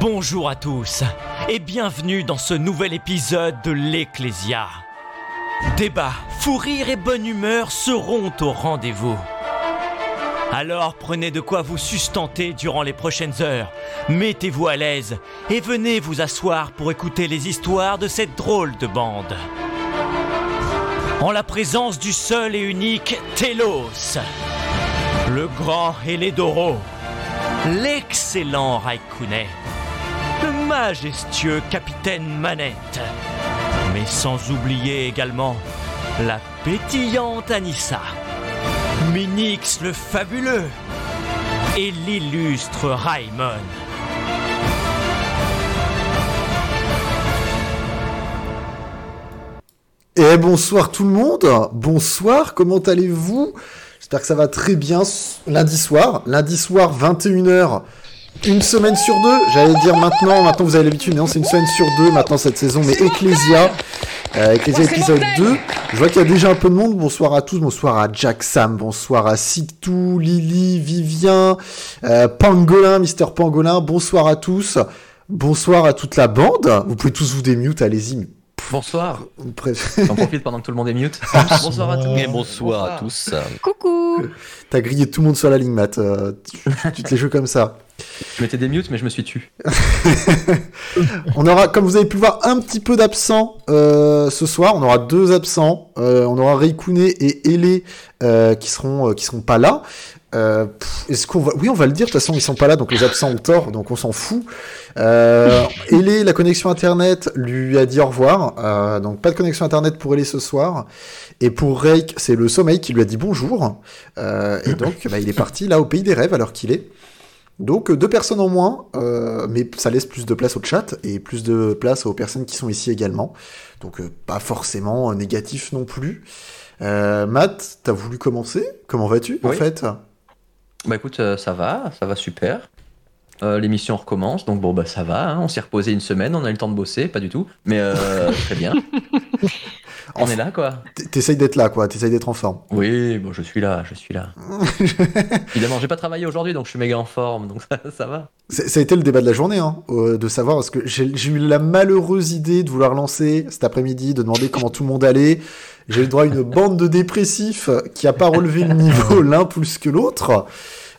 Bonjour à tous et bienvenue dans ce nouvel épisode de l'Ecclésia. Débat, fou rire et bonne humeur seront au rendez-vous. Alors prenez de quoi vous sustenter durant les prochaines heures, mettez-vous à l'aise et venez vous asseoir pour écouter les histoires de cette drôle de bande. En la présence du seul et unique Telos, le grand Hélédoro, l'excellent Raikkonen, le majestueux capitaine Manette, mais sans oublier également la pétillante Anissa, Minix le fabuleux et l'illustre Raimon. Et bonsoir tout le monde, bonsoir, comment allez-vous? J'espère que ça va très bien lundi soir, lundi soir 21h, une semaine sur deux, j'allais dire maintenant, maintenant vous avez l'habitude, non c'est une semaine sur deux maintenant cette saison, mais Ecclesia, euh, Ecclesia épisode 2, je vois qu'il y a déjà un peu de monde, bonsoir à tous, bonsoir à Jack Sam, bonsoir à Siktou, Lily, Vivien, euh, Pangolin, Mister Pangolin, bonsoir à tous, bonsoir à toute la bande, vous pouvez tous vous démute, allez-y, Bonsoir. J'en profite pendant que tout le monde est mute. bonsoir à tous. Et bonsoir, à tous. Coucou T'as grillé tout le monde sur la ligne, Matt. euh, tu, tu te les joues comme ça. Je mettais des mutes, mais je me suis tu. On aura, comme vous avez pu le voir, un petit peu d'absents euh, ce soir. On aura deux absents. Euh, on aura Reikune et Ele euh, qui seront qui seront pas là. Est-ce qu'on va Oui, on va le dire. De toute façon, ils sont pas là, donc les absents ont tort, donc on s'en fout. Ele, la connexion internet, lui a dit au revoir. Donc pas de connexion internet pour Ele ce soir. Et pour Reik, c'est le sommeil qui lui a dit bonjour. Et donc, bah, il est parti là au pays des rêves alors qu'il est. Donc euh, deux personnes en moins, euh, mais ça laisse plus de place au chat et plus de place aux personnes qui sont ici également. Donc euh, pas forcément négatif non plus. Euh, Matt, t'as voulu commencer? Comment vas-tu en fait? Bah écoute, euh, ça va, ça va super. Euh, L'émission recommence, donc bon bah ça va. hein. On s'est reposé une semaine, on a eu le temps de bosser, pas du tout, mais euh, très bien. on est là quoi. T'essayes d'être là, quoi. T'essayes d'être en forme. Oui, bon je suis là, je suis là. Évidemment, j'ai pas travaillé aujourd'hui, donc je suis méga en forme, donc ça, ça va. Ça a été le débat de la journée, hein, euh, de savoir parce que j'ai j'ai eu la malheureuse idée de vouloir lancer cet après-midi, de demander comment tout le monde allait. J'ai eu le droit à une bande de dépressifs qui a pas relevé le niveau l'un plus que l'autre.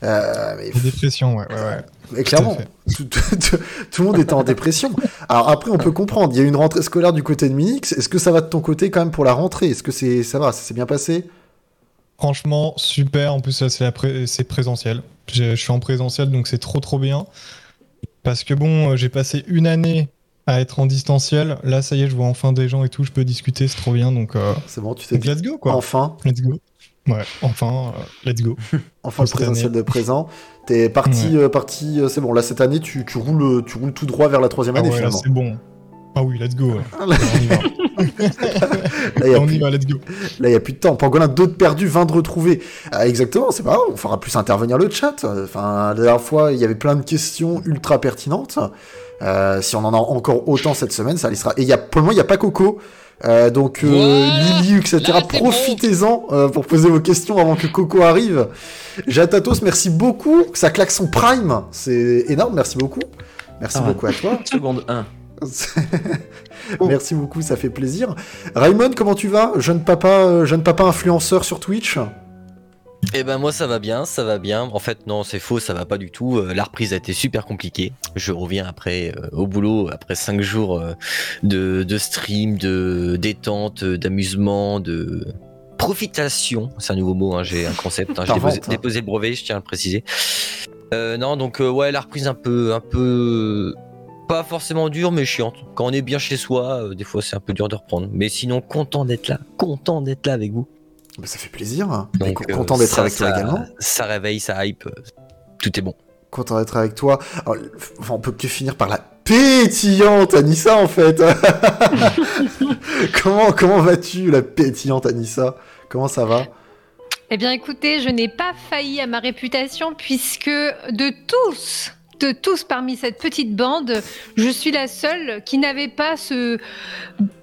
Euh, mais La dépression, ouais, ouais, ouais. Mais clairement, tout, tout- tout- tout le monde était en dépression. Alors après, on peut comprendre. Il y a une rentrée scolaire du côté de Minix. Est-ce que ça va de ton côté quand même pour la rentrée? Est-ce que c'est ça va Ça s'est bien passé? Franchement, super. En plus, ça, c'est pré- présentiel. Je, je suis en présentiel, donc c'est trop, trop bien. Parce que bon, euh, j'ai passé une année à être en distanciel. Là, ça y est, je vois enfin des gens et tout. Je peux discuter, c'est trop bien. Donc, euh, C'est bon, tu t'es dit let's go, quoi. enfin, Let's go. Ouais, enfin, euh, let's go. enfin le présentiel de présent. T'es parti, euh, parti. euh, c'est bon. Là cette année, tu, tu roules, tu roules tout droit vers la troisième Ah année ouais, là, finalement. c'est bon. Ah oui, let's go. ouais. Là, on y va. il y a on plus- y va, let's go. Là, il y a plus de temps. Pangolin, deux de perdus, 20 de retrouvés. Ah, exactement, c'est pas grave. On fera plus intervenir le chat. Enfin, la dernière fois, il y avait plein de questions ultra pertinentes. Euh, si on en a encore autant cette semaine, ça laissera. Et y a, pour le moment, il n'y a pas Coco. Euh, donc, euh, Lily, etc. Profitez-en euh, pour poser vos questions avant que Coco arrive. Jatatos, merci beaucoup. Ça claque son prime. C'est énorme. Merci beaucoup. Merci Ah. beaucoup à toi. Seconde 1. Merci beaucoup, ça fait plaisir. Raymond, comment tu vas? Jeune papa, jeune papa influenceur sur Twitch? Eh ben moi ça va bien, ça va bien. En fait non c'est faux, ça va pas du tout. Euh, la reprise a été super compliquée. Je reviens après euh, au boulot après 5 jours euh, de, de stream, de détente, d'amusement, de profitation. C'est un nouveau mot, hein, j'ai un concept. hein, j'ai déposé, T'inventes, déposé le brevet, je tiens à le préciser. Non donc ouais la reprise un peu un peu pas forcément dure mais chiante. Quand on est bien chez soi, des fois c'est un peu dur de reprendre. Mais sinon content d'être là, content d'être là avec vous. Bah, Ça fait plaisir. Et Donc, co- euh, content d'être ça- avec toi ça- également. Ça réveille, ça hype, euh, tout est bon. Content d'être avec toi. Alors, on peut que finir par la pétillante Anissa en fait. comment comment vas-tu la pétillante Anissa? Comment ça va? Eh bien écoutez, je n'ai pas failli à ma réputation puisque de tous, toutes, tous parmi cette petite bande, je suis la seule qui n'avait pas ce,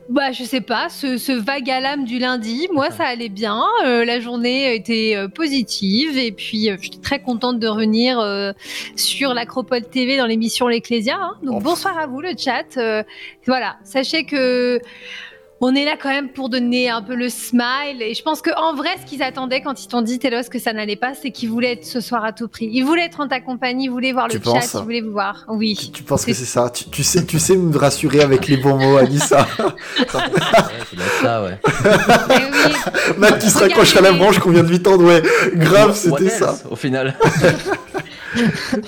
bah, je sais pas, ce, ce vague à l'âme du lundi. Moi, ça allait bien. Euh, la journée était euh, positive. Et puis, euh, j'étais très contente de revenir euh, sur l'Acropole TV dans l'émission L'Ecclésia. hein. Donc, Oh. bonsoir à vous, le chat. Voilà, sachez que. On est là quand même pour donner un peu le smile. Et je pense qu'en vrai, ce qu'ils attendaient quand ils t'ont dit, Telos, que ça n'allait pas, c'est qu'ils voulaient être ce soir à tout prix. Ils voulaient être en ta compagnie, ils voulaient voir Tu le penses chat, ils voulaient vous voir. Oui. Tu, tu penses que c'est ça? Tu, tu sais, tu sais me rassurer avec les bons mots, Anissa. Ouais, c'est bien ça, ouais. Oui. Matt qui se raccroche à la branche qu'on vient de lui tendre, ouais. Grave, c'était ça. Au final.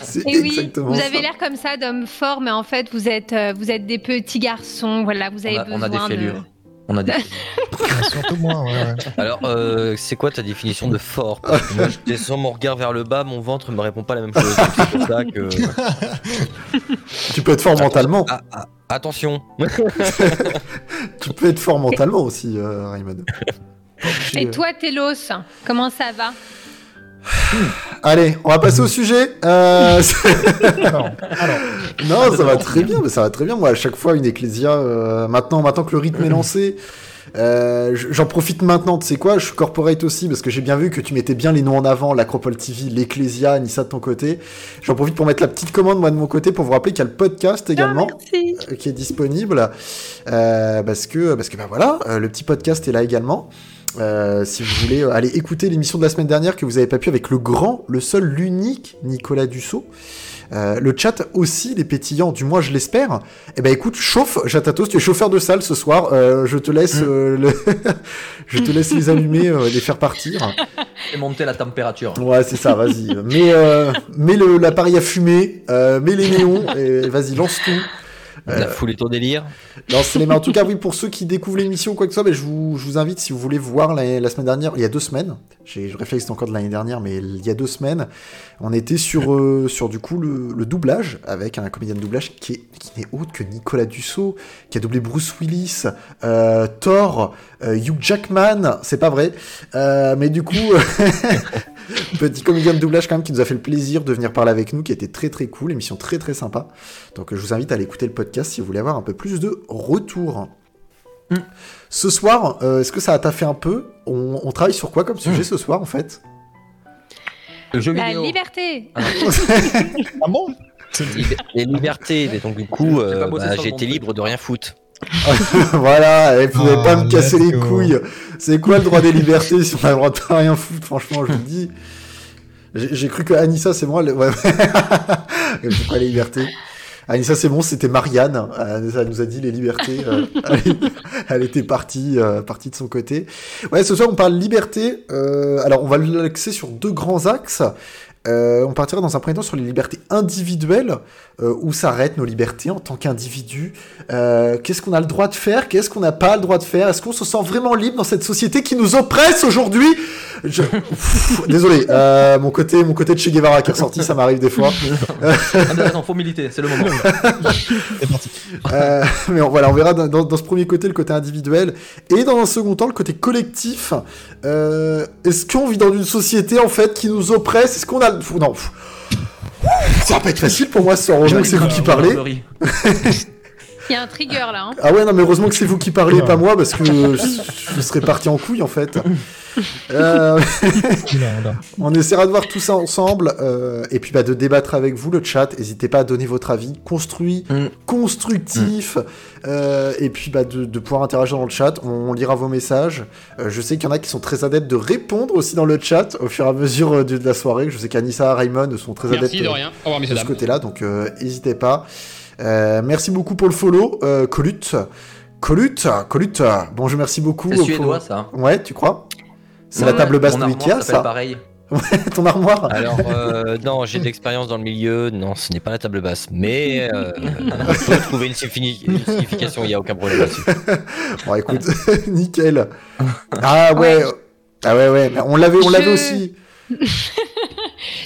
C'est Et oui, vous avez l'air comme ça d'homme fort, mais en fait, vous êtes, euh, vous êtes des petits garçons. Voilà, vous avez On a, besoin on a des de. On a des Surtout moi, ouais, ouais. Alors, euh, c'est quoi ta définition de fort Moi, je descends mon regard vers le bas, mon ventre me répond pas la même chose. Donc, C'est pour ça que. Tu peux être fort mentalement. Ah, ah, attention Tu peux être fort mentalement aussi, euh, Raymond. Et toi, Télos, comment ça va? Allez, on va passer au sujet. Euh, Alors, alors, non, ça va très bien, mais ça va très bien. Moi, à chaque fois, une ecclésia. euh, maintenant, maintenant que le rythme est lancé, euh, j'en profite maintenant. Tu sais quoi Je suis corporate aussi parce que j'ai bien vu que tu mettais bien les noms en avant, l'Acropole TV, l'Ecclésia, Nissa de ton côté. J'en profite pour mettre la petite commande moi de mon côté pour vous rappeler qu'il y a le podcast également. Merci. euh, qui est disponible euh, parce que parce que bah voilà euh, le petit podcast est là également Euh, si vous voulez euh, aller écouter l'émission de la semaine dernière que vous avez pas pu avec le grand le seul l'unique Nicolas Dussault euh, le chat aussi, les pétillants, du moins je l'espère. Eh ben écoute, chauffe, Jatatos, tu es chauffeur de salle ce soir. euh, je te laisse, euh, le- je te laisse les allumer, euh, les faire partir. Et monter la température. Ouais, c'est ça, vas-y. Mets, euh, mets le- l'appareil à fumer, euh, mets les néons, et vas-y, lance tout. La foule est ton délire. Lance les mains. En tout cas, oui, pour ceux qui découvrent l'émission ou quoi que ce soit, je, vous, je vous invite, si vous voulez voir la, la semaine dernière, il y a deux semaines, je réfléchis encore de l'année dernière, mais il y a deux semaines, on était sur, euh, sur du coup le, le doublage, avec un comédien de doublage qui, est, qui n'est autre que Nicolas Dussault, qui a doublé Bruce Willis, euh, Thor, euh, Hugh Jackman, c'est pas vrai, euh, mais du coup, petit comédien de doublage quand même qui nous a fait le plaisir de venir parler avec nous, qui était très très cool, émission très très sympa. Donc je vous invite à aller écouter le podcast si vous voulez avoir un peu plus de retour. Mm. Ce soir, euh, est-ce que ça a taffé un peu? On, on travaille sur quoi comme sujet Mm. ce soir en fait? Le jeu La vidéo. liberté. ah bon? Les libertés, mais donc du coup, euh, bah, truc. libre de rien foutre. Voilà, et vous pouvez pas me casser les go. couilles. C'est quoi le droit des libertés si on a le droit de pas rien foutre Franchement, je vous le dis. J'ai cru que Anissa, c'est moi. le- Ouais. Pourquoi les libertés? Anissa, c'est bon, c'était Marianne. Euh, Elle nous a dit les libertés. euh, elle, elle était partie, euh, partie de son côté. Ouais, ce soir, on parle liberté. Euh, alors, on va l'axer sur deux grands axes. Euh, on partira dans un premier temps sur les libertés individuelles, euh, où s'arrêtent nos libertés en tant qu'individu. Euh, Qu'est-ce qu'on a le droit de faire? Qu'est-ce qu'on n'a pas le droit de faire? Est-ce qu'on se sent vraiment libre dans cette société qui nous oppresse aujourd'hui? Je... Pff, Désolé, euh, mon côté, mon côté de Che Guevara qui est ressorti, ça m'arrive des fois. Mais attends, faut militer, c'est le moment. C'est parti. Euh, mais on, voilà, on verra dans, ce premier côté le côté individuel et dans un second temps le côté collectif. Euh, Est-ce qu'on vit dans une société en fait qui nous oppresse? Est-ce qu'on a le- non pff. Ça va pas être facile pour moi, c'est heureusement que c'est vous qui parlez. Il y a un trigger là. hein. Ah ouais, non, mais heureusement que c'est vous qui parlez, Ouais. pas moi, parce que je, je serais parti en couille en fait. Euh, on essaiera de voir tout ça ensemble euh, et puis bah, de débattre avec vous le chat. N'hésitez pas à donner votre avis construit, Mm. constructif, euh, et puis bah, de, de pouvoir interagir dans le chat. On, on lira vos messages. Euh, je sais qu'il y en a qui sont très adeptes de répondre aussi dans le chat au fur et à mesure de, de la soirée. Je sais qu'Anissa, Raymond sont très adeptes de rien. Au revoir, de messieurs, ce côté-là, donc euh, n'hésitez pas. Euh, merci beaucoup pour le follow, euh, Colut. Colut, Colut, bonjour, merci beaucoup. C'est pour- suédois, ça. Ouais, tu crois? C'est Ouais, la table basse de armoire Ikea, ça pareil. Ton armoire Alors, euh, non, j'ai de l'expérience dans le milieu. Non, ce n'est pas la table basse. Mais euh, on peut trouver une, signifi- une signification, il n'y a aucun problème là-dessus. Bon, écoute, nickel. Ah ouais. Ouais. Ah ouais, ouais, mais on l'avait, on l'avait Je- aussi.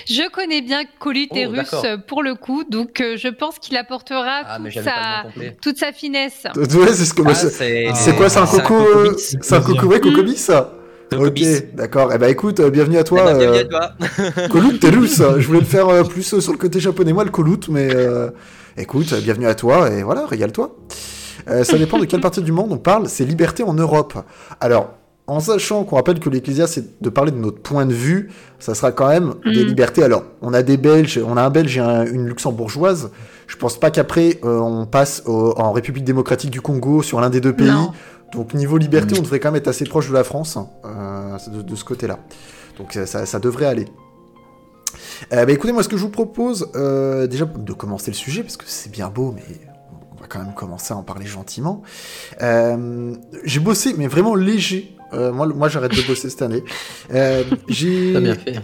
Je connais bien Colut et Oh, euh, pour le coup, donc euh, je pense qu'il apportera Ah, toute, sa... toute sa finesse. Ouais, c'est ce que. Ah, c'est- quoi, c'est un coco coco euh. C'est un coco, ouais, coco bis, ça? Donc, Ok, d'accord. Eh ben écoute, euh, bienvenue à toi. Eh ben, bienvenue euh, à toi. Colut, t'es russe. Je voulais le faire euh, plus euh, sur le côté japonais, moi, le Colut, mais euh, écoute, euh, bienvenue à toi et voilà, régale-toi. Euh, ça dépend de quelle partie du monde on parle. C'est liberté en Europe. Alors, en sachant qu'on rappelle que l'Ecclésia, c'est de parler de notre point de vue, ça sera quand même des Mhm. libertés. Alors, on a des Belges, on a un Belge et un- une luxembourgeoise. Je pense pas qu'après, euh, on passe au- en République démocratique du Congo sur l'un des deux pays. Non. Donc, niveau liberté, on devrait quand même être assez proche de la France euh, de, de ce côté-là. Donc, ça- ça- devrait aller. Euh, bah, écoutez, moi, ce que je vous propose, euh, déjà de commencer le sujet, parce que c'est bien beau, mais on va quand même commencer à en parler gentiment. Euh, j'ai bossé, mais vraiment léger. Euh, moi, moi j'arrête de bosser cette année. Euh,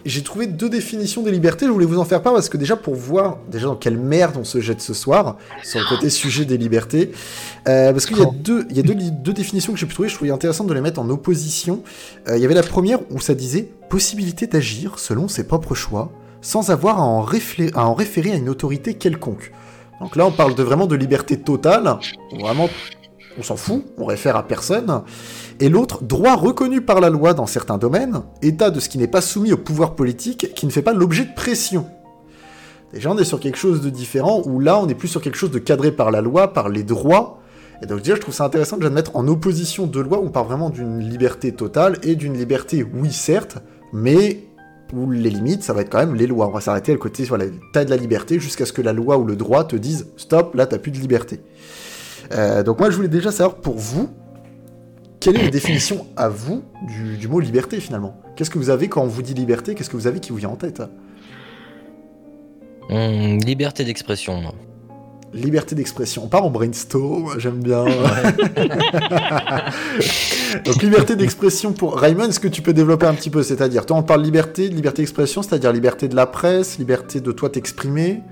j'ai trouvé deux définitions des libertés. Je voulais vous en faire part parce que déjà pour voir déjà dans quelle merde on se jette ce soir sur le côté sujet des libertés, euh, parce qu'il y a deux, il y a deux, li- deux définitions que j'ai pu trouver. Je trouvais intéressant de les mettre en opposition. Il y avait la première où ça disait possibilité d'agir selon ses propres choix sans avoir à en, réflé- à en référer à une autorité quelconque. Donc là, on parle de vraiment de liberté totale. Vraiment, on s'en fout, on réfère à personne. Et l'autre, droit reconnu par la loi dans certains domaines, état de ce qui n'est pas soumis au pouvoir politique, qui ne fait pas l'objet de pression. Déjà, on est sur quelque chose de différent, où là, on est plus sur quelque chose de cadré par la loi, par les droits. Et donc déjà, je trouve ça intéressant de mettre en opposition deux lois où on parle vraiment d'une liberté totale et d'une liberté, oui, certes, mais où les limites, ça va être quand même les lois. On va s'arrêter à le côté, voilà, t'as de la liberté jusqu'à ce que la loi ou le droit te dise stop, là, t'as plus de liberté. Euh, donc moi, je voulais déjà savoir pour vous, quelle est la définition à vous du, du mot liberté finalement? Qu'est-ce que vous avez quand on vous dit liberté? Qu'est-ce que vous avez qui vous vient en tête? Hum, liberté d'expression. Liberté d'expression. On part en brainstorm, j'aime bien. Donc liberté d'expression pour Raymond, est-ce que tu peux développer un petit peu? C'est-à-dire, toi on parle liberté, de liberté d'expression, c'est-à-dire liberté de la presse, liberté de toi t'exprimer.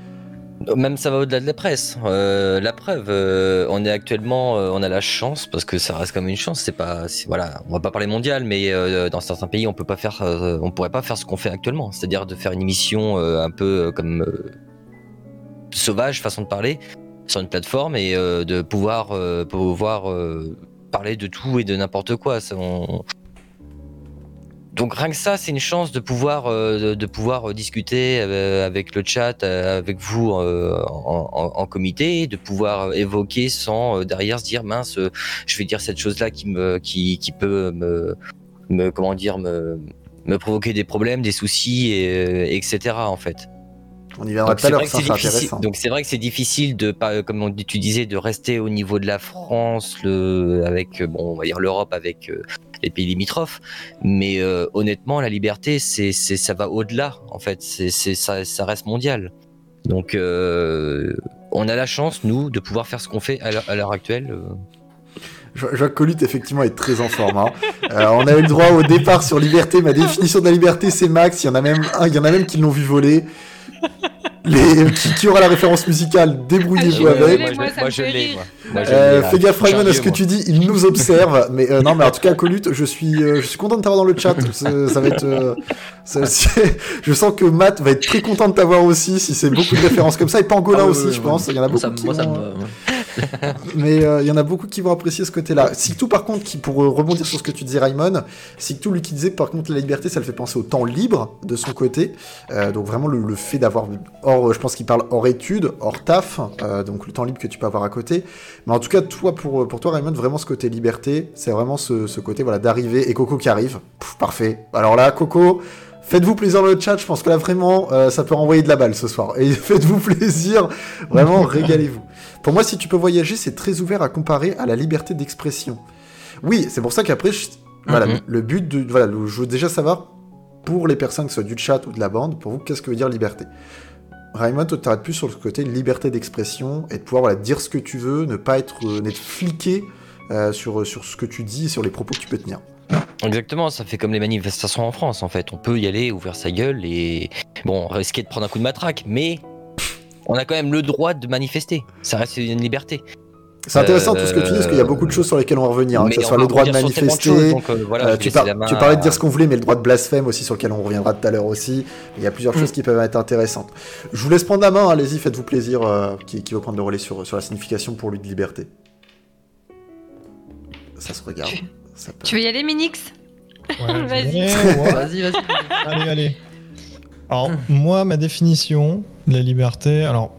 Même ça va au-delà de la presse. Euh, la preuve, euh, on est actuellement, euh, on a la chance parce que ça reste comme une chance. C'est pas, voilà, on va pas parler mondial, mais dans certains pays, on peut pas faire, on pourrait pas faire ce qu'on fait actuellement, c'est-à-dire de faire une émission un peu comme sauvage, façon de parler, sur une plateforme et de pouvoir, pouvoir parler de tout et de n'importe quoi. Donc rien que ça, c'est une chance de pouvoir, euh, de, de pouvoir euh, discuter euh, avec le chat, euh, avec vous euh, en, en- en comité, de pouvoir évoquer sans euh, derrière se dire mince, euh, je vais dire cette chose-là qui me, qui, qui peut me, me, comment dire, me, me provoquer des problèmes, des soucis, et, euh, etc. En fait. On y Donc tout à c'est l'heure, vrai que ça c'est c'est difficile. intéressant. Donc c'est vrai que c'est difficile de pas, comme on, tu disais, de rester au niveau de la France, le, avec euh, bon, on va dire l'Europe, avec euh, les pays limitrophes. Mais euh, honnêtement, la liberté, c'est, ça va au-delà. En fait, c'est, ça, ça reste mondial. Donc euh, on a la chance, nous, de pouvoir faire ce qu'on fait à l'heure, actuelle. euh. Jacques Collut, effectivement, est très en forme. hein. On a eu le droit au départ sur liberté. Ma définition de la liberté, c'est Max. Il y en a même, il y en a même qui l'ont vu voler. Les, qui, qui aura la référence musicale, débrouillez-vous Ah, avec. moi. Moi, je Euh, l'ai, fais gaffe, Raymond, à ce que tu dis. Il nous observe. Mais euh, non, mais en tout cas, Collut, je suis, euh, je suis content de t'avoir dans le chat. Ça, ça va être. euh, ça- je sens que Matt va être très content de t'avoir aussi si c'est beaucoup de références comme ça. Et Pangolin Ah aussi, je pense. Il y en a beaucoup Ça, qui moi, ça me. mais euh, il y en a beaucoup qui vont apprécier ce côté-là. Siktou, par contre, qui pour euh, rebondir sur ce que tu disais, Raymond, Siktou, lui qui disait, par contre, la liberté, ça le fait penser au temps libre de son côté. Euh, donc vraiment le, fait d'avoir, euh, je pense qu'il parle hors études, hors taf, donc le temps libre que tu peux avoir à côté. Mais en tout cas, toi, pour, pour toi, Raymond, vraiment ce côté liberté, c'est vraiment ce, côté, voilà, d'arriver et Coco qui arrive. Parfait. Alors là, Coco. Faites-vous plaisir dans le chat, je pense que là vraiment euh, ça peut renvoyer de la balle ce soir. Et faites-vous plaisir, vraiment régalez-vous. Pour moi, si tu peux voyager, c'est très ouvert à comparer à la liberté d'expression. Oui, c'est pour ça qu'après, je- voilà, Mhm. le, le but de, voilà, je veux déjà savoir pour les personnes que ce soit du chat ou de la bande, pour vous, qu'est-ce que veut dire liberté? Raymond, toi, t'arrêtes plus sur le côté liberté d'expression et de pouvoir voilà, dire ce que tu veux, ne pas être, euh, n'être fliqué euh, sur, sur ce que tu dis et sur les propos que tu peux tenir. Exactement, ça fait comme les manifestations en France en fait. On peut y aller, ouvrir sa gueule et bon, risquer de prendre un coup de matraque, mais on a quand même le droit de manifester. Ça reste une liberté. C'est intéressant tout ce que tu dis parce qu'il y a beaucoup de choses sur lesquelles on va revenir, hein, que ce soit le droit de manifester. choses, donc, euh, voilà, Euh, tu, par- parlais de dire ce qu'on voulait, mais le droit de blasphème aussi, sur lequel on reviendra tout à l'heure aussi. Il y a plusieurs Mm. choses qui peuvent être intéressantes. Je vous laisse prendre la main, allez-y, faites-vous plaisir, euh, qui, qui va prendre le relais sur, sur la signification pour lui de liberté. Ça se regarde. Ça peut- Tu veux y aller, Minix? Ouais, Vas-y. ouais. Vas-y, vas-y. Allez, allez. Alors, moi, ma définition de la liberté, alors.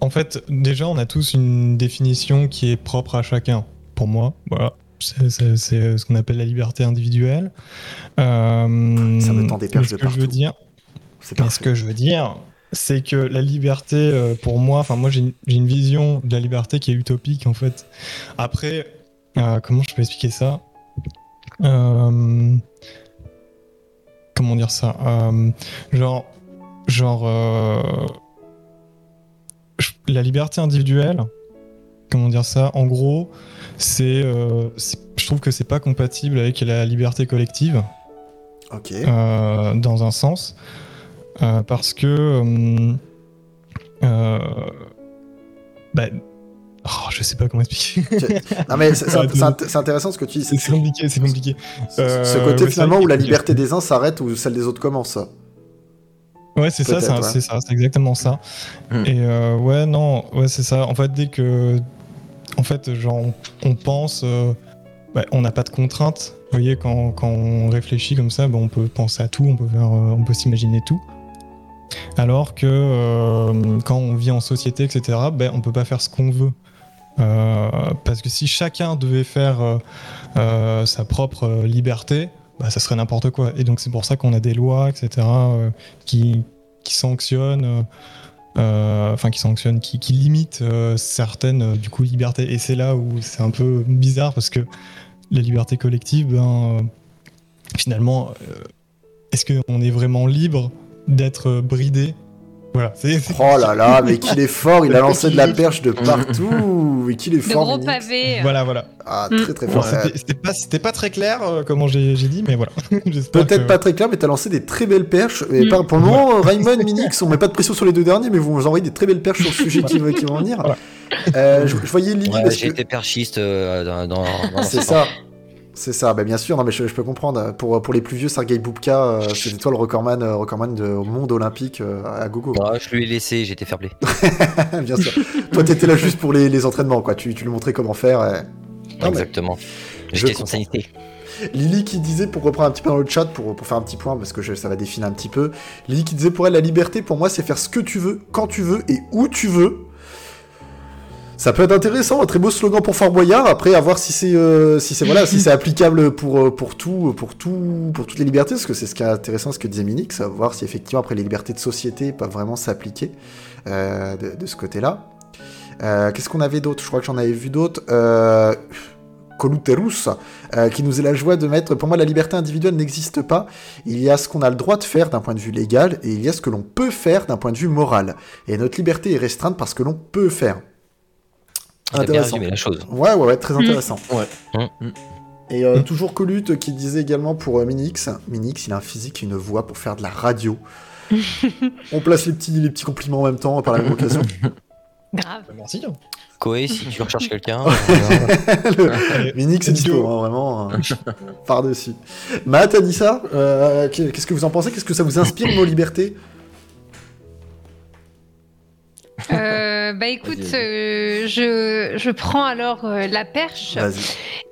En fait, déjà, on a tous une définition qui est propre à chacun. Pour moi, voilà. C'est c'est- c'est ce qu'on appelle la liberté individuelle. Euh, Ça me tend des perches de que je veux partout. dire, C'est mais ce parfait. que je veux dire, c'est que la liberté, euh, pour moi, enfin moi j'ai une, j'ai une vision de la liberté qui est utopique en fait. Après, euh, comment je peux expliquer ça Euh, Comment dire ça Euh, Genre, genre, la liberté individuelle. Comment dire ça En gros, c'est, je trouve que c'est pas compatible avec la liberté collective Ok. dans un sens, parce que bah, oh, je sais pas comment expliquer. Non mais c'est- c'est intéressant ce que tu dis. c'est compliqué, c'est compliqué. Ce Euh, ce côté ouais, finalement où la liberté des uns s'arrête ou celle des autres commence. Ouais, c'est ça, c'est ouais. ça, c'est exactement ça. Hmm. Et euh, ouais, non, ouais, c'est ça. En fait, dès que, en fait, genre, on, pense, euh, bah, on n'a pas de contraintes. Vous voyez, quand, quand on réfléchit comme ça, bah, on peut penser à tout, on peut faire, euh, on peut s'imaginer tout. Alors que euh, quand on vit en société, etc., ben, on peut pas faire ce qu'on veut. Euh, parce que si chacun devait faire euh, euh, sa propre liberté, bah, ça serait n'importe quoi. Et donc c'est pour ça qu'on a des lois, etc., qui, sanctionnent, enfin qui sanctionnent, qui, qui limitent euh, certaines du coup libertés. Et c'est là où c'est un peu bizarre parce que la liberté collective, ben, finalement, est-ce qu'on est vraiment libre d'être bridé Voilà. c'est- c'est- Oh là là, mais qu'il est fort, il a lancé de la perche de partout. Mais qu'il est De fort. gros Minix. pavés. Voilà, voilà. Ah, Mm. très très fort. C'était- pas, c'était pas très clair euh, comment j'ai dit, mais voilà. Peut-être que- pas très clair, mais t'as lancé des très belles perches. Et Mm. par- pour le moment, Raymond, Minix, on met pas de pression sur les deux derniers, mais vous nous envoyez des très belles perches sur le sujet qui, va- qui vont venir. Voilà. Euh, je, je voyais Lily Ouais, parce j'ai que été perchiste euh, dans, dans, dans c'est ce ça. C'est ça, bah bien sûr, non mais je, je peux comprendre. Pour, pour les plus vieux, Sergei Boubka, euh, c'était toi le recordman, euh, recordman de, au monde olympique euh, à gogo. Ah, je lui ai laissé, j'étais fair play. bien sûr. toi, t'étais là juste pour les, les entraînements, quoi. Tu, tu lui montrais comment faire. Non, mais Exactement. je J'étais son sanité. Lily qui disait, pour reprendre un petit peu dans le chat, pour, pour faire un petit point, parce que je- ça va défiler un petit peu, Lily qui disait pour elle, la liberté, pour moi, c'est faire ce que tu veux, quand tu veux et où tu veux. Ça peut être intéressant, un très beau slogan pour Fort Boyard. Après, à voir si c'est euh, si c'est voilà si c'est applicable pour euh, pour tout pour tout pour toutes les libertés, parce que c'est ce qui est intéressant, ce que disait Minix, à voir si effectivement après les libertés de société peuvent vraiment s'appliquer euh, de, de ce côté-là. Euh, Qu'est-ce qu'on avait d'autre? Je crois que j'en avais vu d'autres. Euh, Coluterus, euh, qui nous est la joie de mettre. Pour moi, la liberté individuelle n'existe pas. Il y a ce qu'on a le droit de faire d'un point de vue légal et il y a ce que l'on peut faire d'un point de vue moral. Et notre liberté est restreinte parce que l'on peut faire. Bien résumé la chose. Ouais, ouais, ouais, très intéressant. Ouais. Mm. Et euh, Mm. toujours Colute qui disait également pour euh, Minix, Minix, il a un physique et une voix pour faire de la radio. On place les petits, les petits compliments en même temps par la même occasion. Grave. Merci. Koé, si tu recherches quelqu'un, euh, Minix est dispo, hein, vraiment. euh, par-dessus. Matt, Anissa, euh, qu'est-ce que vous en pensez? Qu'est-ce que ça vous inspire, nos libertés? Euh, bah écoute, euh, je, je prends alors euh, la perche.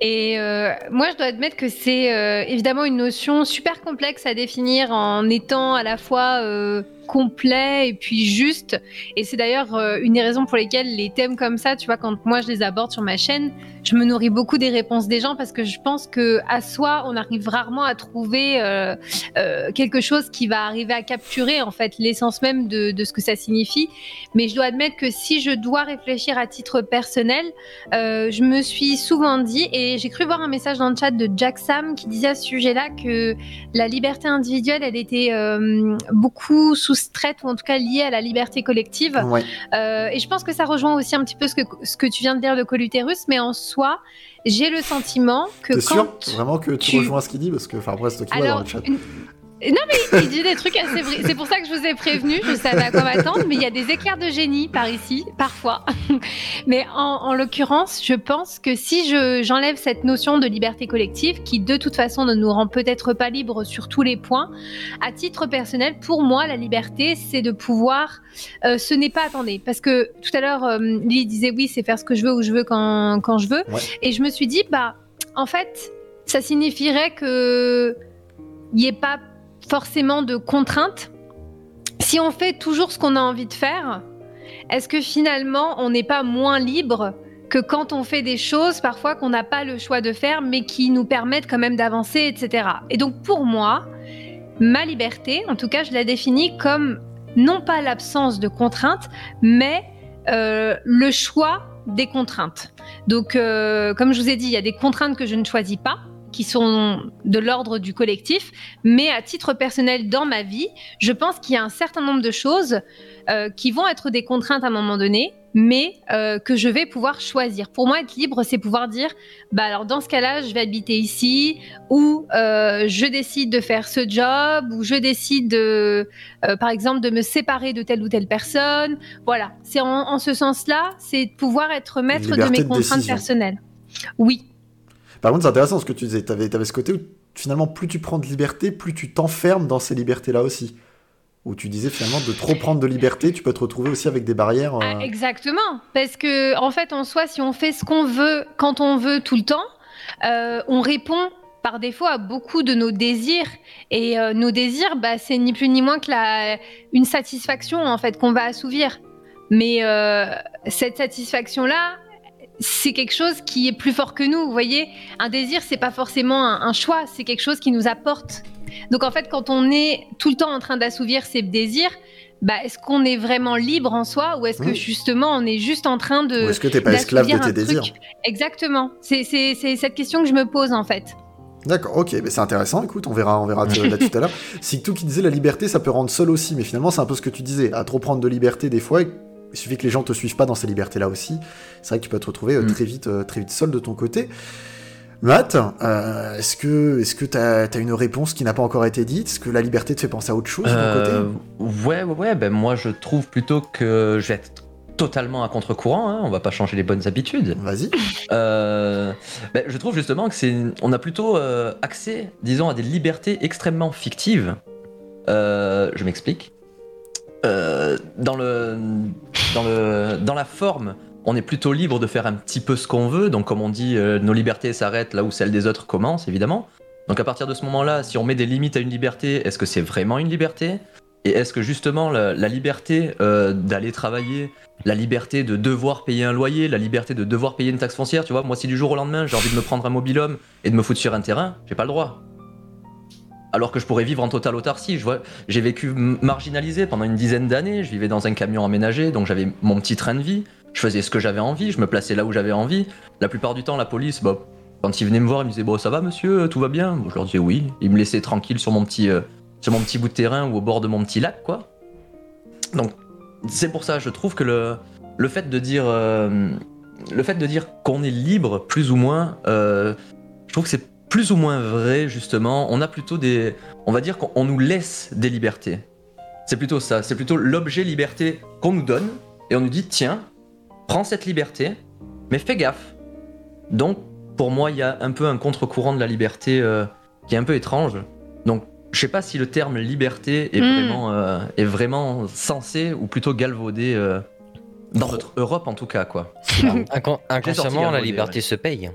Et euh, moi, je dois admettre que c'est euh, évidemment une notion super complexe à définir en étant à la fois euh, complet et puis juste. Et c'est d'ailleurs euh, une des raisons pour lesquelles les thèmes comme ça, tu vois, quand moi je les aborde sur ma chaîne, je me nourris beaucoup des réponses des gens parce que je pense que à soi, on arrive rarement à trouver euh, euh, quelque chose qui va arriver à capturer en fait l'essence même de, ce que ça signifie. Mais je dois admettre que si je dois réfléchir à titre personnel, je me suis souvent dit, et j'ai cru voir un message dans le chat de Jack Sam qui disait à ce sujet-là que la liberté individuelle, elle était beaucoup soustraite, ou en tout cas liée à la liberté collective. Ouais. Euh, et je pense que ça rejoint aussi un petit peu ce que, ce que tu viens de dire de Coluterus, mais en soi, j'ai le sentiment que T'es sûr. Vraiment que tu, tu- rejoins ce qu'il dit Parce que, enfin, après, c'est toi qui vois dans le chat. une- non mais il dit des trucs assez. C'est pour ça que je vous ai prévenu. Je savais à quoi m'attendre, mais il y a des éclairs de génie par ici, parfois. mais en, en l'occurrence, je pense que si je j'enlève cette notion de liberté collective, qui de toute façon ne nous rend peut-être pas libres sur tous les points, à titre personnel, pour moi, la liberté, c'est de pouvoir. euh, ce n'est pas attendez, parce que tout à l'heure, euh, Lily disait oui, c'est faire ce que je veux où je veux quand quand je veux, Ouais. et je me suis dit bah en fait ça signifierait que il n'y ait pas forcément de contraintes. Si on fait toujours ce qu'on a envie de faire, est-ce que finalement on n'est pas moins libre que quand on fait des choses parfois qu'on n'a pas le choix de faire mais qui nous permettent quand même d'avancer, etc. Et donc pour moi, ma liberté, en tout cas je la définis comme non pas l'absence de contraintes, mais euh, le choix des contraintes. Donc euh, comme je vous ai dit, il y a des contraintes que je ne choisis pas qui sont de l'ordre du collectif, mais à titre personnel dans ma vie, je pense qu'il y a un certain nombre de choses euh, qui vont être des contraintes à un moment donné, mais euh, que je vais pouvoir choisir. Pour moi, être libre, c'est pouvoir dire, bah alors dans ce cas-là, je vais habiter ici, ou euh, je décide de faire ce job, ou je décide de, par exemple, de me séparer de telle ou telle personne. Voilà, c'est en, en, ce sens-là, c'est pouvoir être maître de mes contraintes personnelles. Oui. Par contre, c'est intéressant ce que tu disais. Tu avais, avais, ce côté où finalement, plus tu prends de liberté, plus tu t'enfermes dans ces libertés-là aussi. Où tu disais finalement de trop prendre de liberté, tu peux te retrouver aussi avec des barrières. Euh... Ah, exactement. Parce que, en fait, en soi, si on fait ce qu'on veut quand on veut tout le temps, euh, on répond par défaut à beaucoup de nos désirs. Et euh, nos désirs, bah, c'est ni plus ni moins que la, une satisfaction en fait qu'on va assouvir. Mais euh, cette satisfaction-là, c'est quelque chose qui est plus fort que nous. Vous voyez, un désir, c'est pas forcément un, un choix, c'est quelque chose qui nous apporte. Donc en fait, quand on est tout le temps en train d'assouvir ses désirs, bah, est-ce qu'on est vraiment libre en soi ou est-ce que justement on est juste en train de. Ou est-ce que t'es pas esclave de tes désirs? Exactement. C'est cette question que je me pose en fait. D'accord, ok, mais c'est intéressant, écoute, on verra, on verra là tout à l'heure. C'est tout qui disait la liberté, ça peut rendre seul aussi, mais finalement c'est un peu ce que tu disais, à trop prendre de liberté des fois, il suffit que les gens te suivent pas dans ces libertés-là aussi. C'est vrai que tu peux te retrouver euh, mm. très vite, euh, très vite seul de ton côté. Matt, euh, est-ce que est-ce que t'as as une réponse qui n'a pas encore été dite? Est-ce que la liberté te fait penser à autre chose de ton côté? Ouais, ouais. Ben moi, je trouve plutôt que je vais être totalement à contre-courant. Hein, on va pas changer les bonnes habitudes. Vas-y. Ben, je trouve justement que c'est, on a plutôt accès, disons, à des libertés extrêmement fictives. je m'explique. Dans le dans le dans la forme on est plutôt libre de faire un petit peu ce qu'on veut. Donc, comme on dit, euh, nos libertés s'arrêtent là où celles des autres commencent, évidemment. Donc, à partir de ce moment-là, si on met des limites à une liberté, est-ce que c'est vraiment une liberté? Et est-ce que justement la, liberté euh, d'aller travailler, la liberté de devoir payer un loyer, la liberté de devoir payer une taxe foncière, tu vois, moi, si du jour au lendemain j'ai envie de me prendre un mobil-homme et de me foutre sur un terrain, j'ai pas le droit. Alors que je pourrais vivre en totale autarcie. J'ai vécu marginalisé pendant une dizaine d'années. Je vivais dans un camion aménagé, donc j'avais mon petit train de vie. Je faisais ce que j'avais envie, je me plaçais là où j'avais envie. La plupart du temps, la police, bah, quand ils venaient me voir, ils me disaient Bon, ça va, monsieur, tout va bien? Je leur disais oui. Ils me laissaient tranquille sur mon petit, euh, sur mon petit bout de terrain ou au bord de mon petit lac, quoi. Donc, c'est pour ça, je trouve que le, le fait de dire, euh, le fait de dire qu'on est libre, plus ou moins, euh, je trouve que c'est plus ou moins vrai, justement. On a plutôt des. On va dire qu'on nous laisse des libertés. C'est plutôt ça, c'est plutôt l'objet liberté qu'on nous donne et on nous dit tiens, prends cette liberté, mais fais gaffe. Donc, pour moi, il y a un peu un contre-courant de la liberté euh, qui est un peu étrange. Donc, je sais pas si le terme liberté est, Mm. vraiment, euh, est vraiment censé ou plutôt galvaudé euh, dans notre Europe en tout cas, quoi. Incon- inconsciemment, la liberté se paye.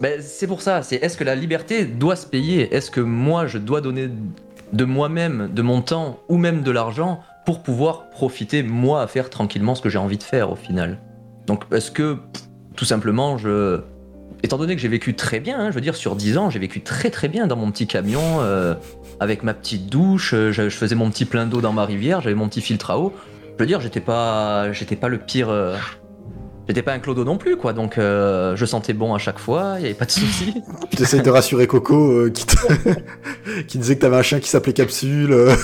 Ben, c'est pour ça, c'est est-ce que la liberté doit se payer? Est-ce que moi je dois donner de moi-même, de mon temps ou même de l'argent pour pouvoir profiter moi à faire tranquillement ce que j'ai envie de faire au final? Donc est-ce que tout simplement je étant donné que j'ai vécu très bien, hein, je veux dire sur 10 ans, j'ai vécu très très bien dans mon petit camion euh, avec ma petite douche, euh, je, je faisais mon petit plein d'eau dans ma rivière, j'avais mon petit filtre à eau. Je veux dire, j'étais pas j'étais pas le pire euh, J'étais pas un clodo non plus, quoi, donc euh, je sentais bon à chaque fois, il y avait pas de soucis. J'essaie de rassurer Coco euh, qui, te- qui disait que t'avais un chien qui s'appelait Capsule.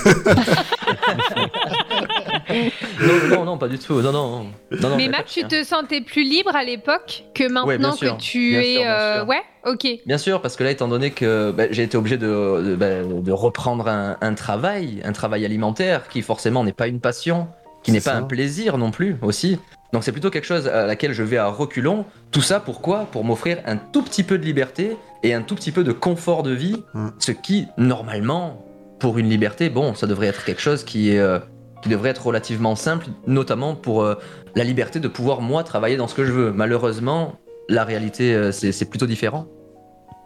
non, non, non, pas du tout, non, non. non, non Mais Matt, tu te sentais plus libre à l'époque que maintenant Ouais, bien sûr, que tu bien es. sûr, bien euh. Ouais, ok. Bien sûr, parce que là, étant donné que bah, j'ai été obligé de, de, bah, de reprendre un, un travail, un travail alimentaire qui forcément n'est pas une passion, qui n'est pas ça. un plaisir non plus aussi. Donc c'est plutôt quelque chose à laquelle je vais à reculons. Tout ça pourquoi? Pour m'offrir un tout petit peu de liberté et un tout petit peu de confort de vie, Mm. ce qui normalement, pour une liberté, bon, ça devrait être quelque chose qui est euh, qui devrait être relativement simple, notamment pour euh, la liberté de pouvoir moi travailler dans ce que je veux. Malheureusement, la réalité euh, c'est plutôt différent.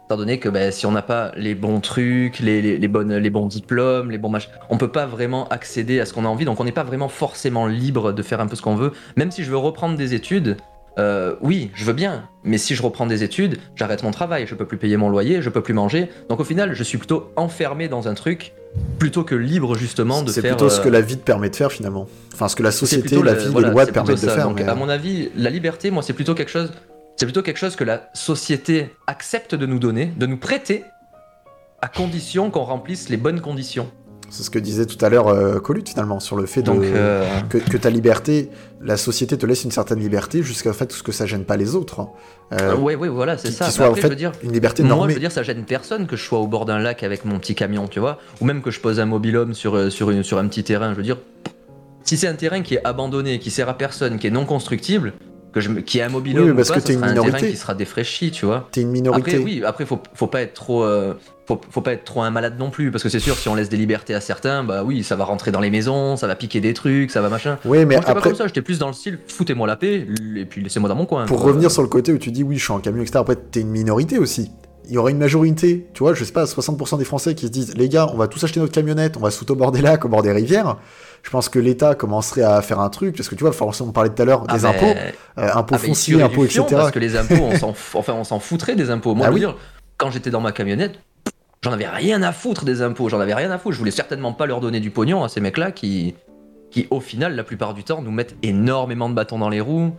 Étant donné que ben, si on n'a pas les bons trucs, les, les- les bonnes, les bons diplômes, les bons machins, on peut pas vraiment accéder à ce qu'on a envie. Donc on n'est pas vraiment forcément libre de faire un peu ce qu'on veut. Même si je veux reprendre des études, euh, oui, je veux bien. Mais si je reprends des études, j'arrête mon travail. Je peux plus payer mon loyer, je peux plus manger. Donc au final, je suis plutôt enfermé dans un truc plutôt que libre justement de C'est faire. plutôt ce euh, que la vie te permet de faire finalement. Enfin, ce que la c'est société, la le- vie, voilà, les lois c'est te permettent de faire. Donc, mais- à mon avis, la liberté, moi, c'est plutôt quelque chose. C'est plutôt quelque chose que la société accepte de nous donner, de nous prêter, à condition qu'on remplisse les bonnes conditions. C'est ce que disait tout à l'heure euh, Colute finalement sur le fait de, Donc, euh, que, que ta liberté, la société te laisse une certaine liberté jusqu'à fait ce que ça gêne pas les autres. hein. Euh, ouais, ouais, voilà, c'est ça. soit, en fait, je veux dire, Une liberté moi, normée. je veux dire, ça gêne personne que je sois au bord d'un lac avec mon petit camion, tu vois, ou même que je pose un mobilhome sur, euh, sur, une- sur un petit terrain. Je veux dire, si c'est un terrain qui est abandonné, qui sert à personne, qui est non constructible, que je, qui est un mobilhome, Oui, mais ou parce pas, que t'es une terrain minorité. qui sera défraîchi, tu vois. T'es une minorité. Après, oui, après, faut, faut pas être trop. euh, faut, faut pas être trop un malade non plus, parce que c'est sûr, si on laisse des libertés à certains, bah oui, ça va rentrer dans les maisons, ça va piquer des trucs, ça va machin. Oui, mais Moi, j'étais pas après, comme ça, j'étais plus dans le style, foutez-moi la paix, et puis laissez-moi dans mon coin. pour quoi. revenir sur le côté où tu dis oui, je suis en camion, etc. Après, t'es une minorité aussi. Il y aura une majorité, tu vois, je sais pas, 60% des Français qui se disent les gars, on va tous acheter notre camionnette, on va des lacs, au bord des rivières. Je pense que l'État commencerait à faire un truc, parce que tu vois, forcément, on parlait tout à l'heure Ah, des impôts, euh, impôts ah, fonciers, impôts, etc. Parce que les impôts, on s'en, f- enfin, on s'en foutrait des impôts. Moi, Ah oui. dire, quand j'étais dans ma camionnette, j'en avais rien à foutre des impôts, j'en avais rien à foutre. Je voulais certainement pas leur donner du pognon à ces mecs-là qui, qui, au final, la plupart du temps, nous mettent énormément de bâtons dans les roues,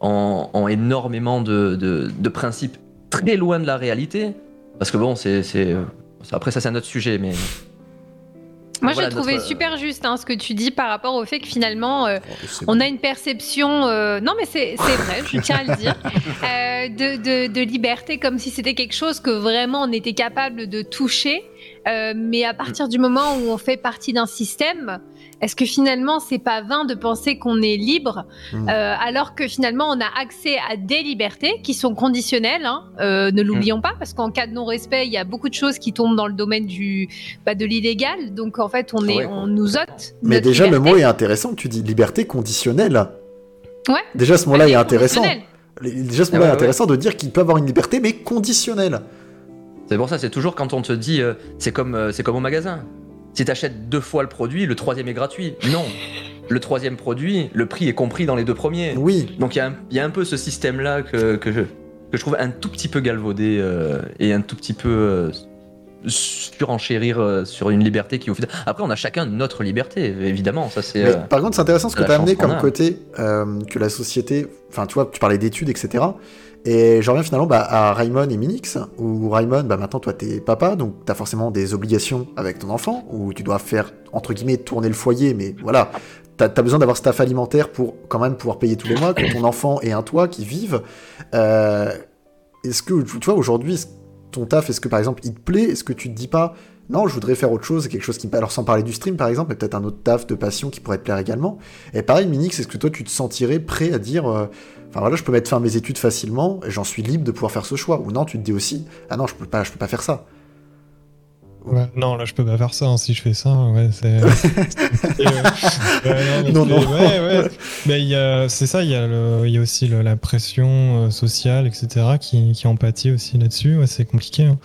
en, en énormément de, de, de principes très loin de la réalité. Parce que bon, c'est. c'est- après, ça, c'est un autre sujet, mais. Moi, Voilà, j'ai trouvé notre- super juste hein, ce que tu dis par rapport au fait que finalement, euh, on a une perception. euh, Non, mais c'est vrai, je tiens à le dire. euh, de, de- de liberté, comme si c'était quelque chose que vraiment on était capable de toucher. Euh, mais à partir du moment où on fait partie d'un système, est-ce que finalement c'est pas vain de penser qu'on est libre Mm. euh, alors que finalement on a accès à des libertés qui sont conditionnelles hein, euh, Ne l'oublions pas parce qu'en cas de non-respect, il y a beaucoup de choses qui tombent dans le domaine du bah, de l'illégal. Donc en fait, on est Ouais. on nous ôte. Mais notre déjà, le mot est intéressant. Tu dis liberté conditionnelle. Ouais. Déjà, ce mot-là est intéressant. conditionnelle. Déjà, ce Ah mot-là est ouais, intéressant de dire qu'il peut avoir une liberté, mais conditionnelle. C'est pour ça, c'est toujours quand on te dit, euh, c'est comme, euh, c'est comme au magasin. Si t'achètes deux fois le produit, le troisième est gratuit. Non. Le troisième produit, le prix est compris dans les deux premiers. Oui. Donc il y, a un- il y a un peu ce système-là que, que, je, que je trouve un tout petit peu galvaudé euh, et un tout petit peu euh, surenchérir euh, sur une liberté qui au final... Après, on a chacun notre liberté, évidemment. Ça, c'est... Mais euh, par contre, c'est intéressant ce que tu as amené comme a. côté euh, que la société. Enfin, tu vois, tu parlais d'études, etc. Et je reviens finalement bah, à Raymond et Minix, où Raymond, bah, maintenant, toi, t'es papa, donc t'as forcément des obligations avec ton enfant, où tu dois faire, entre guillemets, tourner le foyer, mais voilà, t'as as besoin d'avoir staff alimentaire pour quand même pouvoir payer tous les mois, que ton enfant et un toit qui vivent. Euh, est-ce que, tu vois, aujourd'hui, ton taf, est-ce que par exemple, il te plaît? Est-ce que tu te dis pas, non, je voudrais faire autre chose, quelque chose qui me... Alors sans parler du stream par exemple, mais peut-être un autre taf de passion qui pourrait te plaire également. Et pareil, Minix, est-ce que toi tu te sentirais prêt à dire, euh, enfin voilà, je peux mettre fin à mes études facilement, et j'en suis libre de pouvoir faire ce choix Ou non, tu te dis aussi, ah non, je peux pas, je peux pas faire ça. Ouais, non, là, je peux pas faire ça. hein. Si je fais ça, ouais, c'est. ouais, Non, mais non. c'est- Ouais, ouais. Mais il y a- c'est ça, il y, a le- il y a aussi le- la pression euh, sociale, etc., qui, qui en pâtit aussi là-dessus. Ouais, c'est compliqué. hein.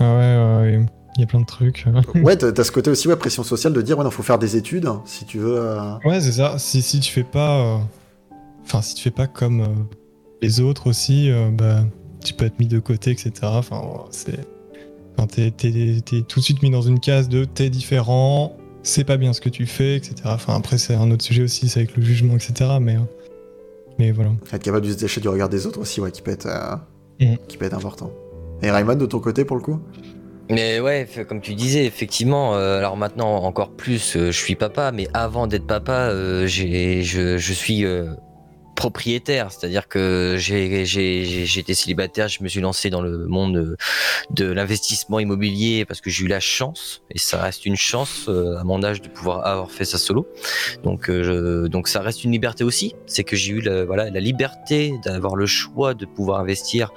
Ah ouais, ouais, il y a plein de trucs. ouais, t'as ce côté aussi, ouais, pression sociale de dire, ouais, non, faut faire des études, si tu veux. euh, Ouais, c'est ça. Si, si tu fais pas. euh, Enfin, si tu fais pas comme euh, les autres aussi, euh, bah, tu peux être mis de côté, etc. Enfin, c'est. Enfin, t'es, t'es- t'es tout de suite mis dans une case de t'es différent, c'est pas bien ce que tu fais, etc. Enfin, après, c'est un autre sujet aussi, c'est avec le jugement, etc. Mais, euh, mais voilà. être capable de se détacher du regard des autres aussi, ouais, qui peut être, euh, Mhm. qui peut être important. Et Raymond, de ton côté, pour le coup? Mais ouais, comme tu disais, effectivement, euh, alors maintenant encore plus, euh, je suis papa, mais avant d'être papa, euh, j'ai, je, je suis euh, propriétaire, c'est-à-dire que j'étais célibataire, je me suis lancé dans le monde de, l'investissement immobilier parce que j'ai eu la chance, et ça reste une chance euh, à mon âge de pouvoir avoir fait ça solo. Donc, euh, donc ça reste une liberté aussi, c'est que j'ai eu la, voilà, la liberté d'avoir le choix de pouvoir investir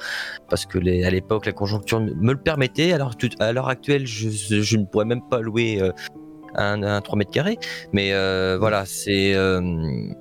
parce que les, à l'époque la conjoncture me le permettait. Alors à l'heure actuelle, je, je ne pourrais même pas louer euh, un, un 3 mètres carrés. Mais euh, voilà, c'est euh,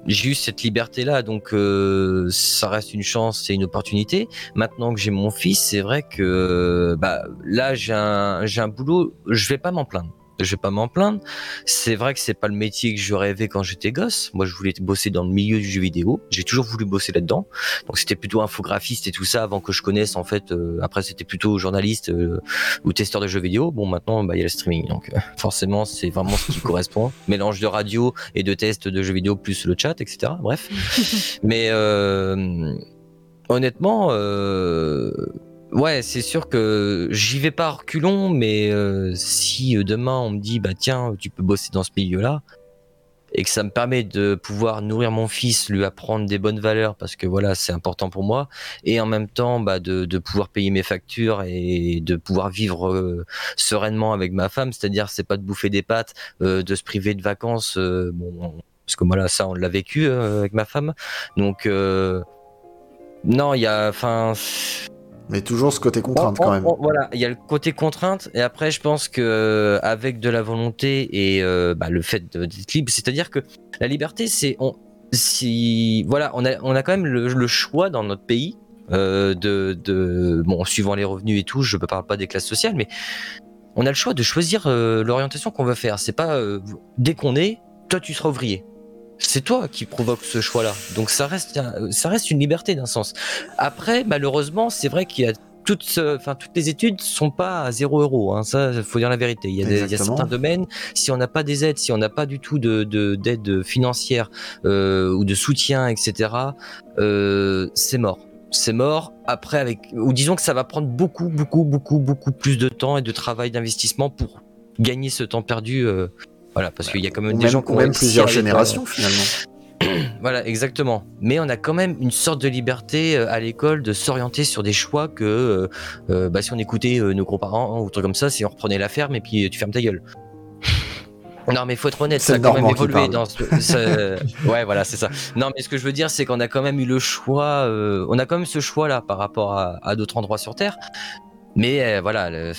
j'ai eu cette liberté là, donc euh, ça reste une chance, c'est une opportunité. Maintenant que j'ai mon fils, c'est vrai que bah là j'ai un j'ai un boulot, je vais pas m'en plaindre. Je vais pas m'en plaindre. C'est vrai que c'est pas le métier que je rêvais quand j'étais gosse. Moi, je voulais bosser dans le milieu du jeu vidéo. J'ai toujours voulu bosser là-dedans. Donc, c'était plutôt infographiste et tout ça avant que je connaisse en fait. euh, après, c'était plutôt journaliste euh, ou testeur de jeux vidéo. Bon, maintenant, bah, il y a le streaming. Donc, euh, forcément, c'est vraiment ce qui correspond. Mélange de radio et de tests de jeux vidéo plus le chat, etc. Bref. Mais euh, honnêtement, euh, ouais, c'est sûr que j'y vais pas reculons, mais euh, si euh, demain on me dit bah tiens, tu peux bosser dans ce milieu-là et que ça me permet de pouvoir nourrir mon fils, lui apprendre des bonnes valeurs parce que voilà, c'est important pour moi et en même temps bah, de, pouvoir payer mes factures et de pouvoir vivre euh, sereinement avec ma femme, c'est-à-dire c'est pas de bouffer des pâtes, de se priver de vacances, bon, parce que voilà, ça on l'a vécu avec ma femme, donc non, il y a, enfin, Mais toujours ce côté contrainte quand même. on- voilà, il y a le côté contrainte et après je pense que euh, avec de la volonté et euh, bah, le fait d'être libre, c'est-à-dire que la liberté, c'est on, si voilà, on a on a quand même le, le choix dans notre pays euh, de, de bon suivant les revenus et tout, je ne parle pas des classes sociales, mais on a le choix de choisir euh, l'orientation qu'on veut faire. C'est pas dès qu'on est, toi tu seras ouvrier. C'est toi qui provoque ce choix-là. Donc ça reste, un- ça reste une liberté d'un sens. Après, malheureusement, c'est vrai qu'il y a toutes, enfin, toutes les études sont pas à 0 euros. Hein. Ça, faut dire la vérité. Il y a, des- il y a Exactement. certains domaines, si on n'a pas des aides, si on n'a pas du tout de de- d'aide financière euh, ou de soutien, etc., euh, c'est mort. C'est mort. Après, avec, ou disons que ça va prendre beaucoup, beaucoup, beaucoup, beaucoup plus de temps et de travail, d'investissement pour gagner ce temps perdu. euh, voilà, parce qu'il y a quand même des même, gens qui ont même plusieurs générations finalement. Voilà, exactement. Mais on a quand même une sorte de liberté euh, à l'école de s'orienter sur des choix que euh, euh, bah, si on écoutait nos grands-parents ou trucs comme ça, si on reprenait la ferme et puis tu fermes ta gueule. Non mais faut être honnête, ça a quand même évolué dans ce... ça- Ouais voilà c'est ça. Non mais ce que je veux dire c'est qu'on a quand même eu le choix, euh, on a quand même ce choix là par rapport à, à d'autres endroits sur Terre. Mais euh, voilà, le-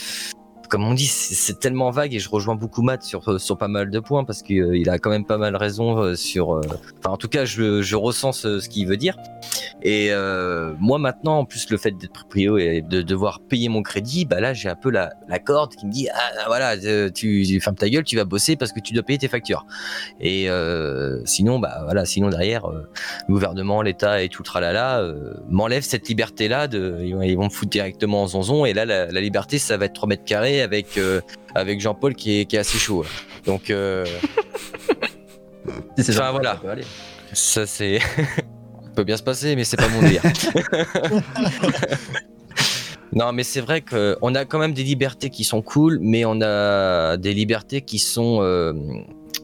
comme on dit, c'est tellement vague et je rejoins beaucoup Matt sur, sur pas mal de points parce qu'il a quand même pas mal raison euh, sur. euh, Enfin, en tout cas, je, je ressens ce, ce qu'il veut dire. Et euh, moi, maintenant, en plus, le fait d'être proprio et de devoir payer mon crédit, bah là, j'ai un peu la, la corde qui me dit Ah, voilà, euh, tu, fermes ta gueule, tu vas bosser parce que tu dois payer tes factures. Et euh, sinon, bah voilà, sinon derrière, euh, le gouvernement, l'État et tout le tralala euh, m'enlève cette liberté-là. Ils vont me foutre directement en zonzon. Et là, la, la liberté, ça va être 3 mètres carrés avec, euh, avec Jean-Paul qui est, qui est assez chaud. là. Donc, euh, c'est Enfin, ça, voilà. ça ça, c'est. ça peut bien se passer, mais c'est pas mon délire. non, mais c'est vrai qu'on a quand même des libertés qui sont cool, mais on a des libertés qui sont. euh,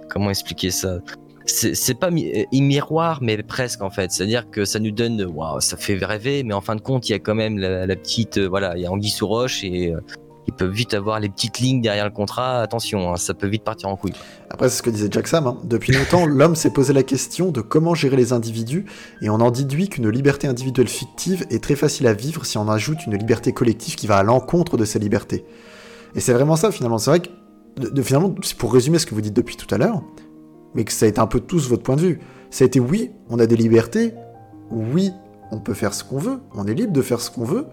comment expliquer ça? C'est pas mi- miroir, mais presque en fait. C'est-à-dire que ça nous donne, waouh, ça fait rêver, mais en fin de compte, il y a quand même la, la petite, euh, voilà, il y a Anguille sous roche et euh, ils peuvent vite avoir les petites lignes derrière le contrat. Attention, hein, ça peut vite partir en couille. Après, c'est ce que disait Jack Sam. hein. Depuis longtemps, l'homme s'est posé la question de comment gérer les individus, et on en déduit qu'une liberté individuelle fictive est très facile à vivre si on ajoute une liberté collective qui va à l'encontre de ces libertés. Et c'est vraiment ça, finalement. C'est vrai que, de- de- finalement, pour résumer ce que vous dites depuis tout à l'heure, mais que ça a été un peu tous votre point de vue. Ça a été oui, on a des libertés, oui, on peut faire ce qu'on veut, on est libre de faire ce qu'on veut.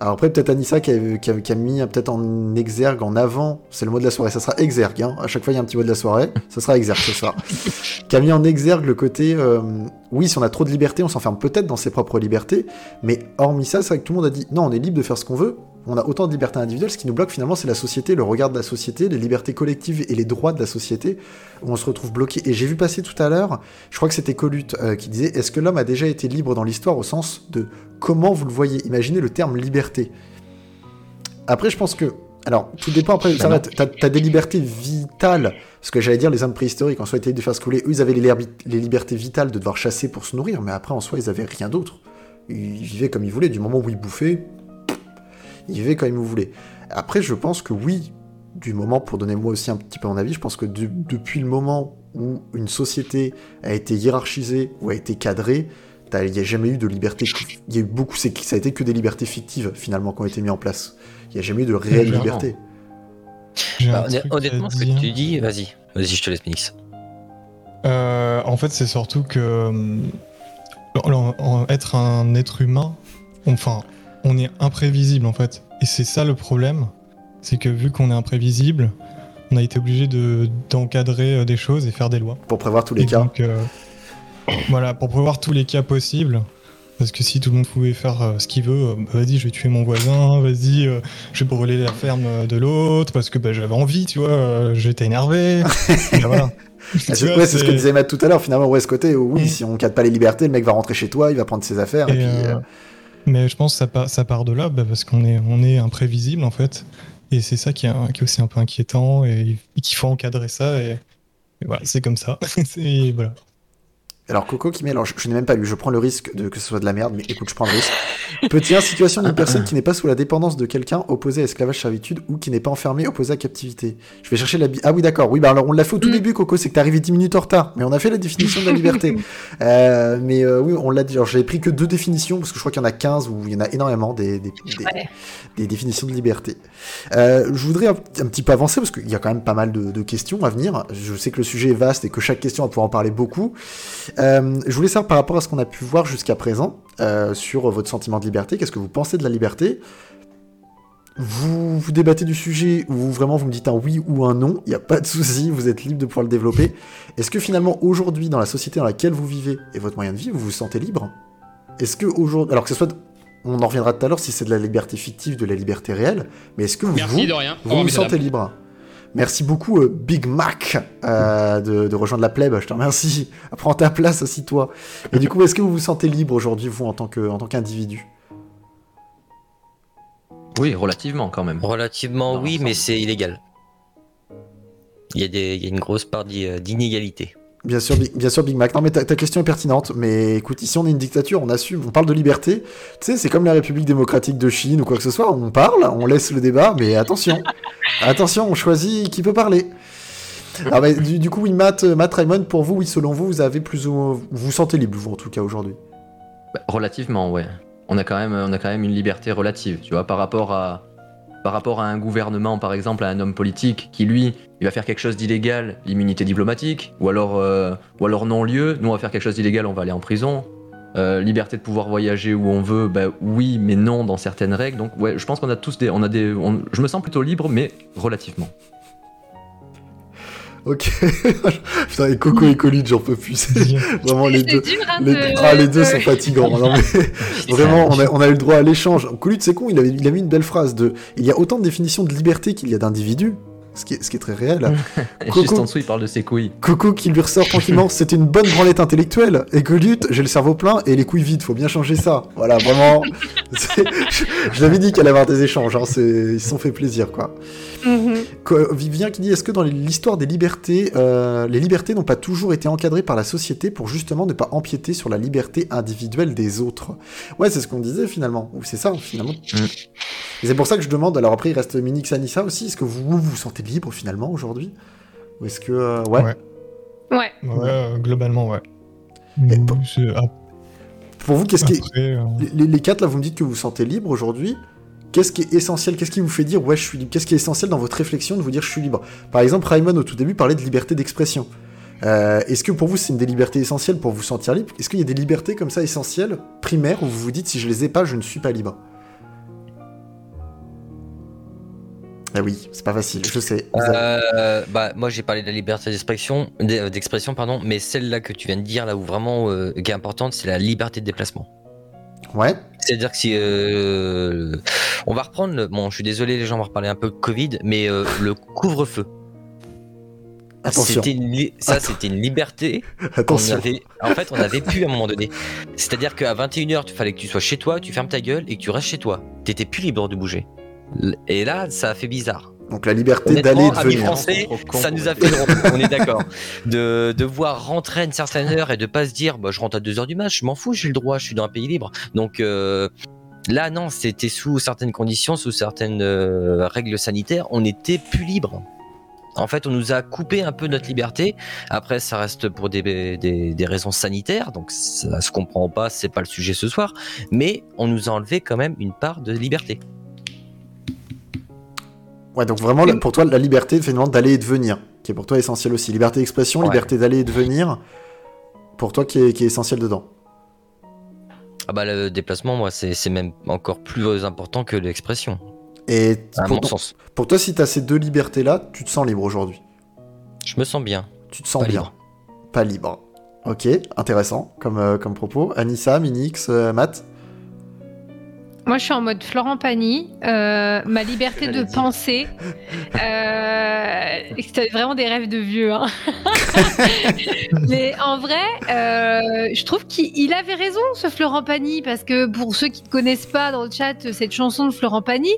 Alors après, peut-être Anissa qui a, mis peut-être en exergue, en avant, c'est le mot de la soirée, ça sera exergue, hein. à chaque fois il y a un petit mot de la soirée, ça sera exergue ce soir. qui a mis en exergue le côté, euh, oui, si on a trop de liberté, on s'enferme peut-être dans ses propres libertés, mais hormis ça, c'est vrai que tout le monde a dit, non, on est libre de faire ce qu'on veut, on a autant de libertés individuelles, ce qui nous bloque finalement, c'est la société, le regard de la société, les libertés collectives et les droits de la société, où on se retrouve bloqué. Et j'ai vu passer tout à l'heure, je crois que c'était Colute euh, qui disait, est-ce que l'homme a déjà été libre dans l'histoire au sens de comment vous le voyez? Imaginez le terme liberté. Après, je pense que. Alors, tout dépend après. Bah ça non. va, t'as, des libertés vitales. Ce que j'allais dire, les hommes préhistoriques, en soi, étaient de faire ce qu'ils voulaient. Eux, ils avaient les, libertés vitales de devoir chasser pour se nourrir, mais après, en soi, ils avaient rien d'autre. Ils vivaient comme ils voulaient. Du moment où ils bouffaient, ils vivaient comme ils voulaient. Après, je pense que oui, du moment, pour donner moi aussi un petit peu mon avis, je pense que de- depuis le moment où une société a été hiérarchisée ou a été cadrée, il n'y a jamais eu de liberté. Il y a eu beaucoup, ça a été que des libertés fictives finalement qui ont été mises en place. Il n'y a jamais eu de réelle Clairement. liberté. Bah, honnêtement, ce que dire. tu dis, vas-y. Vas-y, je te laisse, Minix. Euh, en fait, c'est surtout que euh, en- en- être un être humain, enfin, on est imprévisible en fait. Et c'est ça le problème, c'est que vu qu'on est imprévisible, on a été obligé de d'encadrer euh, des choses et faire des lois. Pour prévoir tous les Et cas. donc, euh, voilà, pour prévoir tous les cas possibles. Parce que si tout le monde pouvait faire euh, ce qu'il veut, euh, bah, vas-y, je vais tuer mon voisin, vas-y, euh, je vais brûler la ferme de l'autre, parce que bah, j'avais envie, tu vois, j'étais énervé. Voilà. Ah, c'est- ouais, ce que disait Matt tout à l'heure. Finalement, ouais, ce côté, où, oui, Mm. si on cadre pas les libertés, le mec va rentrer chez toi, il va prendre ses affaires. Et, Et, puis, euh, euh, Mais je pense que ça, part- ça part de là, bah, parce qu'on est, on est imprévisible en fait. Et c'est ça qui est, qui est aussi un peu inquiétant et, et qu'il faut encadrer ça. Et, et voilà, c'est comme ça. Voilà. Alors Coco qui met, alors je, je n'ai même pas lu, je prends le risque de que ce soit de la merde, mais écoute, je prends le risque. Petit 1, situation d'une personne qui n'est pas sous la dépendance de quelqu'un opposé à esclavage servitude ou qui n'est pas enfermé opposé à captivité. Je vais chercher la Ah oui d'accord, oui bah alors on l'a fait au tout Mm. début Coco, c'est que t'es arrivé 10 minutes en retard, mais on a fait la définition de la liberté. Euh, mais euh, oui, on l'a dit, alors j'avais pris que deux définitions, parce que je crois qu'il y en a 15 ou il y en a énormément des, des, des- Ouais. des définitions de liberté. Euh, je voudrais un, un petit peu avancer parce qu'il y a quand même pas mal de, de questions à venir. Je sais que le sujet est vaste et que chaque question va pouvoir en parler beaucoup. Euh, je voulais savoir par rapport à ce qu'on a pu voir jusqu'à présent euh, sur votre sentiment de liberté, qu'est-ce que vous pensez de la liberté? Vous, vous débattez du sujet ou vraiment vous me dites un oui ou un non, il n'y a pas de souci, vous êtes libre de pouvoir le développer. Est-ce que finalement aujourd'hui, dans la société dans laquelle vous vivez et votre moyen de vie, vous vous sentez libre? Est-ce que aujourd'hui, alors que ce soit, on en reviendra tout à l'heure si c'est de la liberté fictive, de la liberté réelle, mais est-ce que vous, Merci vous, de rien. Au vous revoir, vous messieurs, sentez libre? Merci beaucoup, euh, Big Mac, euh, de, de rejoindre la plèbe. Je te remercie. Prends ta place, assis-toi. Et du coup, est-ce que vous vous sentez libre aujourd'hui, vous, en tant qu'individu? Oui, relativement quand même. Relativement, Dans oui, mais c'est illégal. Il y, a des, il y a une grosse part euh, d'inégalité. Bien sûr, Big, bien sûr, Big Mac. Non, mais ta, ta question est pertinente. Mais écoute, ici, on est une dictature, on assume, on parle de liberté. Tu sais, c'est comme la République démocratique de Chine ou quoi que ce soit. On parle, on laisse le débat, mais attention. attention, on choisit qui peut parler. Alors, bah, du, du coup, oui, Matt, euh, Matt Raymond, pour vous, oui, selon vous, vous avez plus ou vous vous sentez libre, vous, en tout cas, aujourd'hui? Bah, relativement, ouais. On a, quand même, on a quand même une liberté relative, tu vois, par rapport à, par rapport à un gouvernement, par exemple, à un homme politique qui, lui, il va faire quelque chose d'illégal, l'immunité diplomatique, ou alors, euh, non-lieu, nous, on va faire quelque chose d'illégal, on va aller en prison. Euh, liberté de pouvoir voyager où on veut, bah oui, mais non dans certaines règles. Donc, ouais, je pense qu'on a tous des. On a des je me sens plutôt libre, mais relativement. Ok. Putain, et Coco et Colline, j'en peux plus. Vraiment, les deux. dur, hein, Les, de- ah, les deux de- sont fatigants. Non, mais vraiment, on a, on a eu le droit à l'échange. Colute, c'est con, il, avait, il a mis une belle phrase de Il y a autant de définitions de liberté qu'il y a d'individus. Ce qui, est, ce qui est très réel. Et Coco- Juste en dessous, il parle de ses couilles. Coco qui lui ressort tranquillement, c'était une bonne branlette intellectuelle. Et Colute, j'ai le cerveau plein et les couilles vides, faut bien changer ça. Voilà, vraiment. c'est- Je, je l'avais dit qu'elle allait avoir des échanges, hein, c'est- ils se sont fait plaisir, quoi. Quoi, Vivien qui dit est-ce que dans l'histoire des libertés, euh, les libertés n'ont pas toujours été encadrées par la société pour justement ne pas empiéter sur la liberté individuelle des autres? Ouais, c'est ce qu'on disait finalement. Ou c'est ça finalement. Et c'est pour ça que je demande. Alors après, il reste Minix Anissa aussi. Est-ce que vous vous, vous sentez libre finalement aujourd'hui Ou est-ce que euh, ouais. Ouais. Ouais. Ouais, euh, globalement, ouais. Et pour- vous, qu'est-ce qui euh, les, les quatre là, vous me dites que vous vous sentez libre aujourd'hui. Qu'est-ce qui est essentiel? Qu'est-ce qui vous fait dire ouais, je suis libre Qu'est-ce qui est essentiel dans votre réflexion de vous dire je suis libre? Par exemple, Raymond au tout début parlait de liberté d'expression. Euh, Est-ce que pour vous c'est une des libertés essentielles pour vous sentir libre? Est-ce qu'il y a des libertés comme ça essentielles, primaires, où vous vous dites si je les ai pas, je ne suis pas libre? Ah oui, c'est pas facile, je sais. Euh, bah, moi j'ai parlé de la liberté d'expression, euh, d'expression pardon, mais celle-là que tu viens de dire là où vraiment euh, qui est importante, c'est la liberté de déplacement. Ouais. C'est-à-dire que si euh, on va reprendre, le... bon, je suis désolé les gens, on va reparler un peu de Covid, mais le couvre-feu, Attention, une ça c'était une liberté attention. avait, en fait on avait pu à un moment donné. C'est-à-dire qu'à 21h, il fallait que tu sois chez toi, tu fermes ta gueule et que tu restes chez toi. T'étais plus libre de bouger. Et là, ça a fait bizarre. Donc la liberté d'aller et de venir. français, ça nous a fait drôle, on est d'accord. De devoir rentrer à une certaine heure et de pas se dire, bah, je rentre à 2h du match, je m'en fous, j'ai le droit, je suis dans un pays libre. Donc euh, là, non, c'était sous certaines conditions, sous certaines euh, règles sanitaires, on était plus libre. En fait, on nous a coupé un peu notre liberté. Après, ça reste pour des, des, des raisons sanitaires, donc ça se comprend pas, c'est pas le sujet ce soir. Mais on nous a enlevé quand même une part de liberté. Ouais, donc vraiment, pour toi, la liberté finalement d'aller et de venir, qui est pour toi essentiel aussi. Liberté d'expression, Ouais. liberté d'aller et de venir, pour toi qui est, qui est essentiel dedans. Ah bah le déplacement, moi, c'est c'est même encore plus important que l'expression, Et à pour, mon ton- sens. pour toi, si tu as ces deux libertés-là, tu te sens libre aujourd'hui? Je me sens bien. Tu te sens Pas bien? libre. Pas libre. Ok, intéressant comme, euh, comme propos. Anissa, Minix, euh, Matt? Moi, je suis en mode Florent Pagny. Euh, ma liberté de penser. Euh, c'est vraiment des rêves de vieux. hein. Mais en vrai, euh, je trouve qu'il il avait raison, ce Florent Pagny, parce que pour ceux qui ne connaissent pas dans le chat cette chanson de Florent Pagny,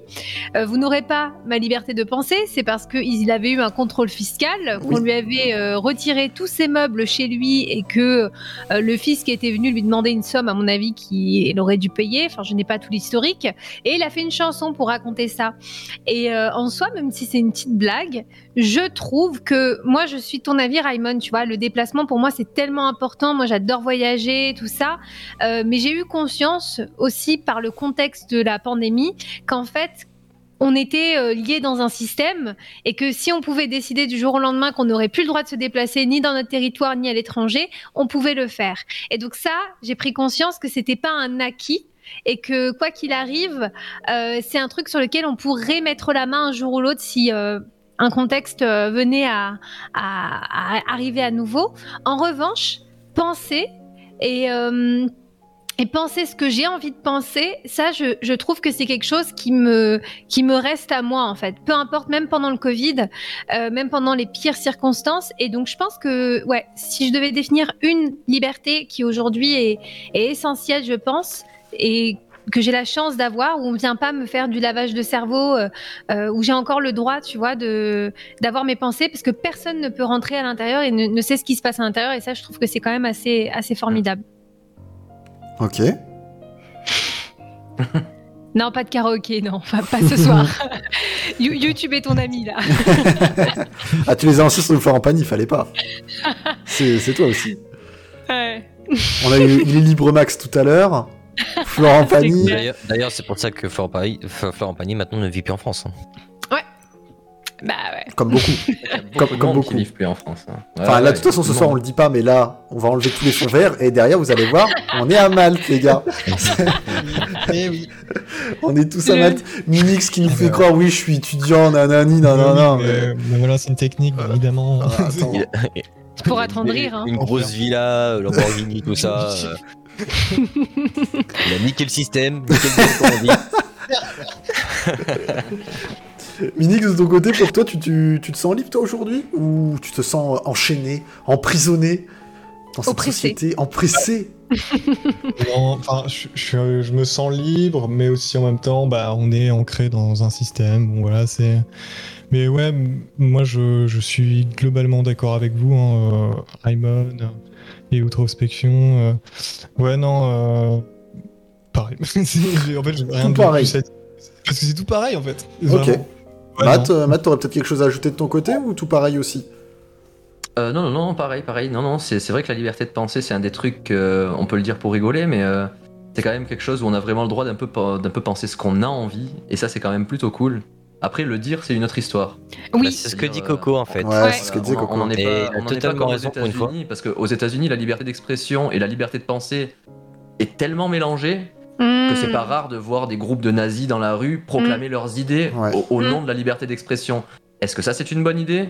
euh, vous n'aurez pas ma liberté de penser. C'est parce qu'il avait eu un contrôle fiscal, qu'on lui avait euh, retiré tous ses meubles chez lui et que euh, le fisc était venu lui demander une somme, à mon avis, qu'il aurait dû payer. Enfin, je n'ai pas tout Et il a fait une chanson pour raconter ça. Et euh, en soi, même si c'est une petite blague, je trouve que moi, je suis ton avis, Raymond. Tu vois, le déplacement pour moi, c'est tellement important. Moi, j'adore voyager, tout ça. Euh, mais j'ai eu conscience aussi par le contexte de la pandémie qu'en fait, on était euh, liés dans un système et que si on pouvait décider du jour au lendemain qu'on n'aurait plus le droit de se déplacer ni dans notre territoire ni à l'étranger, on pouvait le faire. Et donc ça, j'ai pris conscience que c'était pas un acquis et que quoi qu'il arrive, euh, c'est un truc sur lequel on pourrait mettre la main un jour ou l'autre si euh, un contexte euh, venait à, arriver à nouveau. En revanche, penser et penser ce que j'ai envie de penser, ça, je, trouve que c'est quelque chose qui me, reste à moi, en fait. Peu importe, même pendant le Covid, même pendant les pires circonstances. Et donc, je pense que, ouais, si je devais définir une liberté qui aujourd'hui est essentielle, je pense, et que j'ai la chance d'avoir, où on vient pas me faire du lavage de cerveau, euh, euh, où j'ai encore le droit, tu vois, de d'avoir mes pensées, parce que personne ne peut rentrer à l'intérieur et ne, ne sait ce qui se passe à l'intérieur. Et ça, je trouve que c'est quand même assez, assez formidable. Ok. Non, pas de karaoké, non, pas, pas ce soir. You- YouTube est ton ami là. Ah, tu les as lancés sur le Florent Pagny, fallait pas. C'est toi aussi. Ouais. On a eu Il est libre Max tout à l'heure. Florent Pagny. D'ailleurs- D'ailleurs, c'est pour ça que Florent Pagny, F- Florent Pagny maintenant ne vit plus en France. hein. Bah ouais. Comme beaucoup. Comme- de comme monde beaucoup. qui vivent plus en France. hein. Enfin, Ouais, là, ouais, de toute façon, ce beaucoup de soir, on monde. le dit pas, mais là, on va enlever tous les fonds verts et derrière, vous allez voir, on est à Malte, les gars. Eh oui. On est tous à Le- Malte. Minix qui nous fait Ouais. croire, oui, je suis étudiant, nanani, nanana. Oui, mais- mais, mais voilà, c'est une technique, évidemment. Ah, attends. Il- Pour attendrir. Hein. Une grosse villa, euh, Lamborghini, tout ça. euh. Il a niqué le système, niqué le. Minix, de ton côté, pour toi, tu, tu, tu te sens libre, toi, aujourd'hui? Ou tu te sens enchaîné, emprisonné dans cette Oppressé. société? Empressé? Non, Enfin, je, je- je me sens libre, mais aussi en même temps, bah, on est ancré dans un système. Bon, voilà, c'est. Mais ouais, moi, je, je suis globalement d'accord avec vous, hein, euh, Raymond et Outrospection. euh, ouais, non, euh, pareil. En fait, j'ai rien de plus. Parce que c'est tout pareil, en fait. Ok. Ouais, Matt, euh, Matt, t'aurais peut-être quelque chose à ajouter de ton côté ou tout pareil aussi? Euh, non, non, non, pareil, pareil. Non, non, c'est c'est vrai que la liberté de penser, c'est un des trucs, euh, on peut le dire pour rigoler, mais euh, c'est quand même quelque chose où on a vraiment le droit d'un peu, peu penser ce qu'on a envie, et ça, c'est quand même plutôt cool. Après, le dire, c'est une autre histoire. Oui. Bah, c'est ce que dit Coco en fait. Ouais, Ouais. c'est ce que Coco. on n'en est pas, on en est pas comme aux raison pour une fois. États-Unis, parce qu'aux États-Unis, la liberté d'expression et la liberté de penser est tellement mélangée que c'est Hmm. pas rare de voir des groupes de nazis dans la rue proclamer leurs idées Ouais. au, au nom de la liberté d'expression. Est-ce que ça c'est une bonne idée?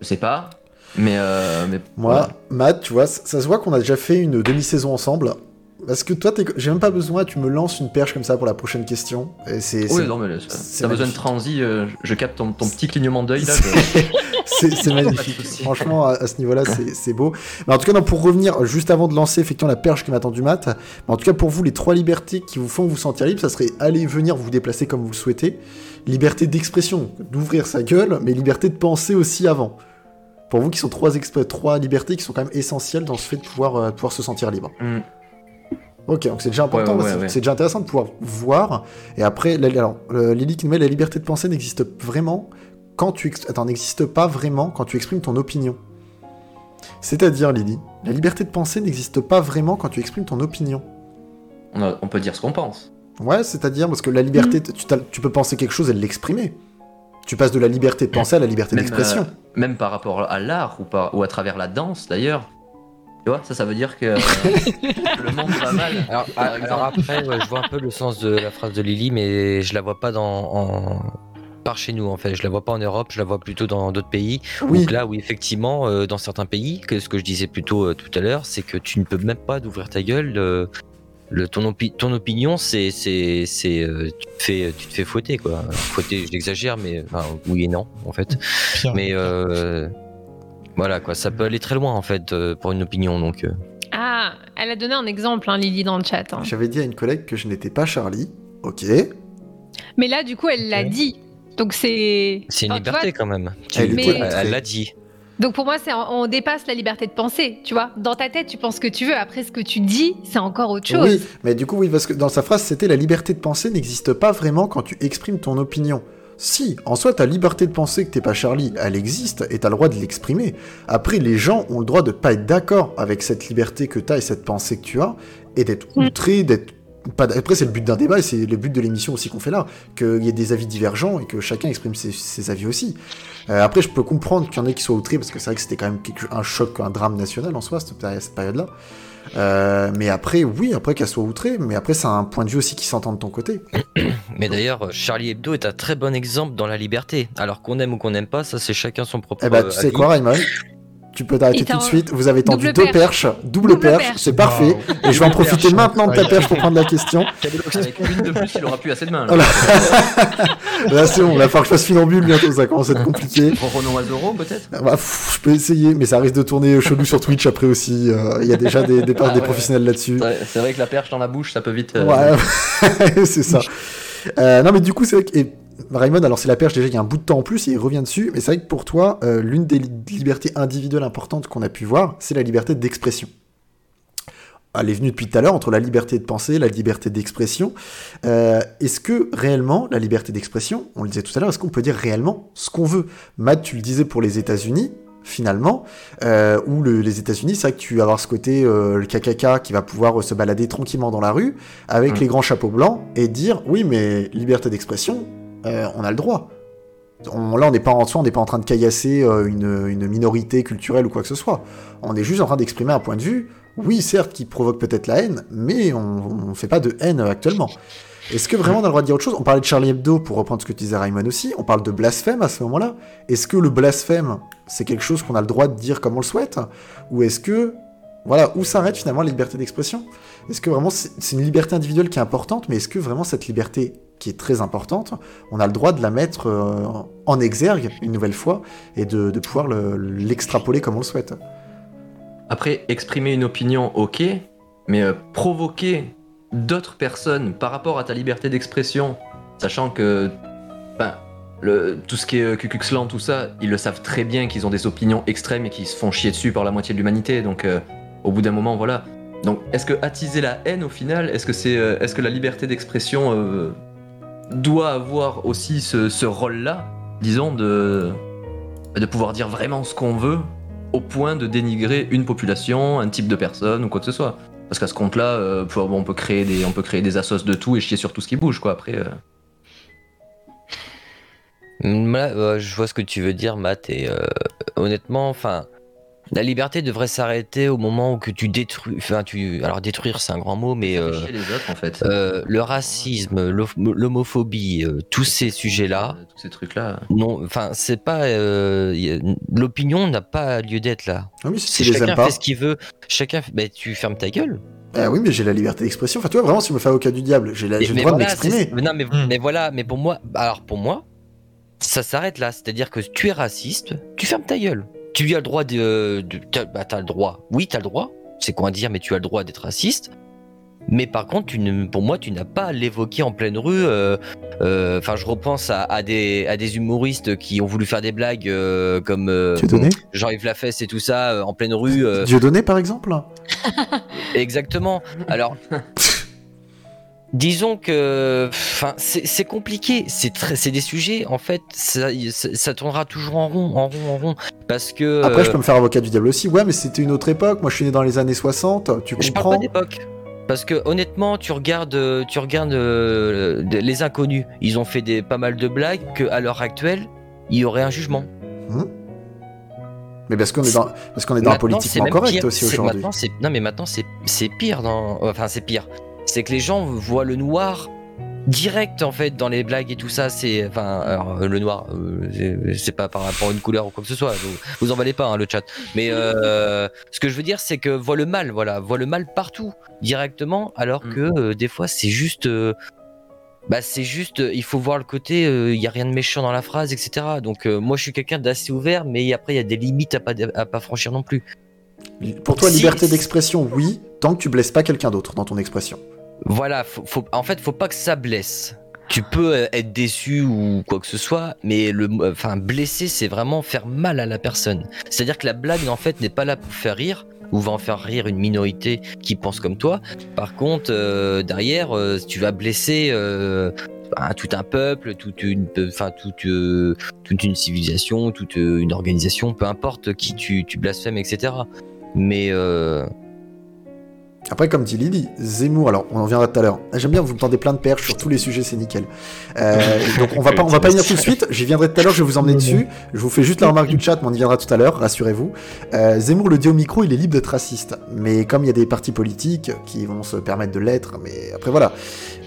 Je sais pas, mais, euh, mais Moi, voilà. Matt, tu vois, ça, ça se voit qu'on a déjà fait une demi-saison ensemble. Parce que toi, j'ai même pas besoin, tu me lances une perche comme ça pour la prochaine question. Et c'est, Oui, non, mais t'as besoin de transi, euh, je capte ton, ton petit clignement d'œil là. c'est, magnifique. Franchement, à, à ce niveau-là, c'est, beau. Mais en tout cas, non, pour revenir, juste avant de lancer effectivement la perche qui m'attend du Matt, mais en tout cas, pour vous, les trois libertés qui vous font vous sentir libre, ça serait aller venir vous déplacer comme vous le souhaitez. Liberté d'expression, d'ouvrir sa gueule, mais liberté de penser aussi avant. Pour vous, qui sont trois, trois libertés qui sont quand même essentielles dans ce fait de pouvoir, euh, pouvoir se sentir libre. Mm. Ok, donc c'est déjà important, Ouais, ouais, c'est, ouais, ouais. c'est déjà intéressant de pouvoir voir. Et après, la- alors, euh, Lily qui nous met la liberté de penser n'existe vraiment quand tu ex- attends, n'existe pas vraiment quand tu exprimes ton opinion. C'est-à-dire, Lily, la liberté de penser n'existe pas vraiment quand tu exprimes ton opinion. On, a- on peut dire ce qu'on pense. Ouais, c'est-à-dire parce que la liberté, tu, t'as- tu peux penser quelque chose et l'exprimer. Tu passes de la liberté de penser à la liberté d'expression. euh, même par rapport à l'art ou, par- ou à travers la danse d'ailleurs. Tu vois, ça, ça veut dire que euh, le monde va mal. Alors, exemple. après, ouais, je vois un peu le sens de la phrase de Lily, mais je la vois pas dans, en- par chez nous en fait. Je la vois pas en Europe, je la vois plutôt dans d'autres pays. Oui. Donc là, oui, effectivement, euh, dans certains pays, que ce que je disais plus tôt euh, tout à l'heure, c'est que tu ne peux même pas d'ouvrir ta gueule. euh, le, ton, opi- ton opinion, c'est, c'est, c'est, euh, tu te fais, tu te fais fouetter quoi. Fouetter, j'exagère, mais enfin, oui et non en fait. Pire. Mais euh, voilà quoi, ça peut aller très loin en fait euh, pour une opinion. Donc euh, Ah, elle a donné un exemple, hein, Lily, dans le chat. hein. J'avais dit à une collègue que je n'étais pas Charlie. Ok. Mais là, du coup, elle l'a dit. Donc c'est. c'est une Enfin, tu liberté vois, quand même. Elle l'a dit. Donc pour moi, c'est on dépasse la liberté de penser, tu vois. Dans ta tête, tu penses ce que tu veux. Après, ce que tu dis, c'est encore autre chose. Oui, mais du coup, oui, parce que dans sa phrase, c'était la liberté de penser n'existe pas vraiment quand tu exprimes ton opinion. Si, en soi, ta liberté de penser que t'es pas Charlie, elle existe et t'as le droit de l'exprimer. Après, les gens ont le droit de pas être d'accord avec cette liberté que t'as et cette pensée que tu as, et d'être Mm. outré, d'être pas. Après, c'est le but d'un débat et c'est le but de l'émission aussi qu'on fait là, qu'il y ait des avis divergents et que chacun exprime ses, ses avis aussi. Euh, après, je peux comprendre qu'il y en ait qui soient outrés parce que c'est vrai que c'était quand même quelque- un choc, un drame national en soi, cette, cette période-là. Euh, mais après, oui, après qu'elle soit outrée, mais après, c'est un point de vue aussi qui s'entend de ton côté. Mais d'ailleurs, Charlie Hebdo est un très bon exemple dans la liberté. Alors qu'on aime ou qu'on n'aime pas, ça c'est chacun son propre. Eh bah, euh, tu sais avis. quoi, Raymond? Tu peux t'arrêter tout de suite. Vous avez tendu double deux perche. perches, double, Double perche, perche. c'est parfait. Et je vais en profiter perche. maintenant de ta perche pour prendre la question. Avec une de plus, il aura plus assez de mains. Là. Là, c'est bon, il va falloir que je fasse funambule bientôt, ça commence à être compliqué. Renaud Azoro, peut-être? Bah, pff, je peux essayer, mais ça risque de tourner chelou sur Twitch après aussi. Euh, Il y a déjà des, des, Ah des ouais. professionnels là-dessus. Ouais, C'est vrai que la perche dans la bouche, ça peut vite. euh, Ouais, c'est ça. Euh, non, mais du coup, c'est vrai que. et Raymond, alors c'est la perche déjà, il y a un bout de temps en plus, et il revient dessus, mais c'est vrai que pour toi, euh, l'une des li- libertés individuelles importantes qu'on a pu voir, c'est la liberté d'expression. Elle est venue depuis tout à l'heure entre la liberté de penser, la liberté d'expression. Euh, est-ce que réellement, la liberté d'expression, on le disait tout à l'heure, est-ce qu'on peut dire réellement ce qu'on veut? Matt, tu le disais pour les États-Unis, finalement, euh, où le- les États-Unis, c'est vrai que tu vas avoir ce côté, euh, le KKK qui va pouvoir euh, se balader tranquillement dans la rue avec Mm. les grands chapeaux blancs et dire oui, mais liberté d'expression, euh, on a le droit. Là, on n'est pas en soi, on n'est pas en train de caillasser euh, une, minorité culturelle ou quoi que ce soit. On est juste en train d'exprimer un point de vue, oui, certes, qui provoque peut-être la haine, mais on ne fait pas de haine euh, actuellement. Est-ce que vraiment on a le droit de dire autre chose? On parlait de Charlie Hebdo, pour reprendre ce que tu disais Raymond aussi, on parle de blasphème à ce moment-là. Est-ce que le blasphème, c'est quelque chose qu'on a le droit de dire comme on le souhaite? Ou est-ce que, voilà, où s'arrête finalement la liberté d'expression? Est-ce que vraiment c'est une liberté individuelle qui est importante, mais est-ce que vraiment cette liberté qui est très importante, on a le droit de la mettre euh, en exergue une nouvelle fois et de, pouvoir le- l'extrapoler comme on le souhaite Après, exprimer une opinion, ok, mais euh, provoquer d'autres personnes par rapport à ta liberté d'expression, sachant que, ben, tout ce qui est euh, Ku tout ça, ils le savent très bien qu'ils ont des opinions extrêmes et qu'ils se font chier dessus par la moitié de l'humanité. Donc, au bout d'un moment, voilà. Donc, est-ce que attiser la haine au final, est-ce que c'est, est-ce que la liberté d'expression doit avoir aussi ce, ce rôle-là, disons, de de pouvoir dire vraiment ce qu'on veut au point de dénigrer une population, un type de personne ou quoi que ce soit. Parce qu'à ce compte-là, euh, on peut créer des, on peut créer des assos de tout et chier sur tout ce qui bouge, quoi. Après, euh, Mm, Là, euh, je vois ce que tu veux dire, Matt, et euh, honnêtement, enfin, la liberté devrait s'arrêter au moment où que tu détruis, enfin, tu, alors détruire c'est un grand mot, mais euh, les autres en fait. euh, le racisme, l'homophobie, euh, tous ces sujets-là, Euh, tous ces trucs-là. non, enfin, c'est pas, euh, l'opinion n'a pas lieu d'être là. Ah oui, si chacun pas. fait ce qu'il veut, chacun, mais tu fermes ta gueule. Ah oui, mais j'ai la liberté d'expression. Enfin, tu vois, vraiment, si je me fais avocat du diable, j'ai le Mais droit voilà, de m'exprimer. Non, mais, Hmm. mais voilà, mais pour moi, alors pour moi, ça s'arrête là. C'est-à-dire que tu es raciste, tu fermes ta gueule. Tu as le droit de. de- t'as, bah, t'as le droit. Oui, t'as le droit. C'est quoi à dire, mais tu as le droit d'être raciste. Mais par contre, tu ne, pour moi, tu n'as pas à l'évoquer en pleine rue. euh, euh, Enfin, je repense à, à des, à des humoristes qui ont voulu faire des blagues euh, comme euh, Jean-Yves Lafesse et tout ça en pleine rue. euh, Dieudonné, par exemple Exactement. Alors, disons que, enfin, c'est compliqué. C'est des sujets. En fait, ça, ça, ça tournera toujours en rond, en rond, en rond, parce que. Après, je euh, peux me faire avocat du diable aussi. Ouais, mais c'était une autre époque. Moi, je suis né dans les années 60. Tu je parle comprends pas d'époque. Parce que honnêtement, tu regardes, euh, tu regardes euh, les inconnus. Ils ont fait des pas mal de blagues que à l'heure actuelle, il y aurait un jugement. Mais parce qu'on est dans, parce qu'on est dans un Maintenant, politiquement c'est même correct pire. aussi aujourd'hui. Non, mais maintenant, c'est c'est pire. Dans... Enfin, c'est pire. C'est que les gens voient le noir direct, en fait, dans les blagues et tout ça. C'est. Enfin, alors, euh, le noir, euh, c'est- pas par rapport à une couleur ou quoi que ce soit. Vous, vous emballez pas, hein, le chat. Mais euh, ce que je veux dire, c'est que voit le mal, voilà. Voit le mal partout, directement, alors Mm. que euh, des fois, c'est juste. euh, bah c'est juste, il faut voir le côté, euh, il y a rien de méchant dans la phrase, etc. Donc euh, moi je suis quelqu'un d'assez ouvert, mais après il y a des limites à pas, à pas franchir non plus. Pour toi, Si- liberté d'expression, oui, tant que tu blesses pas quelqu'un d'autre dans ton expression. Voilà, en fait, faut pas que ça blesse. Tu peux euh, être déçu ou quoi que ce soit, mais le, euh, enfin, blesser, c'est vraiment faire mal à la personne. C'est-à-dire que la blague, en fait, n'est pas là pour faire rire ou va en faire rire une minorité qui pense comme toi. Par contre, euh, derrière, tu vas blesser ben, tout un peuple, toute une, enfin, toute, toute une civilisation, toute une organisation, peu importe qui tu, tu blasphèmes, etc. Mais Après, comme dit Lily, Zemmour, alors on en viendra tout à l'heure. J'aime bien, vous me tendez plein de perches sur tous les sujets, c'est nickel. Euh, donc on va pas, on va pas y venir tout de suite. J'y viendrai tout à l'heure, je vais vous emmener dessus. Je vous fais juste la remarque du chat, mais on y viendra tout à l'heure, rassurez-vous. Euh, Zemmour le dit au micro, il est libre d'être raciste. Mais comme il y a des partis politiques qui vont se permettre de l'être, mais après voilà.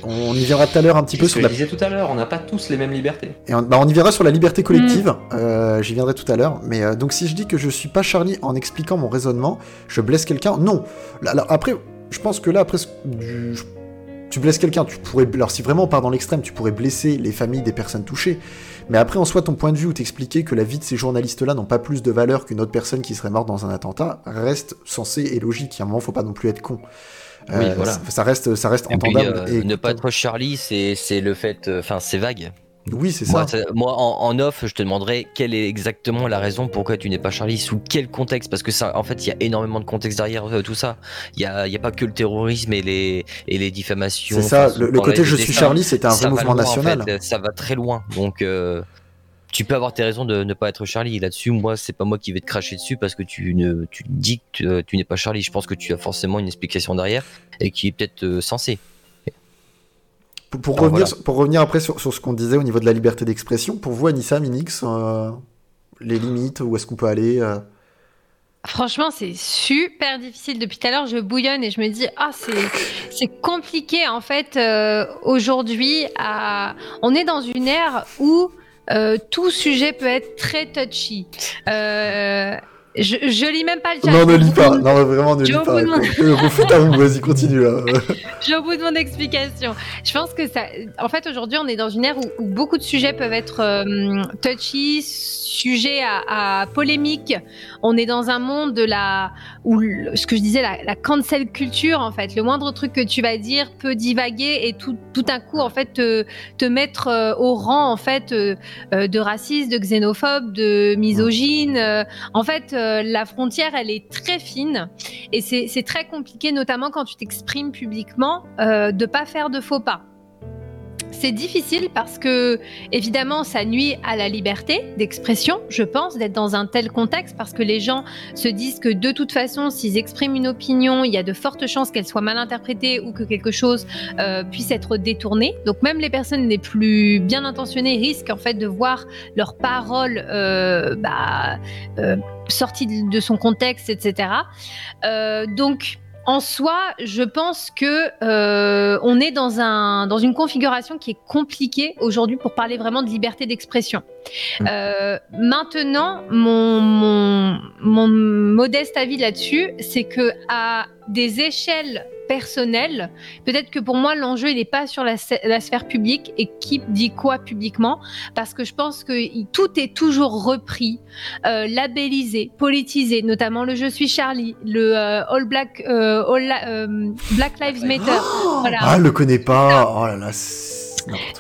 On y viendra tout à l'heure un petit peu sur la je disais tout à l'heure, on n'a pas tous les mêmes libertés. Et on, bah, on y verra sur la liberté collective, euh, j'y viendrai tout à l'heure. Mais euh, donc si je dis que je suis pas Charlie en expliquant mon raisonnement, je blesse quelqu'un Non. Là, là, après, je pense que là, après, du- tu blesses quelqu'un, tu pourrais... Alors si vraiment on part dans l'extrême, tu pourrais blesser les familles des personnes touchées. Mais après, en soi, ton point de vue où t'expliquer que la vie de ces journalistes-là n'ont pas plus de valeur qu'une autre personne qui serait morte dans un attentat, reste sensé et logique. À un moment, faut pas non plus être con. Oui, voilà. ça, ça reste, ça reste et puis, entendable. euh, et ne pas être Charlie, c'est c'est le fait, euh, enfin, c'est vague. Oui, c'est ça. Moi, en, en off, je te demanderai quelle est exactement la raison pourquoi tu n'es pas Charlie, sous quel contexte, parce que ça, en fait, il y a énormément de contexte derrière euh, tout ça. Il y a, il y a pas que le terrorisme et les et les diffamations. C'est ça, le, côté je suis Charlie, c'était un vrai mouvement loin, en national. fait, ça va très loin, donc. euh, tu peux avoir tes raisons de ne pas être Charlie. Là-dessus, moi, c'est pas moi qui vais te cracher dessus parce que tu ne, tu dis que tu, euh, tu n'es pas Charlie. Je pense que tu as forcément une explication derrière et qui est peut-être euh, sensée. Pour, pour Alors, revenir, voilà. pour revenir après sur, sur ce qu'on disait au niveau de la liberté d'expression, pour vous, Anissa, Minix, euh, les limites, où est-ce qu'on peut aller euh, Franchement, c'est super difficile. Depuis tout à l'heure, je bouillonne et je me dis, ah, c'est, c'est compliqué en fait. euh, aujourd'hui, à... on est dans une ère où euh, tout sujet peut être très touchy. Je, je lis même pas le chat. Non, ne lis pas, non, vraiment, ne lis pas. demande- Euh, Refute à vous, vas-y, continue là. Je suis au bout de mon explication. Je pense que ça. En fait, aujourd'hui, on est dans une ère où, où beaucoup de sujets peuvent être euh, touchy, sujets à, à polémique. On est dans un monde de la. où ce que je disais, la, la cancel culture, en fait. Le moindre truc que tu vas dire peut divaguer et tout, tout un coup, en fait, te, te mettre euh, au rang, en fait, euh, de raciste, de xénophobe, de misogyne. En fait, euh, la frontière, elle est très fine. Et c'est très compliqué, notamment quand tu t'exprimes publiquement, euh, de pas faire de faux pas. C'est difficile parce que, évidemment, ça nuit à la liberté d'expression, je pense, d'être dans un tel contexte, parce que les gens se disent que de toute façon, s'ils expriment une opinion, il y a de fortes chances qu'elle soit mal interprétée ou que quelque chose euh, puisse être détourné. Donc même les personnes les plus bien intentionnées risquent en fait de voir leurs paroles euh, bah, euh, de de son contexte, etc. Euh, donc, en soi, je pense que euh, on est dans un dans une configuration qui est compliquée aujourd'hui pour parler vraiment de liberté d'expression. Mm. Euh, maintenant, mon, mon mon modeste avis là-dessus, c'est que à des échelles personnelles, peut-être que pour moi l'enjeu il n'est pas sur la, sphè- la sphère publique et qui dit quoi publiquement, parce que je pense que tout est toujours repris euh, labellisé, politisé, notamment le Je suis Charlie, le euh, All Black, euh, All La- Black Lives Matter. Voilà. Ah, elle le connaît pas. Oh là là.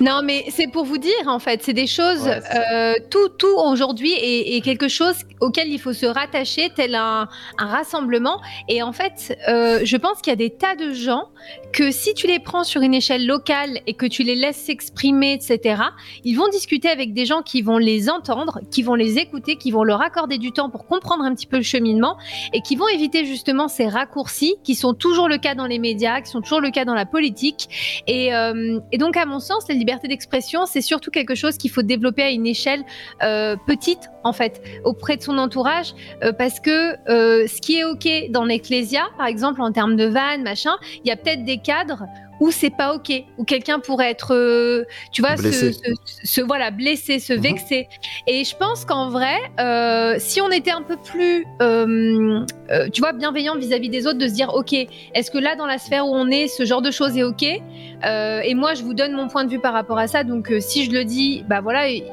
Non, mais c'est pour vous dire, en fait, c'est des choses, Ouais, euh, tout, tout aujourd'hui est, est quelque chose auquel il faut se rattacher, tel un, un rassemblement. Et en fait, euh, je pense qu'il y a des tas de gens que si tu les prends sur une échelle locale et que tu les laisses s'exprimer, etc., ils vont discuter avec des gens qui vont les entendre, qui vont les écouter, qui vont leur accorder du temps pour comprendre un petit peu le cheminement et qui vont éviter justement ces raccourcis qui sont toujours le cas dans les médias, qui sont toujours le cas dans la politique. Et, euh, et donc, à mon sens, sens, la liberté d'expression, c'est surtout quelque chose qu'il faut développer à une échelle euh, petite, en fait, auprès de son entourage, euh, parce que euh, ce qui est OK dans l'Ecclésia, par exemple, en termes de vannes, machin, il y a peut-être des cadres où c'est pas ok, où quelqu'un pourrait être, tu vois, se, Blessé. se- se- voilà, blessé, se Mhm. vexer. Et je pense qu'en vrai, euh, si on était un peu plus, euh, euh, tu vois, bienveillant vis-à-vis des autres, de se dire, ok, est-ce que là, dans la sphère où on est, ce genre de choses est ok? Euh, Et moi, je vous donne mon point de vue par rapport à ça. Donc, euh, si je le dis, bah voilà, il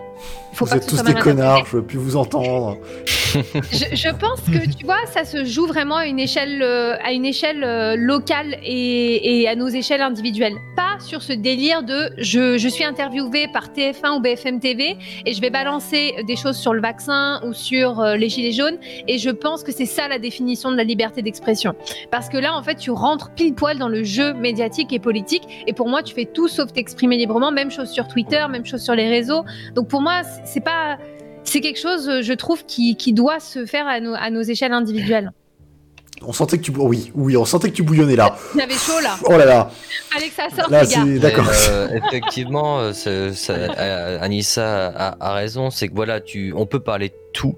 faut Vous pas êtes que ce tous soit des connards, je veux plus vous entendre. je, je pense que tu vois, ça se joue vraiment à une échelle, euh, à une échelle locale et, et à nos échelles individuelles. Pas sur ce délire de je, je suis interviewé par TF1 ou BFM TV et je vais balancer des choses sur le vaccin ou sur les gilets jaunes. Et je pense que c'est ça la définition de la liberté d'expression. Parce que là, en fait, tu rentres pile poil dans le jeu médiatique et politique. Et pour moi, tu fais tout sauf t'exprimer librement. Même chose sur Twitter, même chose sur les réseaux. Donc pour moi, c'est- pas c'est quelque chose, je trouve, qui, qui doit se faire à nos, à nos échelles individuelles. On sentait que tu, oui, oui, on sentait que tu bouillonnais là. J'avais chaud là. Oh là là, que ça sorte, là les gars. d'accord. Euh, effectivement, euh, ça- euh, Anissa a, a raison. C'est que voilà, tu, on peut parler de tout,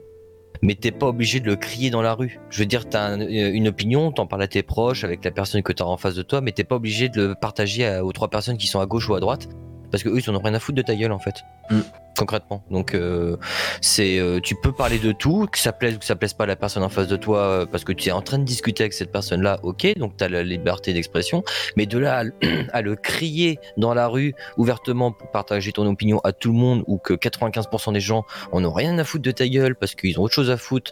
mais t'es pas obligé de le crier dans la rue. Je veux dire, t'as un- une opinion, t'en parles à tes proches, avec la personne que t'as en face de toi, mais t'es pas obligé de le partager aux trois personnes qui sont à gauche ou à droite, parce que eux, ils en ont rien à foutre de ta gueule en fait. Mm. Concrètement. Donc, euh, c'est, euh, tu peux parler de tout, que ça plaise ou que ça plaise pas à la personne en face de toi, euh, parce que tu es en train de discuter avec cette personne-là, ok, donc t'as la liberté d'expression, mais de là à, le- à le crier dans la rue ouvertement pour partager ton opinion à tout le monde ou que 95% des gens en ont rien à foutre de ta gueule parce qu'ils ont autre chose à foutre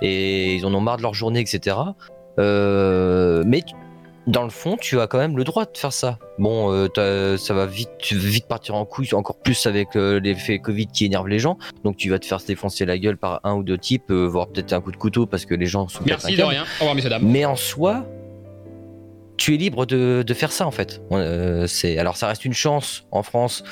et ils en ont marre de leur journée, etc. Mais tu- dans le fond, tu as quand même le droit de faire ça. Bon, euh, ça va vite, vite partir en couille, encore plus avec euh, l'effet Covid qui énerve les gens. Donc tu vas te faire se défoncer la gueule par un ou deux types, euh, voire peut-être un coup de couteau parce que les gens sont Merci de rien. Au revoir, messieurs, dames. mais en soi, tu es libre de, de faire ça en fait. C'est alors ça reste une chance en France.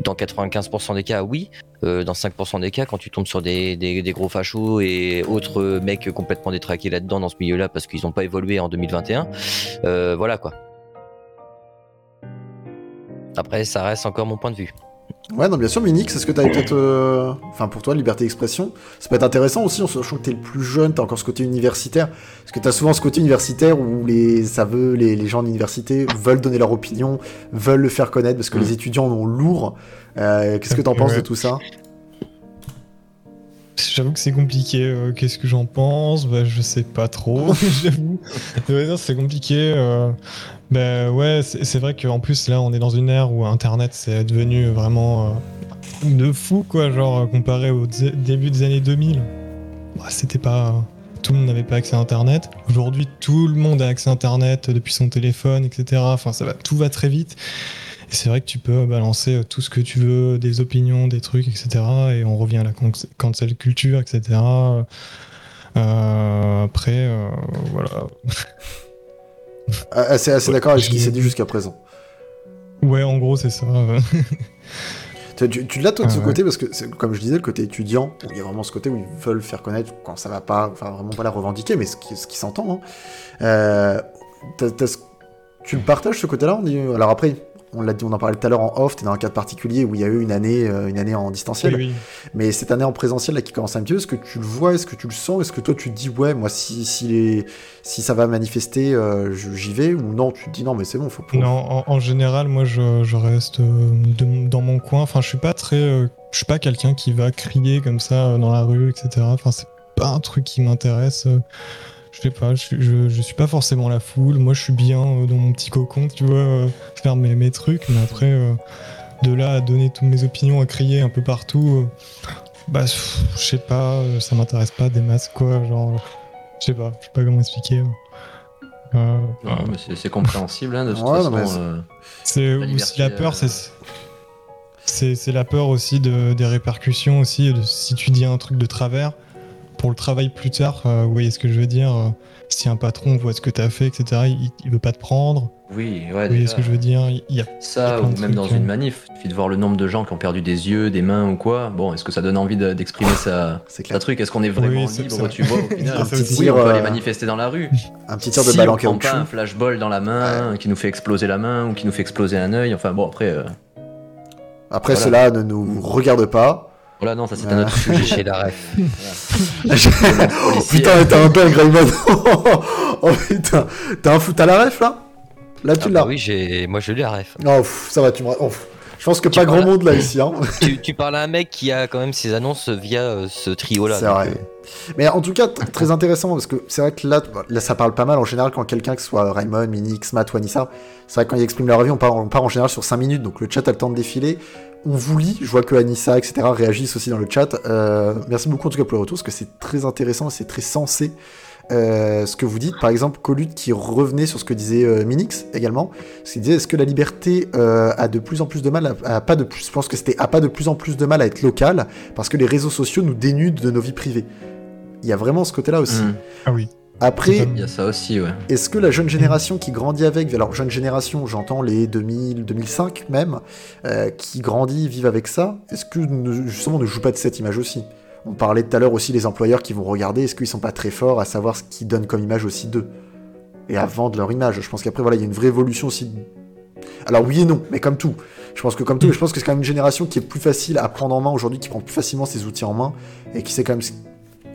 Dans 95% des cas, oui. Euh, dans 5% des cas, quand tu tombes sur des, des, gros fachos et autres mecs complètement détraqués là-dedans dans ce milieu-là parce qu'ils n'ont pas évolué en 2021, euh, voilà quoi. Après, ça reste encore mon point de vue. Ouais, non, bien sûr, Minix, est-ce que t'avais peut-être. euh, Enfin, pour toi, liberté d'expression, ça peut être intéressant aussi, en sachant que t'es le plus jeune, t'as encore ce côté universitaire. Parce que t'as souvent ce côté universitaire où les, ça veut, les, les gens de l'université veulent donner leur opinion, veulent le faire connaître, parce que les étudiants en ont lourd. Euh, Qu'est-ce que t'en penses Ouais. de tout ça? J'avoue que c'est compliqué. euh, Qu'est-ce que j'en pense? Bah, Je sais pas trop, j'avoue. C'est compliqué. euh, bah, ouais, c'est vrai qu'en plus, là, on est dans une ère où Internet, c'est devenu vraiment euh, de fou, quoi. Genre, comparé au dé- début des années 2000. Bah, C'était pas. Tout le monde n'avait pas accès à Internet. Aujourd'hui, tout le monde a accès à Internet depuis son téléphone, etc. Enfin, ça va, tout va très vite. Et c'est vrai que tu peux balancer euh, tout ce que tu veux, des opinions, des trucs, etc. Et on revient à la can- cancel culture, etc. Euh, après, euh, voilà. Ah, Assez, assez d'accord avec ce qui s'est dit jusqu'à présent. Ouais, en gros, c'est ça. Tu, l'as toi de ce Ah ouais. côté parce que, comme je disais, le côté étudiant, il y a vraiment ce côté où ils veulent faire connaître quand ça va pas, enfin vraiment pas la revendiquer, mais ce qui, ce qui s'entend. Hein. Euh, tu le partages ce côté-là on dit- Alors après, on l'a dit, on en parlait tout à l'heure en off, t'es dans un cadre particulier où il y a eu une année, euh, une année en distanciel. Oui, oui. Mais cette année en présentiel là qui commence un petit peu, est-ce que tu le vois, est-ce que tu le sens, est-ce que toi tu te dis ouais, moi si si, les, si ça va manifester, euh, j'y vais ou non, tu te dis non mais c'est bon, faut pas. Non, en, en général, moi, je, je reste euh, de- dans mon coin. Enfin, je suis pas très, euh, je suis pas quelqu'un qui va crier comme ça dans la rue, etc. Enfin, c'est pas un truc qui m'intéresse. Euh, Je sais pas, je, suis- je, je suis pas forcément la foule. Moi, je suis bien euh, dans mon petit cocon, tu vois, euh, faire mes, mes trucs. Mais après, euh, de là à donner toutes mes opinions, à crier un peu partout, euh, bah, pff, je sais pas, euh, ça m'intéresse pas des masses, quoi. Genre, euh, je sais pas, je sais pas comment expliquer. Euh, Non, mais c'est- c'est compréhensible, hein, de toute Ouais, façon. mais c'est- euh, c'est La aussi la peur, euh, c'est c'est c'est la peur aussi de, des répercussions aussi. De, si tu dis un truc de travers pour le travail plus tard, euh, vous voyez ce que je veux dire. euh, si un patron voit ce que tu as fait, etc., il, il veut pas te prendre. Oui, ouais, Vous voyez ce que je veux dire. Il y a Ça, Il y a ou même trucs, dans hein. une manif, il suffit de voir le nombre de gens qui ont perdu des yeux, des mains ou quoi. Bon, est-ce que ça donne envie de- d'exprimer sa, C'est sa clair. truc? Est-ce qu'on est vraiment Oui, libre, tu vois, au final? Un petit Oui, tir, on peut euh, aller manifester dans la rue. Un petit tir de si balle en caoutchouc. un flashball dans la main qui nous fait exploser la main ou qui nous fait exploser un œil, enfin bon, après, euh, Après, Voilà. cela ne nous regarde pas. Voilà, non, ça c'est un autre sujet. Chez la ref. oh putain, t'as un dingue, Raymond. oh putain, t'as un foot à la ref là? Là, tu Ah l'as. bah oui, j'ai, moi je l'ai la ref. Oh, pff, ça va, tu me. oh, je pense que Tu pas grand monde là ici. Hein. tu, tu parles à un mec qui a quand même ses annonces via euh, ce trio-là. C'est donc, vrai. euh, Mais en tout cas, t- très intéressant parce que c'est vrai que là, là, ça parle pas mal en général quand quelqu'un, que ce soit Raymond, Minix, Matt ou Anissa, c'est vrai que quand ils expriment leur avis, on part, on part en général sur 5 minutes, donc le chat a le temps de défiler. On vous lit, je vois que Anissa, etc. réagissent aussi dans le chat. Euh, merci beaucoup en tout cas pour le retour, parce que c'est très intéressant c'est très sensé. euh, ce que vous dites, par exemple, Colut qui revenait sur ce que disait euh, Minix également, parce qu'il disait est-ce que la liberté a de plus en plus de mal à, pas de plus, je pense que c'était pas de plus en plus de mal à être locale parce que les réseaux sociaux nous dénudent de nos vies privées. Il y a vraiment ce côté-là aussi. Hmm. Ah oui. Après. Il y a ça aussi, ouais. est-ce que la jeune génération qui grandit avec, alors jeune génération, j'entends les 2000, 2005 même, euh, qui grandit, vivent avec ça, est-ce que justement ne joue pas de cette image aussi? On parlait tout à l'heure aussi des employeurs qui vont regarder, est-ce qu'ils sont pas très forts à savoir ce qu'ils donnent comme image aussi d'eux et à vendre leur image? Je pense qu'après voilà, il y a une vraie évolution aussi. Alors oui et non, mais comme tout. Je pense que comme tout, je pense que c'est quand même une génération qui est plus facile à prendre en main aujourd'hui, qui prend plus facilement ses outils en main et qui sait quand même ce-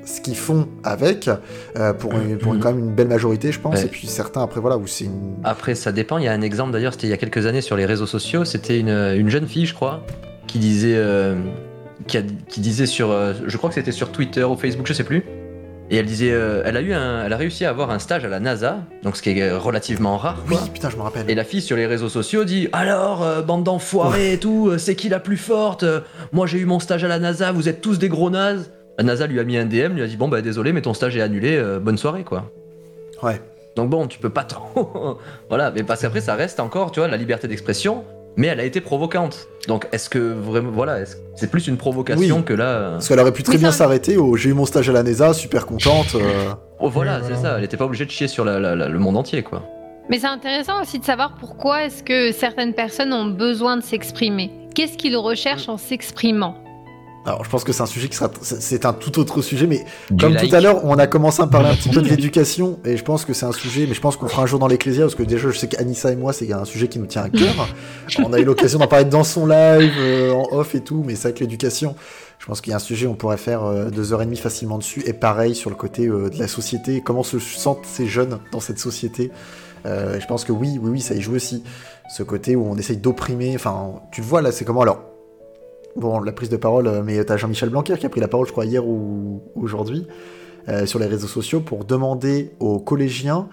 ce qu'ils font avec euh, pour, une- pour une- quand même une belle majorité, je pense. Ouais. Et puis certains après voilà où c'est une Après, ça dépend. Il y a un exemple d'ailleurs, c'était il y a quelques années sur les réseaux sociaux. C'était une, une jeune fille, je crois, qui disait, euh, qui, a- qui disait sur, euh, je crois que c'était sur Twitter ou Facebook, je sais plus. Et elle disait, euh, elle a eu un, elle a réussi à avoir un stage à la NASA, donc ce qui est relativement rare. Oui, putain, je me rappelle. Et la fille sur les réseaux sociaux dit Alors, euh, bande d'enfoirés et tout, euh, c'est qui la plus forte? Euh, Moi j'ai eu mon stage à la NASA, vous êtes tous des gros nazes. La NASA lui a mis un DM, lui a dit Bon bah désolé, mais ton stage est annulé, euh, bonne soirée quoi. Ouais. Donc bon, tu peux pas trop. voilà, mais parce qu'après ça reste encore, tu vois, la liberté d'expression, mais elle a été provocante. Donc est-ce que vraiment, voilà, est-ce- c'est plus une provocation Oui. que là. euh, Parce qu'elle aurait pu très Oui, bien ça- s'arrêter au j'ai eu mon stage à la NESA, super contente. euh, Oh voilà, c'est voilà. ça, elle était pas obligée de chier sur la- la- la- le monde entier quoi. Mais c'est intéressant aussi de savoir pourquoi est-ce que certaines personnes ont besoin de s'exprimer. Qu'est-ce qu'ils recherchent en s'exprimant? Alors je pense que c'est un sujet qui sera. c'est- un tout autre sujet, mais du comme tout à l'heure, on a commencé à parler un petit peu de l'éducation, et je pense que c'est un sujet, mais je pense qu'on fera un jour dans l'Ecclésia, parce que déjà je sais qu'Anissa et moi, c'est un sujet qui nous tient à cœur. on a eu l'occasion d'en parler dans son live, euh, en off et tout, mais c'est que l'éducation, je pense qu'il y a un sujet, on pourrait faire euh, deux heures et demie facilement dessus, et pareil sur le côté euh, de la société, comment se sentent ces jeunes dans cette société. Je pense que oui, oui, oui, ça y joue aussi. Ce côté où on essaye d'opprimer, enfin, tu le vois là, c'est comment alors Bon, la prise de parole, euh, mais t'as Jean-Michel Blanquer qui a pris la parole, je crois, hier ou aujourd'hui, euh, sur les réseaux sociaux pour demander aux collégiens,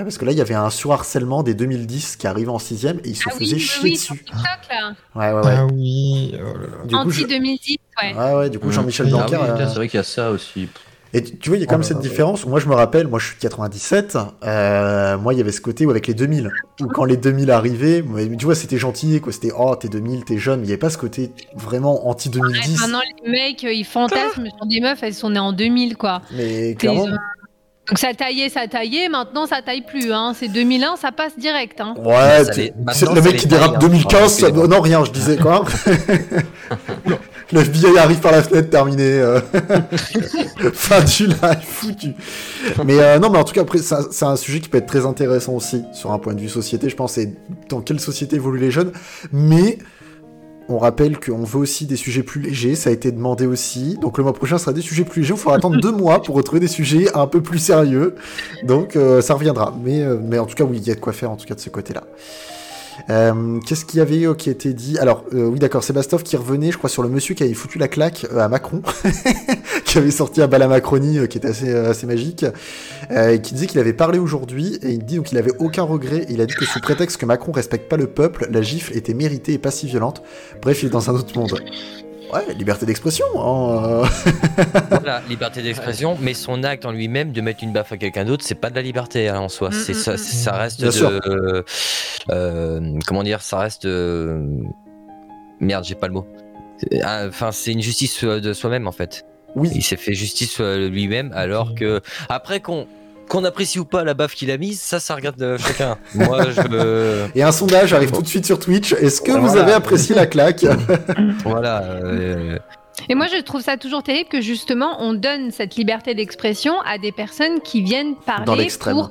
euh, parce que là, il y avait un surharcèlement des 2010 qui arrivait en 6ème et ils se Ah faisaient oui, chier oui, sur dessus. TikTok là. Ouais, ouais, ouais. Ah oui. oh là là. Du coup, je- Anti 2010, ouais. Ouais, ouais, du coup, Jean-Michel Ah Blanquer. ah oui, euh, c'est vrai qu'il y a ça aussi. Et tu vois, il y a quand Oh même là cette ouais. différence. Moi, je me rappelle, moi, je suis de 97. euh, moi, il y avait ce côté où avec les 2000, où quand les 2000 arrivaient, mais tu vois, c'était gentil, quoi. C'était oh, t'es 2000, t'es jeune. mais Il n'y avait pas ce côté vraiment anti Ouais, 2010. maintenant, les mecs, euh, ils fantasment sur des meufs, elles sont nées en 2000, quoi. mais clairement. T'es- Donc ça taillait, ça taillait, maintenant ça taille plus. Hein. C'est 2001, ça passe direct. Hein. Ouais, c'est le mec qui dérape hein. 2015, Ah, ça- non rien, je disais quoi Le FBI arrive par la fenêtre, terminé. euh. fin du live, foutu. Mais euh, non, mais en tout cas, après, c'est un- sujet qui peut être très intéressant aussi, sur un point de vue société, je pense, et dans quelle société évoluent les jeunes. Mais on rappelle qu'on veut aussi des sujets plus légers, ça a été demandé aussi. Donc le mois prochain sera des sujets plus légers, il faudra attendre deux mois pour retrouver des sujets un peu plus sérieux. Donc euh, ça reviendra. Mais, mais en tout cas, oui, il y a de quoi faire en tout cas de ce côté-là. Euh, Qu'est-ce qu'il y avait euh, qui a été dit? Alors, euh, oui, d'accord, Sébastov qui revenait, je crois, sur le monsieur qui avait foutu la claque à Macron, qui avait sorti un bal à Macronie qui était assez, assez magique, et qui disait qu'il avait parlé aujourd'hui, et il dit donc qu'il avait aucun regret, et il a dit que sous prétexte que Macron respecte pas le peuple, la gifle était méritée et pas si violente. Bref, il est dans un autre monde. Ouais, liberté d'expression. Hein. Voilà, liberté d'expression, mais son acte en lui-même de mettre une baffe à quelqu'un d'autre, c'est pas de la liberté hein, en soi. Mm, C'est mm, ça, mm. ça reste Bien de. sûr. euh, euh, comment dire Ça reste. euh, Merde, j'ai pas le mot. C'est- ah, Enfin, c'est une justice euh, de soi-même en fait. Oui, Il s'est fait justice lui-même, alors que après qu'on qu'on apprécie ou pas la baffe qu'il a mise, ça, ça regarde euh, chacun. Moi, je et un sondage arrive tout de suite sur Twitch. Est-ce que vous avez apprécié la claque? Voilà. euh, Et moi, je trouve ça toujours terrible que justement, on donne cette liberté d'expression à des personnes qui viennent parler pour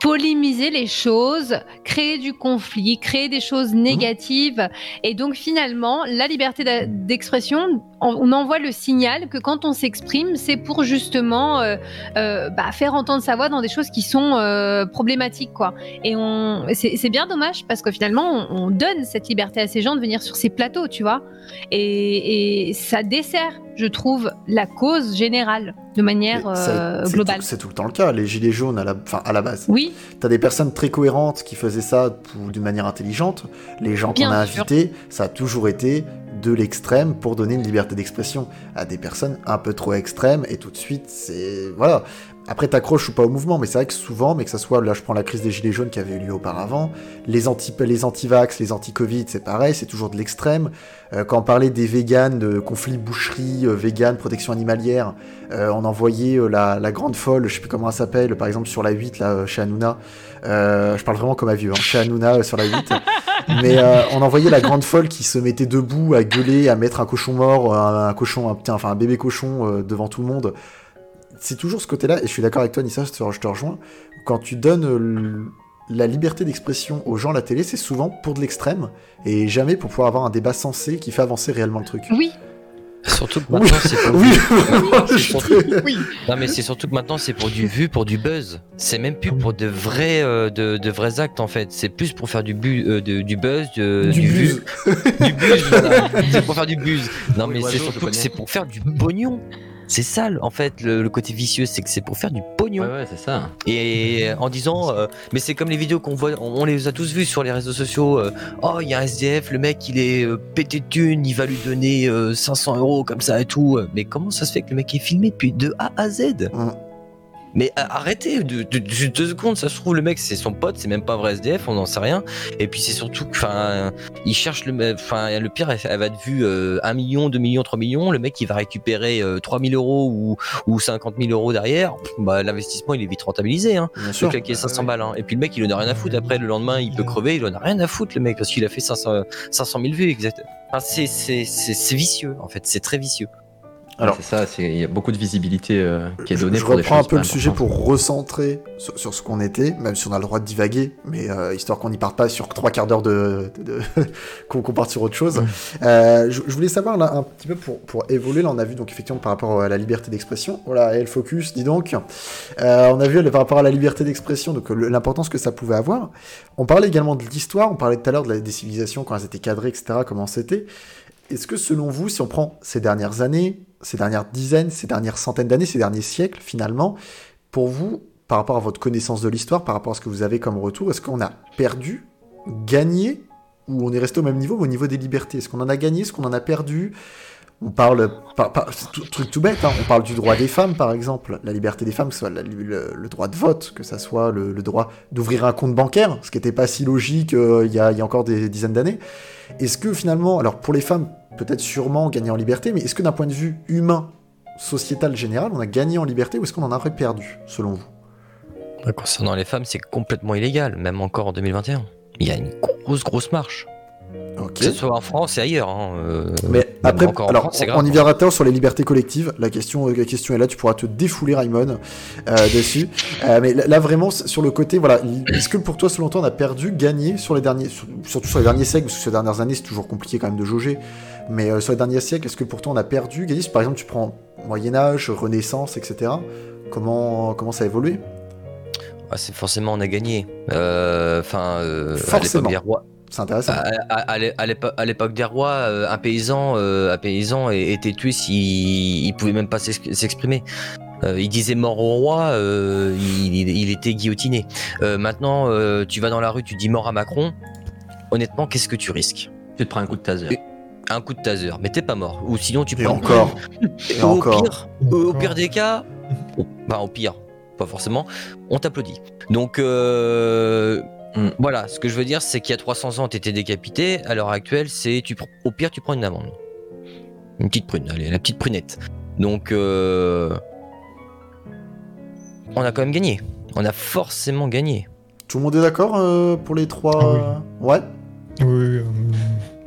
polémiser les choses, créer du conflit, créer des choses Mhm. négatives. Et donc, finalement, la liberté d'expression, on, envoie le signal que quand on s'exprime, c'est pour justement euh, euh, bah, faire entendre sa voix dans des choses qui sont euh, problématiques, quoi. Et on, c'est bien dommage parce que finalement, on, on donne cette liberté à ces gens de venir sur ces plateaux, tu vois. Et, et ça dessert, je trouve, la cause générale de manière euh, globale. C'est tout le temps le cas. Les gilets jaunes, à la, à la base. Oui, T'as des personnes très cohérentes qui faisaient ça d'une manière intelligente. Les gens qu'on a invités, ça a toujours été de l'extrême pour donner une liberté d'expression à des personnes un peu trop extrêmes. Et tout de suite, c'est. Voilà. Après, t'accroches ou pas au mouvement, mais c'est vrai que souvent, mais que ça soit, là je prends la crise des gilets jaunes qui avait eu lieu auparavant, les anti les anti-vax, les anti-Covid, c'est pareil, c'est toujours de l'extrême. Euh, quand on parlait des véganes, de conflits boucherie, euh, vegan, protection animalière, euh, on envoyait euh, la, la grande folle, je sais plus comment elle s'appelle, par exemple sur la 8, là, chez Hanouna. Euh, je parle vraiment comme un vieux, hein, chez Hanouna euh, sur la 8. Mais euh, on envoyait la grande folle qui se mettait debout à gueuler, à mettre un cochon mort, un, un cochon, un, enfin un bébé cochon euh, devant tout le monde. C'est toujours ce côté-là, et je suis d'accord avec toi, Nissa, je te, je te rejoins. Quand tu donnes euh, la liberté d'expression aux gens à la télé, c'est souvent pour de l'extrême, et jamais pour pouvoir avoir un débat sensé qui fait avancer réellement le truc. oui, Surtout que Oui, maintenant c'est pour oui, du... surtout- très- Non mais c'est surtout que maintenant c'est pour du vu, pour du buzz. C'est même plus pour de vrais, euh, de, de vrais actes en fait. C'est plus pour faire du, bu, euh, de- du buzz, de- Du vu. buzz. du buzz. voilà. c'est pour faire du buzz. Non Oui, mais c'est surtout que c'est pour faire du pognon. C'est ça en fait le, le côté vicieux, c'est que c'est pour faire du pognon. Ouais, ouais, c'est ça. Et en disant, euh, mais c'est comme les vidéos qu'on voit, on, on les a tous vues sur les réseaux sociaux. euh, oh, il y a un SDF, le mec il est euh, pété de thunes, il va lui donner euh, 500 euros comme ça et tout. Mais comment ça se fait que le mec est filmé depuis de A à Z? Mm. Mais arrêtez, de, de- de- deux secondes, ça se trouve, le mec c'est son pote, c'est même pas un vrai SDF, on n'en sait rien. Et puis c'est surtout que, enfin, il cherche le, enfin, le pire, elle, elle va être vue euh, 1 million, 2 millions, 3 millions. Le mec il va récupérer euh, 3000 euros ou, ou 50 000 euros derrière. Bah, l'investissement il est vite rentabilisé. Hein Bien sûr. claquer 500 ouais. balles. hein. Et puis le mec, il en a rien à foutre. Après, le lendemain, il peut crever, il en a rien à foutre, le mec, parce qu'il a fait 500, 500 000 vues, exact. Enfin, c'est, c'est, c'est, c'est vicieux, en fait, c'est très vicieux. Alors- c'est ça, c'est- il y a beaucoup de visibilité euh, qui est Je, donnée je pour des reprends un peu le sujet pour recentrer sur, sur ce qu'on était, même si on a le droit de divaguer, mais euh, histoire qu'on n'y parte pas sur trois quarts d'heure de, de- de- qu'on qu'on parte sur autre chose. Euh, je, je voulais savoir là un petit peu pour, pour évoluer, là on a vu donc effectivement par rapport à la liberté d'expression. Voilà, elle focus, dis donc. Euh, on a vu par rapport à la liberté d'expression, donc le- l'importance que ça pouvait avoir. On parlait également de l'histoire, on parlait tout à l'heure de la, des civilisations quand elles étaient cadrées, etc. Comment c'était. Est-ce que selon vous, si on prend ces dernières années, ces dernières dizaines, ces dernières centaines d'années, ces derniers siècles, finalement, pour vous, par rapport à votre connaissance de l'histoire, par rapport à ce que vous avez comme retour, est-ce qu'on a perdu, gagné, ou on est resté au même niveau, au niveau des libertés? Est-ce qu'on en a gagné, est-ce qu'on en a perdu? On parle, truc tout bête, hein, on parle du droit des femmes par exemple, la liberté des femmes, que ce soit le, droit de vote, que ça soit le, droit d'ouvrir un compte bancaire, ce qui n'était pas si logique euh, il y, a, y a encore des dizaines d'années. Est-ce que finalement, alors pour les femmes, peut-être sûrement gagner en liberté, mais est-ce que d'un point de vue humain, sociétal général, on a gagné en liberté ou est-ce qu'on en aurait perdu, selon vous? Concernant les femmes, c'est complètement illégal, même encore en 2021. Il y a une grosse, grosse marche. Ok. Que ce soit en France et ailleurs. hein, euh, Mais après, encore en alors, France, on, grave. on y viendra tard sur les libertés collectives. La question, la question est là, tu pourras te défouler, Raymond, euh, dessus. Euh, mais là, vraiment, sur le côté, voilà, est-ce que pour toi, selon toi, on a perdu, gagné sur les derniers, sur- surtout sur les derniers siècles, parce que sur les dernières années, c'est toujours compliqué quand même de jauger. Mais euh, sur les derniers siècles, est-ce que pour toi, on a perdu, gagné par exemple, tu prends Moyen Âge, Renaissance, etc. Comment, comment ça a évolué? Ah, c'est forcément on a gagné. Euh, Enfin, euh, à Forcément. l'époque des rois. C'est intéressant. À, à- à l'é- à l'épo- à l'époque des rois, euh, un paysan, euh, un paysan était tué s'il il pouvait même pas s'ex- s'exprimer. Euh, il disait mort au roi, euh, il, il- il était guillotiné. Euh, maintenant, euh, tu vas dans la rue, tu dis mort à Macron. Honnêtement, qu'est-ce que tu risques? Tu te prends un coup de taser. Un coup de taser, mais t'es pas mort. Ou sinon, tu Et prends. encore. Et au encore. pire, au, au pire des cas, au- bah au pire, pas forcément, on t'applaudit. Donc euh, Mm. voilà, ce que je veux dire, c'est qu'il y a 300 ans, t'étais décapité. À l'heure actuelle, c'est tu, pr- au pire, tu prends une amende, une petite prune, allez, la petite prunette. Donc euh, on a quand même gagné. On a forcément gagné. Tout le monde est d'accord euh, pour les trois Ah Ouais Oui, oui, euh,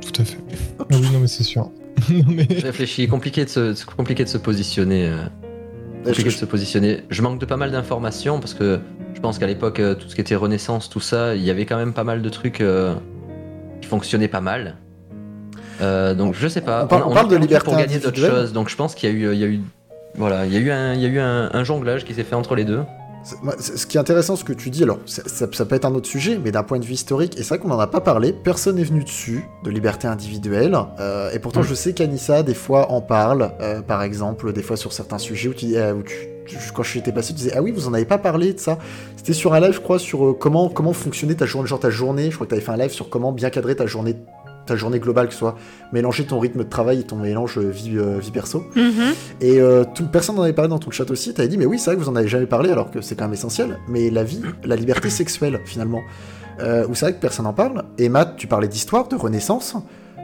tout à fait. Ah oui, non, mais c'est sûr. Non, mais- Je réfléchis, compliqué de se, c'est compliqué de se positionner. Je- compliqué de je- se positionner? Je manque de pas mal d'informations parce que je pense qu'à l'époque, euh, tout ce qui était Renaissance, tout ça, il y avait quand même pas mal de trucs euh, qui fonctionnaient pas mal. Euh, donc je sais pas. On parle- on parle de liberté pour gagner d'autres choses. Donc je pense qu'il y a eu, il y a eu, voilà, il y a eu un, il y a eu un, un jonglage qui s'est fait entre les deux. Ce qui est intéressant, ce que tu dis, alors ça, ça- ça peut être un autre sujet, mais d'un point de vue historique, et c'est vrai qu'on n'en a pas parlé, personne n'est venu dessus de liberté individuelle, euh, et pourtant Mm. je sais qu'Anissa, des fois, en parle, euh, par exemple, des fois sur certains sujets où, tu, dis, euh, où tu- tu- quand je t'étais passé, tu disais Ah oui, vous en avez pas parlé de ça. C'était sur un live, je crois, sur comment, comment fonctionnait ta journée, genre ta journée. Je crois que tu avais fait un live sur comment bien cadrer ta journée, ta journée globale, que ce soit mélanger ton rythme de travail et ton mélange euh, vie, euh, vie perso. Mhm. Et euh, tout, personne n'en avait parlé dans ton chat aussi. T'avais dit, mais oui, c'est vrai que vous en avez jamais parlé, alors que c'est quand même essentiel. Mais la vie, la liberté sexuelle, finalement, euh, où c'est vrai que personne n'en parle. Et Matt, tu parlais d'histoire, de renaissance.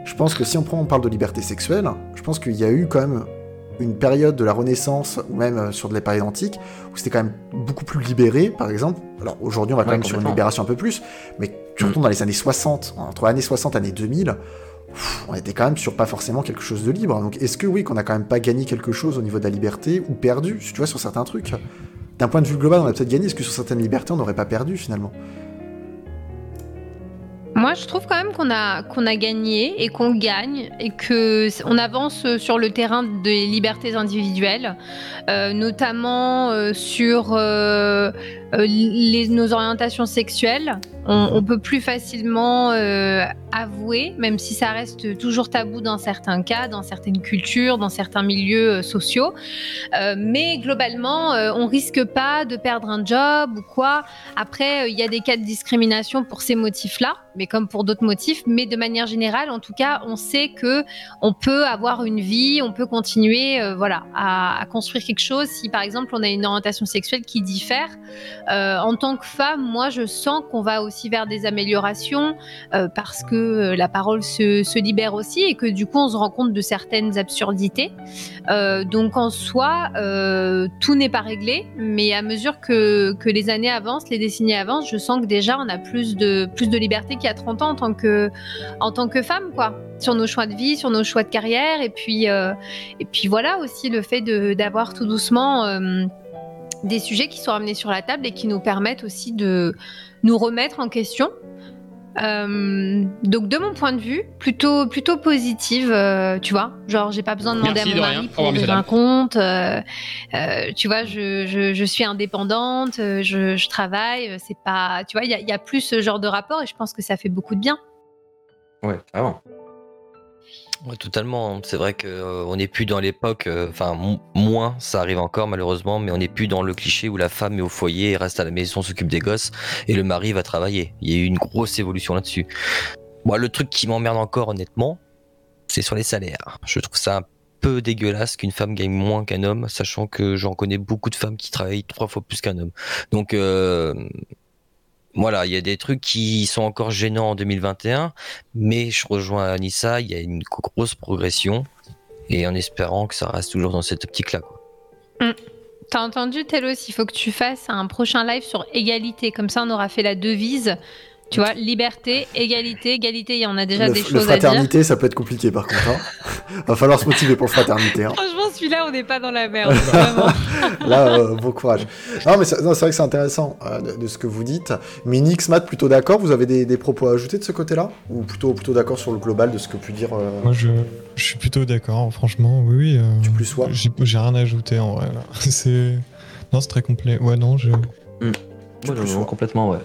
Je pense que si on prend, on parle de liberté sexuelle, je pense qu'il y a eu quand même une période de la Renaissance, ou même sur de la période antique, où c'était quand même beaucoup plus libéré, par exemple. Alors aujourd'hui, on va quand Ouais, même sur une libération un peu plus, mais surtout dans les années 60, entre années 60 et années 2000, pff, on était quand même sur pas forcément quelque chose de libre. Donc est-ce que oui, qu'on a quand même pas gagné quelque chose au niveau de la liberté, ou perdu, tu vois, sur certains trucs? D'un point de vue global, on a peut-être gagné, est-ce que sur certaines libertés, on n'aurait pas perdu finalement? Moi, je trouve quand même qu'on a, qu'on a gagné et qu'on gagne et que on avance sur le terrain des libertés individuelles, euh, notamment euh, sur euh, euh, les, nos orientations sexuelles. On, on peut plus facilement euh, avouer, même si ça reste toujours tabou dans certains cas, dans certaines cultures, dans certains milieux euh, sociaux. Mais globalement, on risque pas de perdre un job ou quoi. Après, il y a des cas de discrimination pour ces motifs-là, mais comme pour d'autres motifs. Mais de manière générale, en tout cas, on sait que on peut avoir une vie, on peut continuer, voilà, à, à construire quelque chose. Si par exemple on a une orientation sexuelle qui diffère, euh, en tant que femme, moi, je sens qu'on va aussi vers des améliorations euh, parce que euh, la parole se, libère aussi et que du coup, on se rend compte de certaines absurdités. Donc en soi, tout n'est pas réglé, mais à mesure que, les années avancent, les décennies avancent, je sens que déjà on a plus de, plus de liberté qu'il y a 30 ans en tant que, en tant que femme, quoi. Sur nos choix de vie, sur nos choix de carrière, et puis, et puis voilà aussi le fait d'avoir tout doucement des sujets qui sont ramenés sur la table et qui nous permettent aussi de nous remettre en question. Euh, donc de mon point de vue, plutôt plutôt positive, euh, tu vois. Genre j'ai pas besoin de demander Merci à de mon rien. mari pour ouvrir un compte. euh, euh, tu vois, je, je, je suis indépendante, euh, je, je travaille. C'est pas, tu vois, il y y a plus ce genre de rapport et je pense que ça fait beaucoup de bien. Ouais, carrément. Ouais, totalement. C'est vrai qu'on n'est plus dans l'époque, euh, enfin mo- moins, ça arrive encore malheureusement, mais on n'est plus dans le cliché où la femme est au foyer, reste à la maison, s'occupe des gosses et le mari va travailler. Il y a eu une grosse évolution là-dessus. Moi, le truc qui m'emmerde encore honnêtement, c'est sur les salaires. Je trouve ça un peu dégueulasse qu'une femme gagne moins qu'un homme, sachant que j'en connais beaucoup de femmes qui travaillent trois fois plus qu'un homme. Donc euh, voilà, il y a des trucs qui sont encore gênants en 2021, mais je rejoins Anissa, il y a une grosse progression et en espérant que ça reste toujours dans cette optique-là. quoi. T'as entendu Telos, il faut que tu fasses un prochain live sur égalité. Comme ça, on aura fait la devise. Tu vois, liberté, égalité, égalité. Il y en a déjà le, des choses à dire. fraternité, ça peut être compliqué par contre. hein. Va falloir se motiver pour le fraternité. hein. Franchement, celui-là, on n'est pas dans la merde. Vraiment. Là, euh, bon courage. Non, mais c'est vrai que c'est intéressant euh, de, de ce que vous dites. Minix, Matt, plutôt d'accord Vous avez des, des propos à ajouter de ce côté-là? Ou plutôt, plutôt d'accord sur le global de ce que pu dire euh, Moi, je, je suis plutôt d'accord, franchement, oui, oui. euh, du plus soi j'ai rien à ajouter en vrai, là. C'est. Non, c'est très complet. Ouais, non, je. Non, sois. non, complètement, ouais.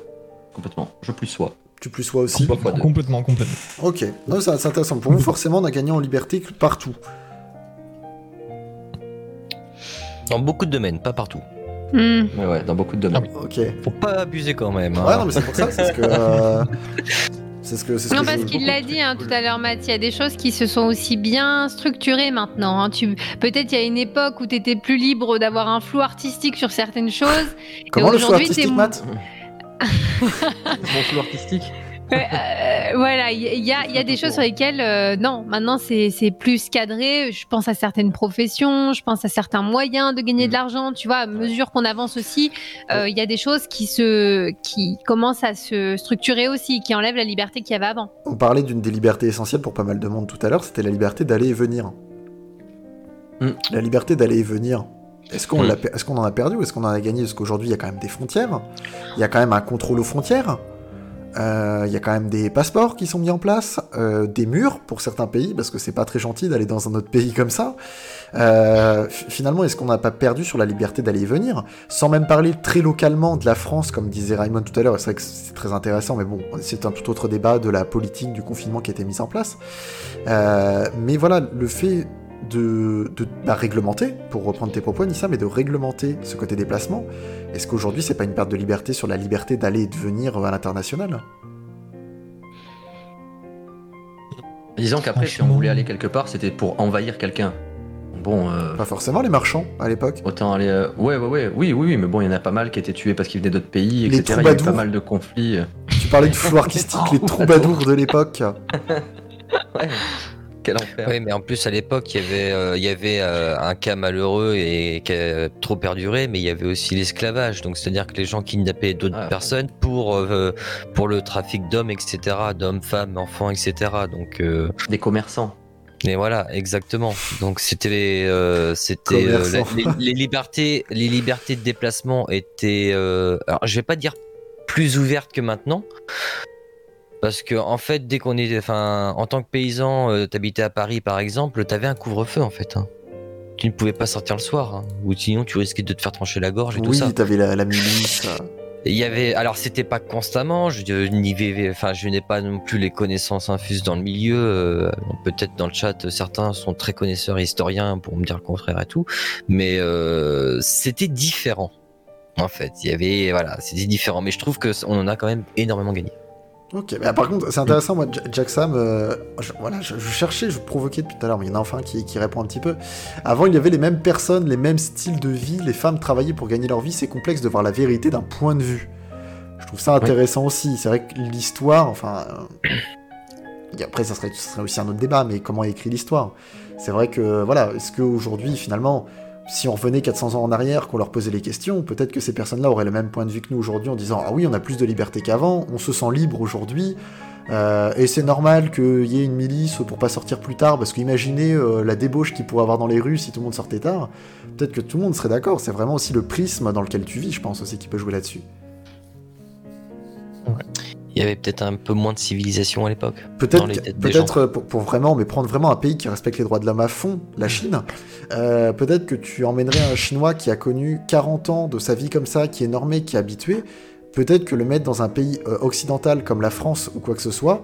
Complètement. Je plus sois. Du plus soi aussi deux. Complètement, complètement. Ok. Non, c'est c'est intéressant. Pour vous, forcément, on a gagné en liberté partout. Dans beaucoup de domaines, pas partout. Hmm. Mais ouais, dans beaucoup de domaines. Ok. Faut pas abuser quand même. hein. Ouais, non, mais c'est pour ça, c'est ce que. euh, C'est ce que. c'est ce Non, que parce qu'il l'a dit hein, tout à l'heure, Matt, il y a des choses qui se sont aussi bien structurées maintenant. hein. Tu... Peut-être il y a une époque où tu étais plus libre d'avoir un flou artistique sur certaines choses. Comment le choix aujourd'hui, artistique, t'es- Matt? Mon flou artistique Euh, voilà, il y, a, y a des choses sur lesquelles, euh, non, maintenant c'est plus cadré. Je pense à certaines professions, je pense à certains moyens de gagner de l'argent. Tu vois, à mesure qu'on avance aussi, euh, il y a des choses qui, se, qui commencent à se structurer aussi, qui enlèvent la liberté qu'il y avait avant. On parlait d'une des libertés essentielles pour pas mal de monde tout à l'heure, c'était la liberté d'aller et venir. Mm. La liberté d'aller et venir. Est-ce qu'on Mm. est-ce qu'on en a perdu ou est-ce qu'on en a gagné? Parce qu'aujourd'hui, il y a quand même des frontières. Il y a quand même un contrôle aux frontières. Euh, Il y a quand même des passeports qui sont mis en place, euh, des murs pour certains pays, parce que c'est pas très gentil d'aller dans un autre pays comme ça. Euh, finalement, est-ce qu'on n'a pas perdu sur la liberté d'aller et venir? Sans même parler très localement de la France, comme disait Raymond tout à l'heure, c'est vrai que c'est très intéressant, mais bon, c'est un tout autre débat de la politique du confinement qui a été mise en place. Mais voilà, le fait de, de bah, réglementer, pour reprendre tes propos, Nissa, mais de réglementer ce côté déplacement, est-ce qu'aujourd'hui c'est pas une perte de liberté sur la liberté d'aller et de venir à l'international? Disons qu'après, si on voulait aller quelque part, c'était pour envahir quelqu'un. Bon, euh, Pas forcément les marchands à l'époque. autant aller. euh, Ouais, ouais, ouais, oui, oui, oui, mais bon, il y en a pas mal qui étaient tués parce qu'ils venaient d'autres pays, Les etc. Il y a eu pas mal de conflits. Tu parlais du flou artistique, les troubadours de l'époque. Ouais. Quel enfer. Oui, mais en plus à l'époque, il y avait, euh, il y avait euh, un cas malheureux et qui a trop perduré, mais il y avait aussi l'esclavage. Donc c'est-à-dire que les gens kidnappaient d'autres Ah. personnes pour euh, pour le trafic d'hommes, etc., d'hommes, femmes, enfants, etc. Donc Des commerçants. et voilà, exactement. Donc c'était les, euh, c'était euh, les libertés, les libertés de déplacement étaient, euh, alors je vais pas dire plus ouvertes que maintenant. Parce que en fait, dès qu'on est, enfin, en tant que paysan, euh, t'habitais à Paris par exemple, t'avais un couvre-feu en fait. hein. Tu ne pouvais pas sortir le soir, hein. ou sinon tu risquais de te faire trancher la gorge et tout Oui, ça. t'avais la, la milice. Il y avait, alors c'était pas constamment, je, je n'y vais- enfin, je n'ai pas non plus les connaissances infuses dans le milieu. euh, Peut-être dans le chat, certains sont très connaisseurs et historiens pour me dire le contraire et tout, mais euh, c'était différent. En fait, il y avait, voilà, c'était différent, mais je trouve que on en a quand même énormément gagné. Ok, mais ah, par contre, c'est intéressant, moi, Ja- Jack Sam, euh, je, voilà, je, je cherchais, je provoquais depuis tout à l'heure, mais il y en a enfin qui, qui répond un petit peu. Avant, il y avait les mêmes personnes, les mêmes styles de vie, les femmes travaillaient pour gagner leur vie, c'est complexe de voir la vérité d'un point de vue. Je trouve ça intéressant aussi, c'est vrai que l'histoire, enfin... euh, et après, ça serait, ça serait aussi un autre débat, mais comment est écrit l'histoire? C'est vrai que, voilà, est-ce qu'aujourd'hui, finalement, si on revenait 400 ans en arrière, qu'on leur posait les questions, peut-être que ces personnes-là auraient le même point de vue que nous aujourd'hui en disant Ah oui, on a plus de liberté qu'avant, on se sent libre aujourd'hui, euh, et c'est normal qu'il y ait une milice pour pas sortir plus tard, parce qu'imaginez euh, la débauche qu'il pourrait avoir dans les rues si tout le monde sortait tard. Peut-être que tout le monde serait d'accord, c'est vraiment aussi le prisme dans lequel tu vis, je pense aussi, qui peut jouer là-dessus. Il y avait peut-être un peu moins de civilisation à l'époque. Peut-être, peut-être euh, pour, pour vraiment, mais prendre vraiment un pays qui respecte les droits de l'homme à fond, la Chine, euh, peut-être que tu emmènerais un Chinois qui a connu 40 ans de sa vie comme ça, qui est normé, qui est habitué, peut-être que le mettre dans un pays euh, occidental comme la France ou quoi que ce soit,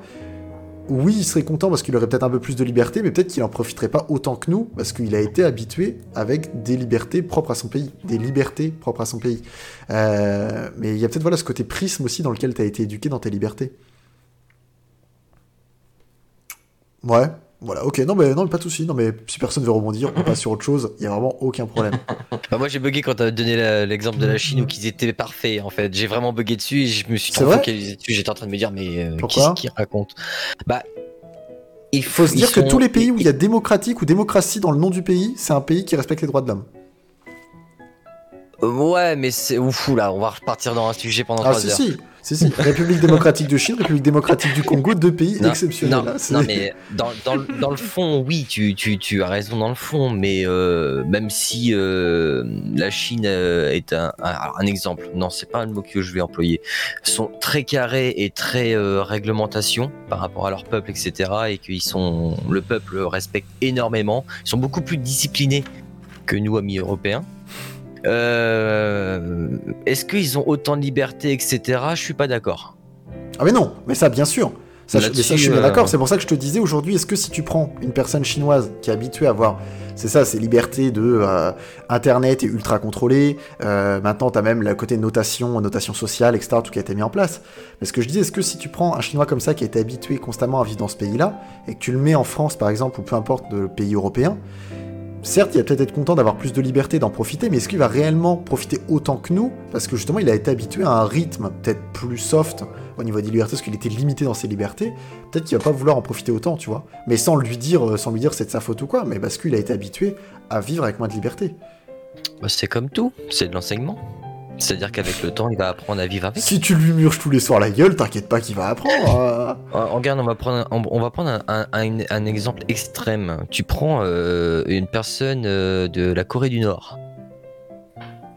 oui, il serait content parce qu'il aurait peut-être un peu plus de liberté, mais peut-être qu'il en profiterait pas autant que nous, parce qu'il a été habitué avec des libertés propres à son pays, des libertés propres à son pays. Euh, mais il y a peut-être voilà ce côté prisme aussi dans lequel tu as été éduqué dans tes libertés. Ouais, voilà, ok, non mais non mais pas de souci, non mais si personne veut rebondir, on passe sur autre chose, il y a vraiment aucun problème. Bah, moi j'ai bugué quand t'as donné l'exemple de la Chine où qu'ils étaient parfaits en fait. J'ai vraiment bugué dessus et je me suis focalisé dessus. J'étais en train de me dire mais euh, Pourquoi qu'est-ce qu'il raconte Bah il faut se dire que tous les pays où il y a démocratique ou démocratie dans le nom du pays, c'est un pays qui respecte les droits de l'homme. Ouais mais c'est ouf là, on va repartir dans un sujet pendant Ah 3 si heures. si, si si, République démocratique de Chine, République démocratique du Congo, deux pays Non, exceptionnels. Non, mais dans, dans, le- dans le fond, oui, tu, tu, tu as raison dans le fond, mais euh, même si euh, la Chine euh, est un, un, alors, un exemple, non, c'est pas le mot que je vais employer, sont très carrés et très euh, réglementation par rapport à leur peuple, etc., et qu'ils sont, le peuple respecte énormément, ils sont beaucoup plus disciplinés que nous, amis européens. Euh, Est-ce qu'ils ont autant de liberté, etc. Je suis pas d'accord. Ah mais non, mais ça bien sûr. Ça, je, mais ça, je suis bien euh, d'accord. C'est pour ça que je te disais aujourd'hui, est-ce que si tu prends une personne chinoise qui est habituée à avoir, c'est ça, ces libertés de euh, Internet est ultra contrôlé. euh, maintenant, t'as même le côté notation, notation sociale, etc. Tout qui a été mis en place. Mais ce que je disais, est-ce que si tu prends un Chinois comme ça qui a été habitué constamment à vivre dans ce pays-là et que tu le mets en France, par exemple, ou peu importe le pays européen, Certes, il va peut-être être content d'avoir plus de liberté, d'en profiter, mais est-ce qu'il va réellement profiter autant que nous? Parce que justement, il a été habitué à un rythme peut-être plus soft au niveau des libertés, parce qu'il était limité dans ses libertés, peut-être qu'il va pas vouloir en profiter autant, tu vois. Mais sans lui dire, euh, c'est de sa faute ou quoi, mais parce qu'il a été habitué à vivre avec moins de liberté. Bah, c'est comme tout, c'est de l'enseignement. C'est-à-dire qu'avec le temps, il va apprendre à vivre avec. Si tu lui murges tous les soirs la gueule, t'inquiète pas qu'il va apprendre. euh. Euh, Regarde, on va prendre, un, on, on va prendre un, un- un- un exemple extrême. Tu prends euh, une personne euh, de la Corée du Nord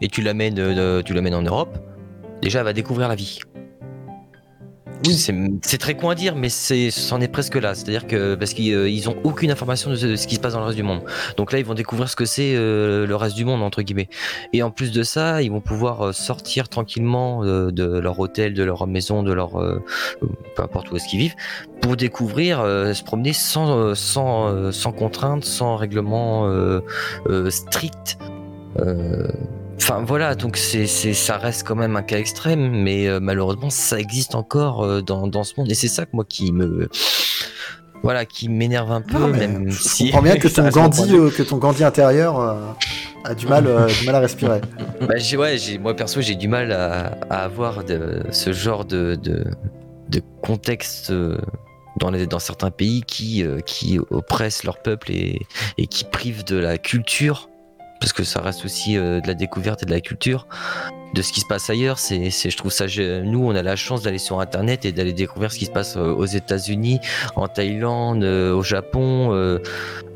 et tu l'amènes, euh, tu l'amènes en Europe. Déjà, elle va découvrir la vie. C'est très con à dire, mais c'en est presque là. C'est-à-dire que parce qu'ils euh, ils ont aucune information de ce, qui se passe dans le reste du monde. Donc là, ils vont découvrir ce que c'est euh, le reste du monde entre guillemets. Et en plus de ça, ils vont pouvoir euh, sortir tranquillement euh, de leur hôtel, de leur maison, de leur euh, peu importe où est-ce qu'ils vivent, pour découvrir, euh, se promener sans euh, sans euh, sans contrainte, sans règlement euh, euh, strict. Enfin voilà, donc c'est, c'est, ça reste quand même un cas extrême, mais euh, malheureusement ça existe encore euh, dans, dans ce monde, et c'est ça que moi qui me, voilà, qui m'énerve un peu, Non, même je si comprends bien que ton Gandhi, euh, que ton Gandhi intérieur a du mal, du mal à respirer. Bah, j'ai, ouais, j'ai, moi perso, j'ai du mal à, à avoir de, ce genre de, de, de contexte dans, les, dans certains pays qui, qui oppressent leur peuple et, et qui privent de la culture, parce que ça reste aussi euh, de la découverte et de la culture, de ce qui se passe ailleurs. C'est, je trouve ça, nous, on a la chance d'aller sur Internet et d'aller découvrir ce qui se passe euh, aux États-Unis, en Thaïlande, euh, au Japon. euh,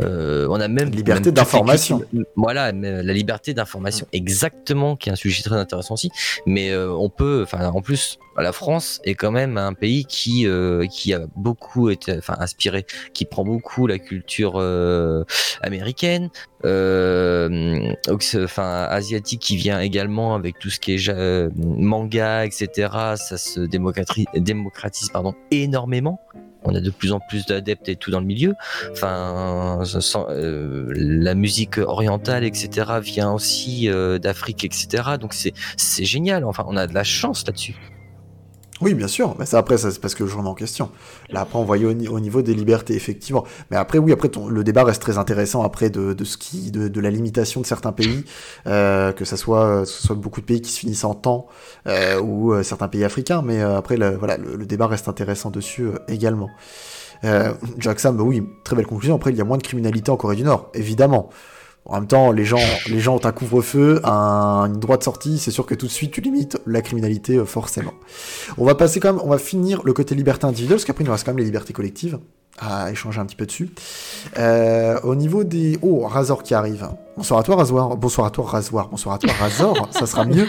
euh, on a même Liberté toutes les d'information. Voilà, la liberté d'information, exactement, qui est un sujet très intéressant aussi. Mais on peut, enfin, en plus, la France est quand même un pays qui euh, qui a beaucoup été, enfin, inspiré, qui prend beaucoup la culture euh, américaine, euh, enfin, asiatique, qui vient également avec tout ce qui est euh, manga, etc. Ça se démocratise, pardon, énormément. On a de plus en plus d'adeptes et tout dans le milieu. Enfin, euh, la musique orientale, etc., vient aussi euh, d'Afrique, etc. Donc c'est génial. Enfin, on a de la chance là-dessus. Oui, bien sûr. Mais ça, après, ça, c'est parce que je remets en question. Là, après, on voyait au, ni- au niveau des libertés, effectivement. Mais après, oui, après, ton- le débat reste très intéressant après de, de ce qui, de, la limitation de certains pays, euh, que ça soit, que ce soit beaucoup de pays qui se finissent en temps euh, ou euh, certains pays africains. Mais euh, après, le, voilà, le, le débat reste intéressant dessus euh, également. Euh, Jack Sam, bah oui, très belle conclusion. Après, il y a moins de criminalité en Corée du Nord, évidemment. En même temps, les gens, ont un couvre-feu, un, une droite sortie, c'est sûr que tout de suite tu limites la criminalité euh, forcément. On va passer quand même, on va finir le côté liberté individuelle, parce qu'après il nous reste quand même les libertés collectives à échanger un petit peu dessus. Euh, au niveau des... Oh, Razor qui arrive. Bonsoir à toi, Rasoir. Bonsoir à toi, Rasoir. Bonsoir à toi, Razor. ça sera mieux.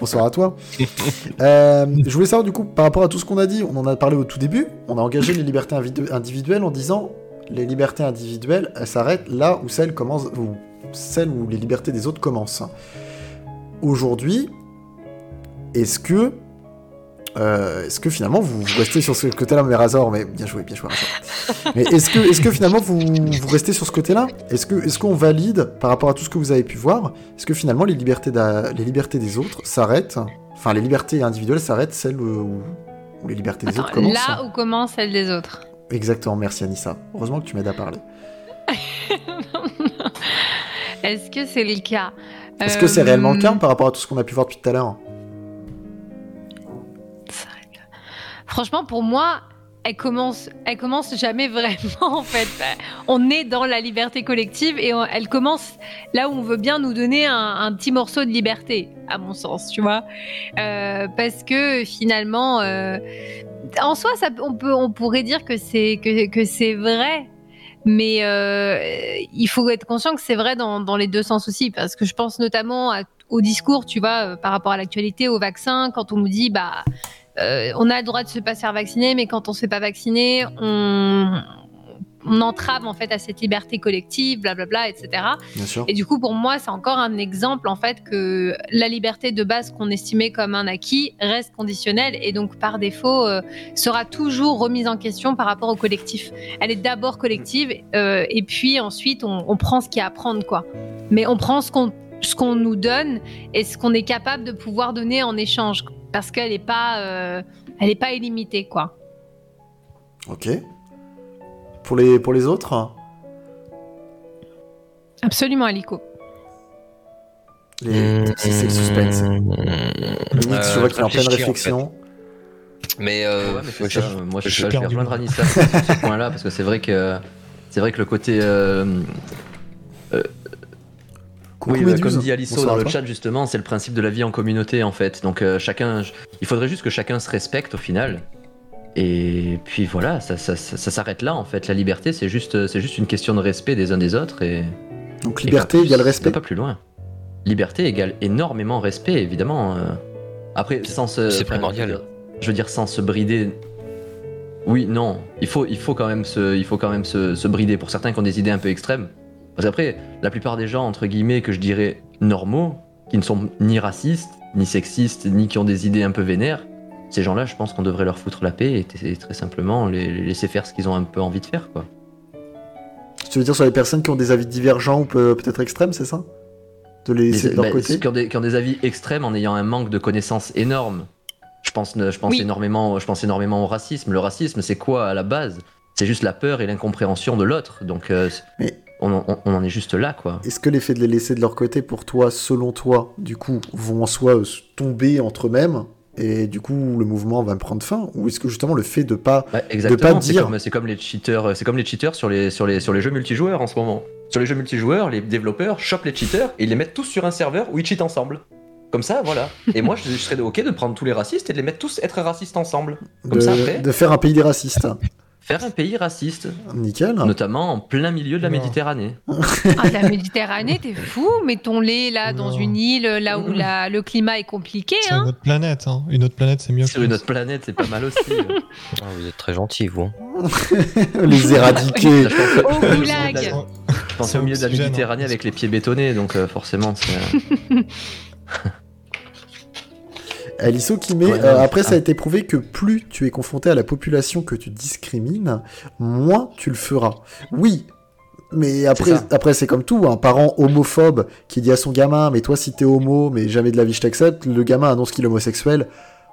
Bonsoir à toi. Euh, je voulais savoir du coup, par rapport à tout ce qu'on a dit, on en a parlé au tout début, on a engagé les libertés individuelles en disant les libertés individuelles, elles s'arrêtent là où celles commencent, ou celles où les libertés des autres commencent. Aujourd'hui, est-ce que euh, est-ce que finalement vous, vous restez sur ce côté-là, mais Razor, mais bien joué, bien joué, Razor. Mais est-ce que, est-ce que finalement vous, vous restez sur ce côté-là? Est-ce que, est-ce qu'on valide par rapport à tout ce que vous avez pu voir Est-ce que finalement les libertés, les libertés des autres s'arrêtent? Enfin, les libertés individuelles s'arrêtent celles où, où les libertés des autres commencent là où commence celle des autres. Exactement, merci Anissa. Heureusement que tu m'aides à parler. Est-ce que c'est le cas? Est-ce que c'est réellement le cas Euh, par rapport à tout ce qu'on a pu voir depuis tout à l'heure? Franchement, pour moi, elle commence, elle commence jamais vraiment en fait. On est dans la liberté collective et on- elle commence là où on veut bien nous donner un, un petit morceau de liberté, à mon sens, tu vois. Euh, parce que finalement, euh, en soi, on pourrait dire que c'est vrai. Mais euh, il faut être conscient que c'est vrai dans, les deux sens aussi, parce que je pense notamment au discours, tu vois, euh, par rapport à l'actualité, au vaccin, quand on nous dit, bah, euh, on a le droit de se pas faire vacciner, mais quand on se fait pas vacciner, on, on entrave en fait à cette liberté collective, blablabla, etc. Bien sûr. Et du coup, pour moi, c'est encore un exemple en fait que la liberté de base qu'on estimait comme un acquis reste conditionnelle et donc par défaut euh, sera toujours remise en question par rapport au collectif. Elle est d'abord collective euh, et puis ensuite on, on prend ce qu'il y a à prendre quoi. Mais on prend ce qu'on ce qu'on nous donne et ce qu'on est capable de pouvoir donner en échange parce qu'elle n'est pas euh, elle est pas illimitée quoi. Ok. Pour les, pour les autres Absolument, Alico. les... C'est le suspense. Mmh. Je Euh, vois qu'il est en pleine réfléchir, en fait. réflexion. Mais, euh, Ouais, mais c'est je- ça, moi je, je vais rejoindre moi. Anissa sur ce point-là parce que c'est vrai que c'est vrai que le côté euh, Coucou oui, bah, comme dit Alisso dans le chat justement, c'est le principe de la vie en communauté en fait. Donc euh, chacun, il faudrait juste que chacun se respecte au final. Et puis voilà, ça, ça, ça- ça s'arrête là en fait. La liberté, c'est juste, c'est juste une question de respect des uns des autres et Donc liberté égale respect. pas plus loin. Liberté égale énormément respect évidemment. euh. Après, sans se, C'est enfin, primordial. Je veux, dire, je veux dire, sans se brider. Oui, non, il faut, il faut quand même se, il faut quand même se, se brider pour certains qui ont des idées un peu extrêmes. Parce qu'après, la plupart des gens entre guillemets que je dirais normaux, qui ne sont ni racistes, ni sexistes, ni qui ont des idées un peu vénères, ces gens-là, je pense qu'on devrait leur foutre la paix et, très simplement les, les laisser faire ce qu'ils ont un peu envie de faire, quoi. Tu veux dire sur les personnes qui ont des avis divergents ou peut- peut-être extrêmes, c'est ça? De les laisser de leur bah, côté? qui, ont des, qui ont des avis extrêmes en ayant un manque de connaissances énorme. Je pense, je pense, Oui. énormément, je pense énormément au racisme. Le racisme, c'est quoi à la base? C'est juste la peur et l'incompréhension de l'autre. Donc, euh, Mais- on, en- on en est juste là, quoi. Est-ce que l'effet de les laisser de leur côté, pour toi, selon toi, du coup, vont en soi euh, tomber entre eux-mêmes? Et du coup le mouvement va prendre fin Ou est-ce que justement le fait de pas Ouais, exactement. C'est dire- comme, c'est comme les cheaters, c'est comme les cheaters sur les, sur les, sur les jeux multijoueurs en ce moment. Sur les jeux multijoueurs, les développeurs chopent les cheaters et ils les mettent tous sur un serveur où ils cheatent ensemble. Comme ça, voilà. Et moi, je, je serais ok de prendre tous les racistes et de les mettre tous être racistes ensemble. Comme de, ça, après. de faire un pays des racistes Faire un pays raciste, Nickel. notamment en plein milieu de la Non. Méditerranée. Ah, la Méditerranée, t'es fou Mettons-les là dans une île, là où la- le climat est compliqué. C'est une Hein. autre planète, hein. Une autre planète, c'est mieux. Sur une autre planète, c'est pas mal aussi. Ah, vous êtes très gentil, vous. les éradiquer. Au goulag. je pense C'est au milieu de la oxygène, Méditerranée hein. avec les pieds bétonnés, donc euh, forcément, c'est. Alisso qui met, Ouais, euh, après ah. ça a été prouvé que plus tu es confronté à la population que tu discrimines, moins tu le feras. Oui, mais après, après c'est comme tout, un parent homophobe qui dit à son gamin, mais toi si t'es homo, mais jamais de la vie je t'accepte, le gamin annonce qu'il est homosexuel,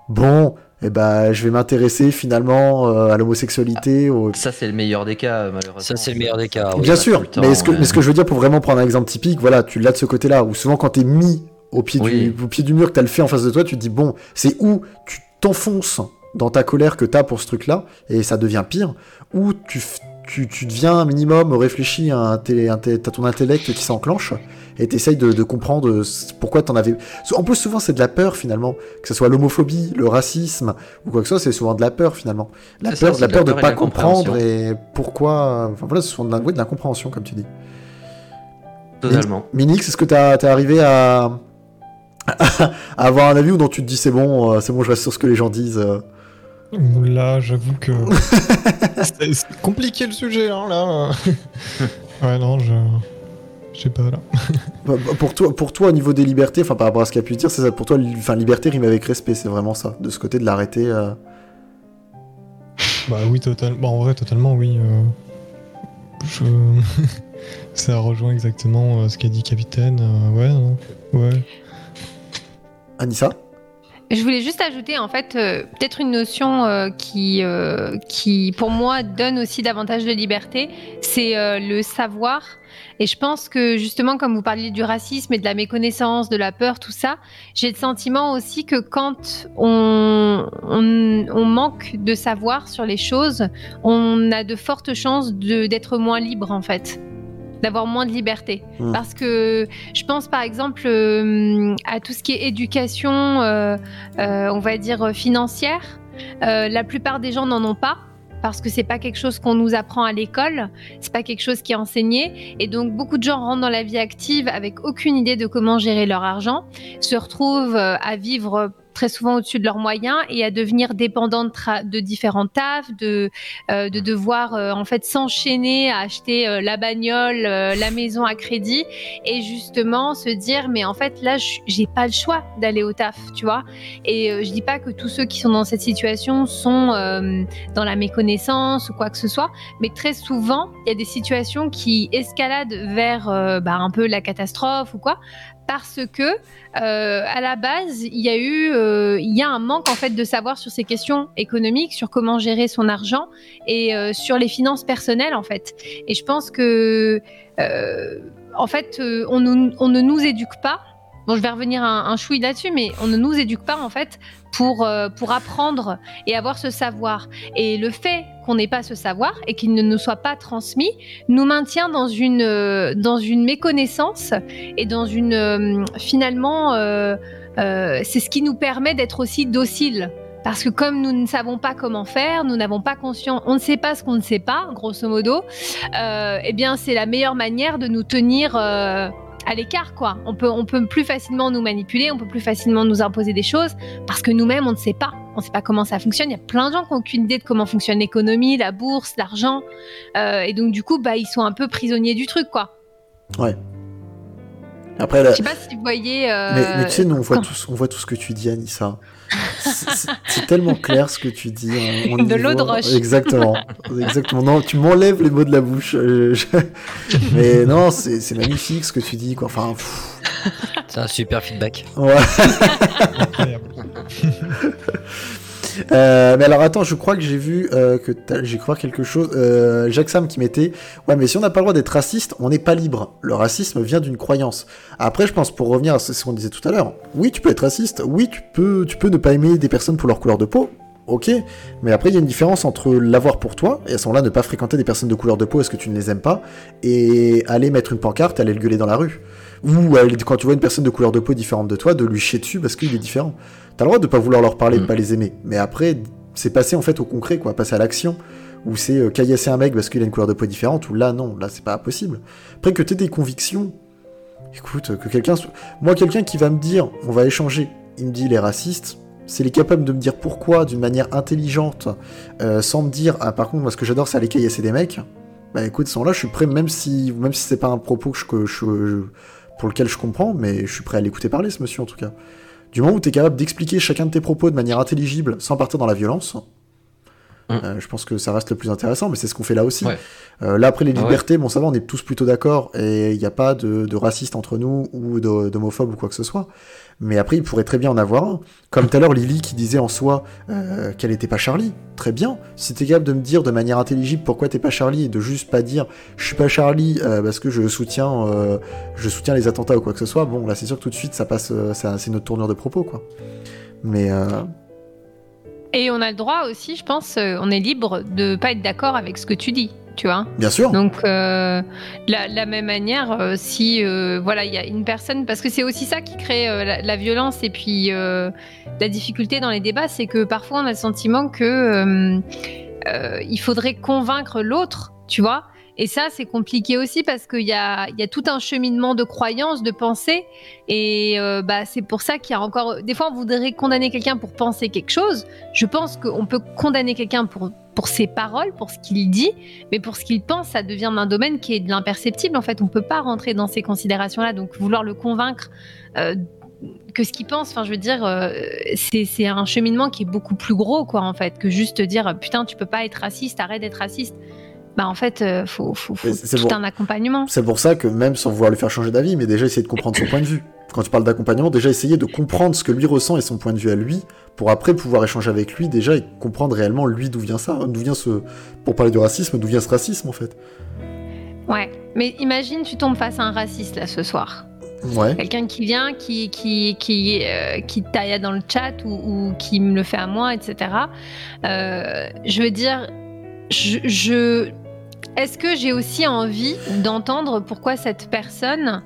bon, eh ben je vais m'intéresser finalement euh, à l'homosexualité. au- Ça, c'est le meilleur des cas, malheureusement. Ça, c'est le meilleur des cas. oui. Bien sûr, tout le temps, mais, ce que, ouais. mais ce que je veux dire pour vraiment prendre un exemple typique, voilà, tu l'as de ce côté-là, où souvent quand t'es mis au pied, Oui. du, au pied du mur, que t'as le fait en face de toi, tu te dis, bon, c'est où tu t'enfonces dans ta colère que t'as pour ce truc-là, et ça devient pire, ou tu, tu, tu deviens un minimum réfléchi à, t'as ton intellect qui s'enclenche, et t'essayes de, de comprendre ce- pourquoi t'en avais... En plus, souvent, c'est de la peur, finalement. Que ce soit l'homophobie, le racisme, ou quoi que ce soit, c'est souvent de la peur, finalement. La ça, peur, la de la peur de peur pas comprendre, et pourquoi... Enfin voilà, c'est souvent de l'incompréhension, comme tu dis. Totalement. Minix, est-ce que t'as t'es arrivé à... avoir un avis ou non tu te dis c'est bon, euh, c'est bon, je reste sur ce que les gens disent euh. Là, j'avoue que. c'est compliqué le sujet, hein, là. ouais, non, je. Je sais pas, là. Bah, bah, Pour toi, pour toi, au niveau des libertés, enfin par rapport à ce qu'il a pu dire, c'est ça. Pour toi, enfin liberté rime avec respect, c'est vraiment ça. De ce côté de l'arrêter. euh. Bah oui, totalement. Bah, en vrai, totalement, oui. euh, Je. Ça rejoint exactement euh, ce qu'a dit Capitaine. ouais, non. Ouais. Anissa Je voulais juste ajouter en fait euh, peut-être une notion euh, qui, euh, qui pour moi donne aussi davantage de liberté, c'est le savoir. Et je pense que justement comme vous parliez du racisme et de la méconnaissance, de la peur, tout ça, j'ai le sentiment aussi que quand on, on, on manque de savoir sur les choses, on a de fortes chances d'être moins libre en fait d'avoir moins de liberté. Mm. Parce que je pense par exemple euh, à tout ce qui est éducation, euh, euh, on va dire financière. La plupart des gens n'en ont pas parce que c'est pas quelque chose qu'on nous apprend à l'école, c'est pas quelque chose qui est enseigné, et donc beaucoup de gens rentrent dans la vie active avec aucune idée de comment gérer leur argent, se retrouvent à vivre très souvent au-dessus de leurs moyens et à devenir dépendants de, de différents tafs, de, euh, de devoir euh, en fait s'enchaîner à acheter euh, la bagnole, la maison à crédit et justement se dire mais en fait là j'ai pas le choix d'aller au taf, tu vois. Et je dis pas que tous ceux qui sont dans cette situation sont dans la méconnaissance ou quoi que ce soit, mais très souvent il y a des situations qui escaladent vers bah, un peu la catastrophe ou quoi parce que euh, à la base il y a eu euh, il y un manque en fait de savoir sur ces questions économiques sur comment gérer son argent et euh, sur les finances personnelles en fait. Et je pense que en fait on, ne nous éduque pas. Bon, je vais revenir un, un chouille là-dessus, mais on ne nous éduque pas en fait pour, euh, pour apprendre et avoir ce savoir. Et le fait qu'on n'ait pas ce savoir et qu'il ne nous soit pas transmis nous maintient dans une, euh, dans une méconnaissance et dans une euh, finalement c'est ce qui nous permet d'être aussi dociles. Parce que comme nous ne savons pas comment faire, nous n'avons pas conscience, on ne sait pas ce qu'on ne sait pas, grosso modo, eh bien c'est la meilleure manière de nous tenir à l'écart, quoi. On peut, on peut plus facilement nous manipuler, on peut plus facilement nous imposer des choses parce que nous-mêmes on ne sait pas, on ne sait pas comment ça fonctionne. Il y a plein de gens qui n'ont aucune idée de comment fonctionne l'économie, la bourse, l'argent, Euh, et donc du coup, bah ils sont un peu prisonniers du truc, quoi. Après, là, Je sais pas si vous voyez. euh, mais, mais tu sais, nous, on voit, tous, on voit tout ce que tu dis, Anissa. C'est- tellement clair ce que tu dis. on- on De l'eau de roche. Exactement. Exactement. Non, tu m'enlèves les mots de la bouche. Je- je- Mais non, c'est magnifique ce que tu dis. Quoi. Enfin, C'est un super feedback. ouais. Euh, mais alors attends, je crois que j'ai vu euh, que j'ai cru voir quelque chose. Euh, Jacques Sam qui mettait Ouais, mais si on n'a pas le droit d'être raciste, on n'est pas libre. Le racisme vient d'une croyance. Après, je pense, pour revenir à ce qu'on disait tout à l'heure, oui, tu peux être raciste, oui, tu peux, tu peux ne pas aimer des personnes pour leur couleur de peau. Ok, mais après il y a une différence entre l'avoir pour toi, et à ce moment-là ne pas fréquenter des personnes de couleur de peau parce que tu ne les aimes pas, et aller mettre une pancarte, aller le gueuler dans la rue. Ou quand tu vois une personne de couleur de peau différente de toi, de lui chier dessus parce qu'il est différent. T'as le droit de pas vouloir leur parler, de Mm. pas les aimer, mais après c'est passer en fait au concret, quoi, passer à l'action, où c'est euh, caillasser un mec parce qu'il a une couleur de peau différente, ou là non, là c'est pas possible. Après que t'aies des convictions, écoute, que quelqu'un, soit- moi quelqu'un qui va me dire, on va échanger, il me dit il est raciste, s'il est capable de me dire pourquoi d'une manière intelligente, euh, sans me dire, ah par contre moi ce que j'adore c'est aller caillasser des mecs, bah écoute, sans là je suis prêt, même si, même si c'est pas un propos que je, que je- je- pour lequel je comprends, mais je suis prêt à l'écouter parler ce monsieur en tout cas. Du moment où tu es capable d'expliquer chacun de tes propos de manière intelligible sans partir dans la violence, Mm. euh, je pense que ça reste le plus intéressant, mais c'est ce qu'on fait là aussi. Ouais. Euh, là, après les Ah ouais. libertés, bon, ça va, on est tous plutôt d'accord, et il n'y a pas de, de raciste entre nous ou d'homophobe ou quoi que ce soit. Mais après, il pourrait très bien en avoir un. Comme tout à l'heure, Lily qui disait en soi euh, qu'elle n'était pas Charlie. Très bien. Si t'es capable de me dire de manière intelligible pourquoi t'es pas Charlie et de juste pas dire je suis pas Charlie euh, parce que je soutiens, euh, je soutiens les attentats ou quoi que ce soit, bon, là, c'est sûr que tout de suite, ça passe, c'est notre tournure de propos, quoi. Mais Et on a le droit aussi, je pense, on est libre de pas être d'accord avec ce que tu dis, tu vois. bien sûr. Donc, euh, la, la même manière, euh, si euh, voilà, il y a une personne, parce que c'est aussi ça qui crée la, la violence et puis la difficulté dans les débats, c'est que parfois on a le sentiment que il faudrait convaincre l'autre, tu vois. Et ça, c'est compliqué aussi parce qu'il y a, y a tout un cheminement de croyances, de pensée. Et euh, bah, c'est pour ça qu'il y a encore. Des fois, on voudrait condamner quelqu'un pour penser quelque chose. Je pense qu'on peut condamner quelqu'un pour, pour ses paroles, pour ce qu'il dit. Mais pour ce qu'il pense, ça devient un domaine qui est de l'imperceptible. En fait, on peut pas rentrer dans ces considérations-là. Donc, vouloir le convaincre euh, que ce qu'il pense, enfin, je veux dire, euh, c'est un cheminement qui est beaucoup plus gros, quoi, en fait, que juste dire putain, tu peux pas être raciste, arrête d'être raciste. Bah, en fait, euh, faut, faut, tout un accompagnement. C'est pour ça que même sans vouloir lui faire changer d'avis, mais déjà essayer de comprendre son point de vue. Quand tu parles d'accompagnement, déjà essayer de comprendre ce que lui ressent et son point de vue à lui, pour après pouvoir échanger avec lui déjà et comprendre réellement lui d'où vient ça, d'où vient ce, pour parler du racisme, d'où vient ce racisme en fait. Ouais. Mais imagine, tu tombes face à un raciste là ce soir. Ouais. Quelqu'un qui vient, qui, qui, qui, euh, qui taille dans le chat ou, ou qui me le fait à moi, etc. Euh, je veux dire, je, je- est-ce que j'ai aussi envie d'entendre pourquoi cette personne,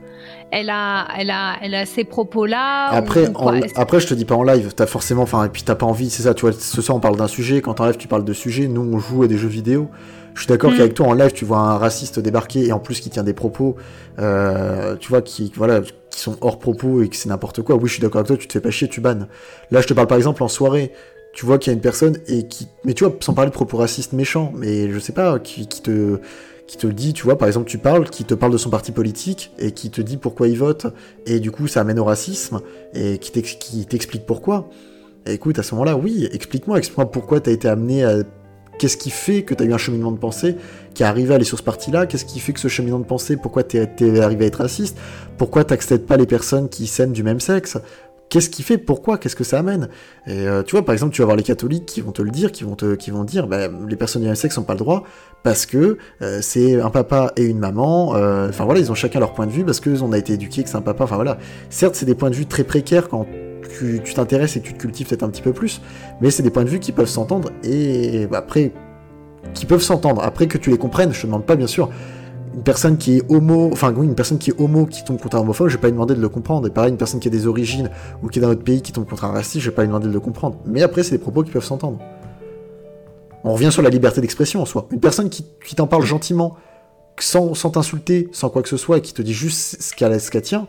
elle a, elle a, elle a ces propos-là Après, ou en- après, je te dis pas en live, t'as forcément, enfin, et puis t'as pas envie, c'est ça, tu vois, ce soir on parle d'un sujet, quand en live tu parles de sujet, nous on joue à des jeux vidéo. Je suis d'accord Mm. qu'avec toi en live tu vois un raciste débarquer et en plus qui tient des propos, euh, tu vois, qui, voilà, qui sont hors propos et que c'est n'importe quoi. Oui, je suis d'accord avec toi, tu te fais pas chier, tu bannes. Là, je te parle par exemple en soirée, tu vois qu'il y a une personne et qui, mais tu vois, sans parler de propos racistes méchants, mais je sais pas, qui, te, qui te dit, tu vois, par exemple, tu parles, qui te parle de son parti politique et qui te dit pourquoi il vote, et du coup, ça amène au racisme, et qui t'ex- qui t'explique pourquoi. Écoute, à ce moment-là, oui, explique-moi, explique-moi pourquoi t'as été amené à. Qu'est-ce qui fait que t'as eu un cheminement de pensée qui est arrivé à aller sur ce parti-là? Qu'est-ce qui fait que ce cheminement de pensée, pourquoi t'es arrivé à être raciste? Pourquoi t'acceptes pas les personnes qui s'aiment du même sexe? Qu'est-ce qui fait Pourquoi Qu'est-ce que ça amène euh, tu vois, par exemple, tu vas voir les catholiques qui vont te le dire, qui vont te, dire, bah, les personnes du même sexe n'ont pas le droit parce que euh, c'est un papa et une maman. euh, Enfin voilà, ils ont chacun leur point de vue parce qu'on a été éduqué que c'est un papa. Enfin voilà, certes, c'est des points de vue très précaires quand tu tu t'intéresses et que tu te cultives peut-être un petit peu plus, mais c'est des points de vue qui peuvent s'entendre et bah, après, qui peuvent s'entendre. Après que tu les comprennes, je te demande pas bien sûr une personne qui est homo, enfin oui, une personne qui est homo qui tombe contre un homophobe, je vais pas lui demander de le comprendre. Et pareil, une personne qui a des origines ou qui est dans notre pays qui tombe contre un raciste, je vais pas lui demander de le comprendre. Mais après, c'est des propos qui peuvent s'entendre. On revient sur la liberté d'expression en soi. Une personne qui, t'en parle gentiment, sans, t'insulter, sans quoi que ce soit, et qui te dit juste ce qu'elle qu'elle tient,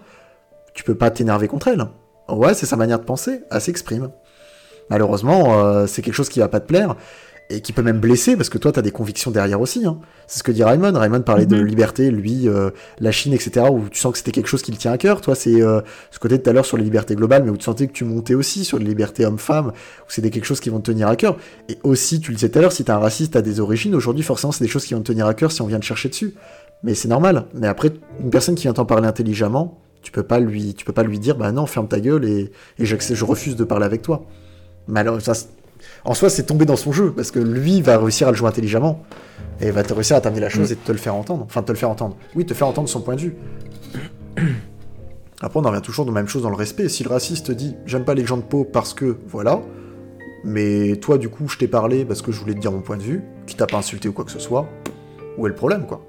tu peux pas t'énerver contre elle. Ouais, c'est sa manière de penser, elle s'exprime. Malheureusement, euh, c'est quelque chose qui va pas te plaire et qui peut même blesser parce que toi, tu as des convictions derrière aussi. Hein. C'est ce que dit Raymond. Raymond parlait de Mhm. liberté, lui, euh, la Chine, etc., où tu sens que c'était quelque chose qui le tient à cœur. Toi, c'est euh, ce côté de tout à l'heure sur les libertés globales, mais où tu sentais que tu montais aussi sur les libertés hommes-femmes, où c'est des quelque chose qui vont te tenir à cœur. Et aussi, tu le disais tout à l'heure, si t'es un raciste, t'as des origines, aujourd'hui, forcément, c'est des choses qui vont te tenir à cœur si on vient te chercher dessus. Mais c'est normal. Mais après, une personne qui vient t'en parler intelligemment, tu peux pas lui, tu peux pas lui dire, bah non, ferme ta gueule et, et j'accep- je refuse de parler avec toi. Mais alors, ça, en soi, c'est tomber dans son jeu, parce que lui va réussir à le jouer intelligemment, et va te réussir à t'amener la chose et de te le faire entendre. Enfin, de te le faire entendre. Oui, te faire entendre son point de vue. Après, on en revient toujours dans la même chose dans le respect. Si le raciste dit j'aime pas les gens de peau parce que voilà, mais toi, du coup, je t'ai parlé parce que je voulais te dire mon point de vue, qui t'a pas insulté ou quoi que ce soit, où est le problème, quoi?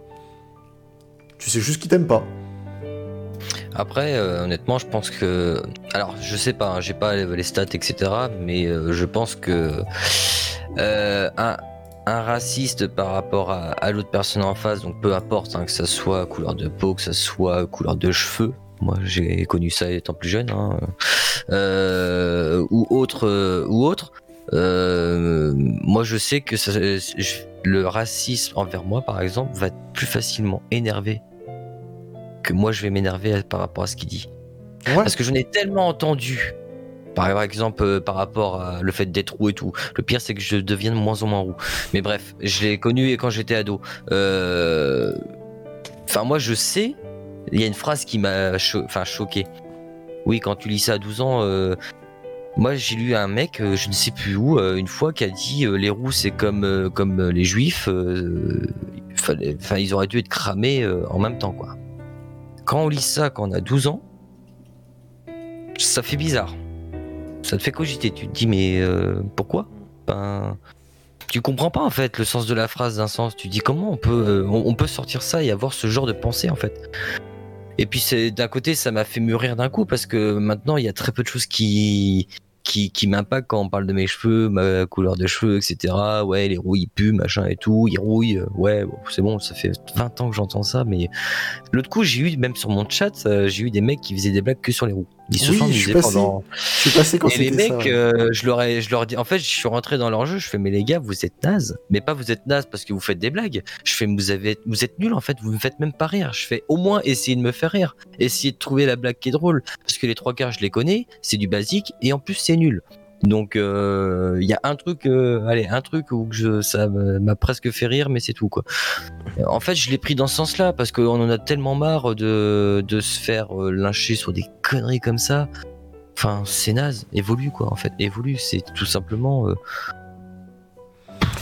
Tu sais juste qu'il t'aime pas. Après, euh, honnêtement, je pense que. Alors, je sais pas, hein, j'ai pas les, stats, etc. Mais euh, je pense que. euh, un, raciste par rapport à, l'autre personne en face, donc peu importe, hein, que ça soit couleur de peau, que ça soit couleur de cheveux. Moi, j'ai connu ça étant plus jeune, hein, ou autre, ou autre. moi, je sais que le racisme envers moi, par exemple, va plus facilement énervé que moi je vais m'énerver par rapport à ce qu'il dit. Ouais. Parce que je n'ai tellement entendu, par exemple, euh, par rapport à le fait d'être roux et tout. Le pire, c'est que je deviens de moins en moins roux. Mais bref, je l'ai connu quand j'étais ado. Euh, Enfin, moi, je sais, il y a une phrase qui m'a cho- enfin, choqué. Oui, quand tu lis ça à 12 ans, euh, moi j'ai lu un mec, je ne sais plus où, une fois, qui a dit les roux c'est comme, comme les juifs, enfin, ils auraient dû être cramés en même temps, quoi. Quand on lit ça quand on a 12 ans, ça fait bizarre. Ça te fait cogiter. Tu te dis, mais euh, pourquoi? Ben, Tu comprends pas en fait le sens de la phrase d'un sens. Tu dis, comment on peut, euh, on, on peut sortir ça et avoir ce genre de pensée en fait? Et puis d'un côté, ça m'a fait mûrir d'un coup parce que maintenant il y a très peu de choses qui qui, qui m'impactent quand on parle de mes cheveux, ma couleur de cheveux, etc. Ouais, les roux ils puent, machin et tout, ils rouillent. Ouais, bon, c'est bon, ça fait 20 ans que j'entends ça, mais L'autre coup, j'ai eu, même sur mon chat, euh, j'ai eu des mecs qui faisaient des blagues que sur les roues. Ils se Oui, sont je pendant. Je suis passé quand Et les mecs, ça. euh, je, leur ai, je leur dis. En fait, je suis rentré dans leur jeu, je fais, mais les gars, vous êtes nazes. Mais pas vous êtes nazes parce que vous faites des blagues. Je fais, vous, avez, vous êtes nuls en fait, vous me faites même pas rire. Je fais, au moins, essayez de me faire rire. Essayez de trouver la blague qui est drôle. Parce que les trois quarts, je les connais, c'est du basique et en plus, c'est nul. Donc, euh, il y a un truc, euh, allez, un truc où je, ça m'a presque fait rire, mais c'est tout quoi. En fait, je l'ai pris dans ce sens-là parce qu'on en a tellement marre de, de se faire euh, lyncher sur des conneries comme ça. Enfin, c'est naze. Évolue quoi, en fait. Évolue, c'est tout simplement. euh,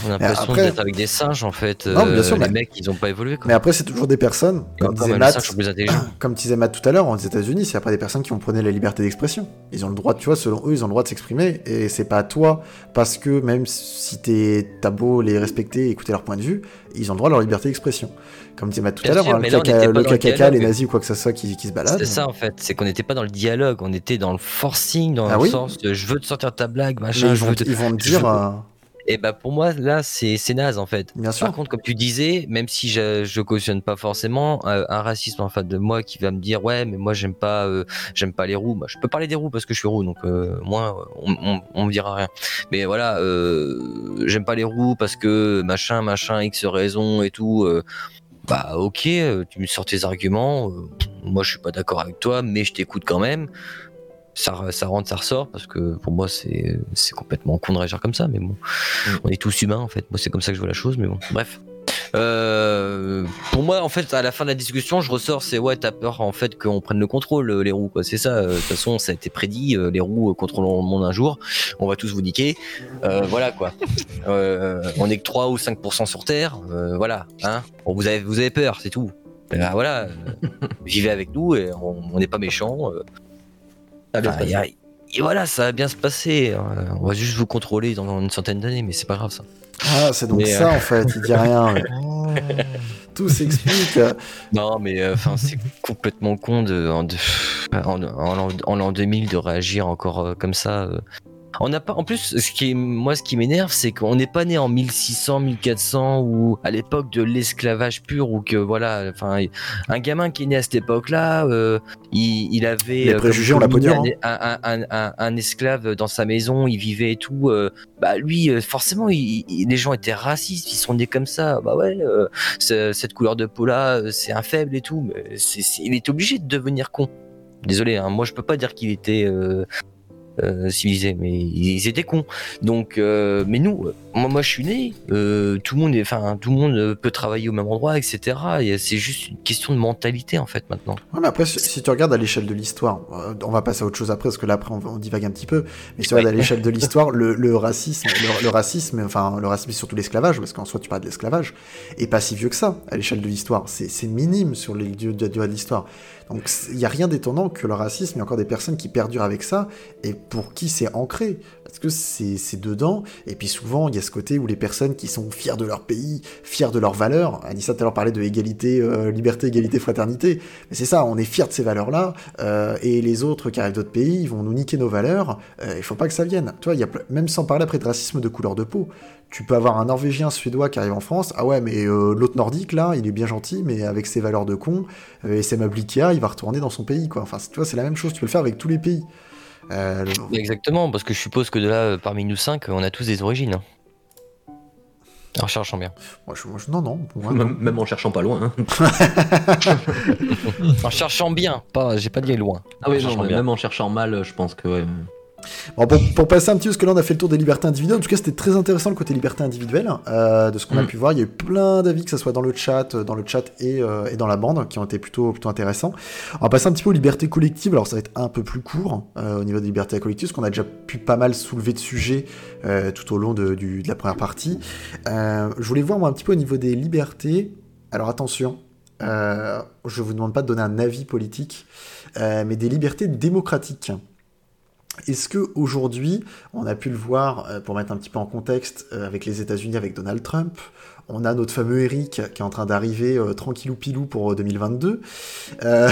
On a l'impression après- d'être avec des singes en fait. Non, bien Euh, sûr, les mais- mecs, ils ont pas évolué quoi. Mais après, c'est toujours des personnes, comme disait Matt, comme disait Matt tout à l'heure, aux États-Unis, c'est après des personnes qui vont prôner la liberté d'expression. Ils ont le droit, tu vois, selon eux, ils ont le droit de s'exprimer, et c'est pas à toi, parce que même si t'es, t'as beau les respecter, écouter leur point de vue, ils ont le droit à leur liberté d'expression. Comme disait Matt tout Bien à l'heure, hein, le caca, pas le caca, les nazis ou quoi que ce soit qui, qui se baladent. C'est ça en fait, c'est qu'on n'était pas dans le dialogue, on était dans le forcing, dans Ah le oui sens de je veux te sortir ta blague, machin, ils je vont, veux te... ils vont dire, euh, Et bah pour moi là c'est naze en fait. bien sûr. Par contre, comme tu disais, même si je, je cautionne pas forcément euh, un racisme en fait de moi qui va me dire ouais mais moi j'aime pas euh, j'aime pas les roues, bah, je peux parler des roues parce que je suis roux donc euh, moi on, on, on me dira rien. Mais voilà, j'aime pas les roues parce que machin machin x raison et tout. bah ok, tu me sors tes arguments. moi je suis pas d'accord avec toi, mais je t'écoute quand même. Ça, ça rentre, ça ressort parce que pour moi c'est complètement con de réagir comme ça, mais bon, on est tous humains en fait. Moi c'est comme ça que je vois la chose, mais bon, bref. Euh, pour moi, en fait, à la fin de la discussion, je ressors, c'est ouais, t'as peur en fait qu'on prenne le contrôle, euh, les roues, quoi. C'est ça. euh, De toute façon, ça a été prédit. les roues contrôleront le monde un jour. On va tous vous niquer. Euh, voilà, quoi. Euh, on est que 3 ou 5% sur Terre. voilà, hein. Bon, vous avez, vous avez peur, c'est tout. Ben, voilà, vivez avec nous et on on n'est pas méchants. Euh, Ça va bien Enfin, se y a- passer. et voilà, ça va bien se passer. euh, On va juste vous contrôler dans une centaine d'années, mais c'est pas grave ça. Ah, c'est donc Mais, ça en fait, il dit rien. Oh. Tout s'explique. Non, mais euh, enfin, c'est complètement con de, en, de- en, en l'an- en l'an 2000 de réagir encore euh, comme ça. On n'a pas. En plus, ce qui est, moi, ce qui m'énerve, c'est qu'on n'est pas né en 1600, 1400 ou à l'époque de l'esclavage pur ou que voilà. Enfin, un gamin qui est né à cette époque-là, euh, il, il avait. Les euh, préjugés, comme on l'a pas colonie dur, hein. un, un- un- un- un esclave dans sa maison, il vivait et tout. euh, bah lui, forcément, il- il- les gens étaient racistes, ils sont nés comme ça. Bah ouais. euh, ce- cette couleur de peau là, euh, c'est un faible et tout, mais il est obligé de devenir con. Désolé, hein, moi je peux pas dire qu'il était euh, euh, civilisé, mais ils étaient cons. Donc, euh, mais nous, euh, moi, moi je suis né, euh, tout le monde, est, enfin tout le monde euh, peut travailler au même endroit, etc. Et c'est juste une question de mentalité en fait maintenant. Ouais, mais après, si, si tu regardes à l'échelle de l'histoire, euh, on va passer à autre chose après, parce que là, après, on, on divague un petit peu. Mais si tu regardes à l'échelle de l'histoire, le, le racisme, le, le racisme, enfin, le racisme, et surtout l'esclavage, parce qu'en soi, tu parles de l'esclavage, est pas si vieux que ça, à l'échelle de l'histoire. C'est c'est minime sur les lieux de, de l'histoire. Donc, il y a rien d'étonnant que le racisme, il y a encore des personnes qui perdurent avec ça, et pour qui c'est ancré. Parce que c'est dedans, et puis souvent, il y a ce côté où les personnes qui sont fiers de leur pays, fiers de leurs valeurs, Anissa tout à l'heure parlait de égalité, euh, liberté, égalité, fraternité, mais c'est ça, on est fiers de ces valeurs-là, euh, et les autres qui arrivent d'autres pays, ils vont nous niquer nos valeurs, euh, il faut pas que ça vienne. Tu vois, y a même sans parler après de racisme de couleur de peau, tu peux avoir un Norvégien, Suédois qui arrive en France, ah ouais, mais euh, l'autre nordique, là, il est bien gentil, mais avec ses valeurs de con, euh, et ses Ikea, il va retourner dans son pays, quoi. Enfin, tu vois, c'est la même chose, tu peux le faire avec tous les pays. Euh, le- Exactement, parce que je suppose que de là, euh, parmi nous cinq, on a tous des origines. hein. En cherchant bien. moi, je- moi, je- non, non, pour moi, non. Même, même en cherchant pas loin. hein. En cherchant bien, pas, j'ai pas dit loin. Ah oui, non, même en cherchant mal, je pense que ouais. Bon, pour, pour passer un petit peu, parce que là on a fait le tour des libertés individuelles, en tout cas c'était très intéressant le côté liberté individuelle, euh, de ce qu'on a Mm. pu voir, il y a eu plein d'avis, que ce soit dans le chat, euh, dans le chat et, euh, et dans la bande, qui ont été plutôt, plutôt intéressants. On va passer un petit peu aux libertés collectives, alors ça va être un peu plus court euh, au niveau des libertés collectives, parce qu'on a déjà pu pas mal soulever de sujets tout au long de, du- de la première partie. Je voulais voir moi un petit peu au niveau des libertés, alors attention, je vous demande pas de donner un avis politique, mais des libertés démocratiques. Est-ce que aujourd'hui, on a pu le voir, euh, pour mettre un petit peu en contexte, euh, avec les États-Unis, avec Donald Trump, on a notre fameux Eric qui est en train d'arriver euh, tranquillou pilou pour euh, 2022. Euh,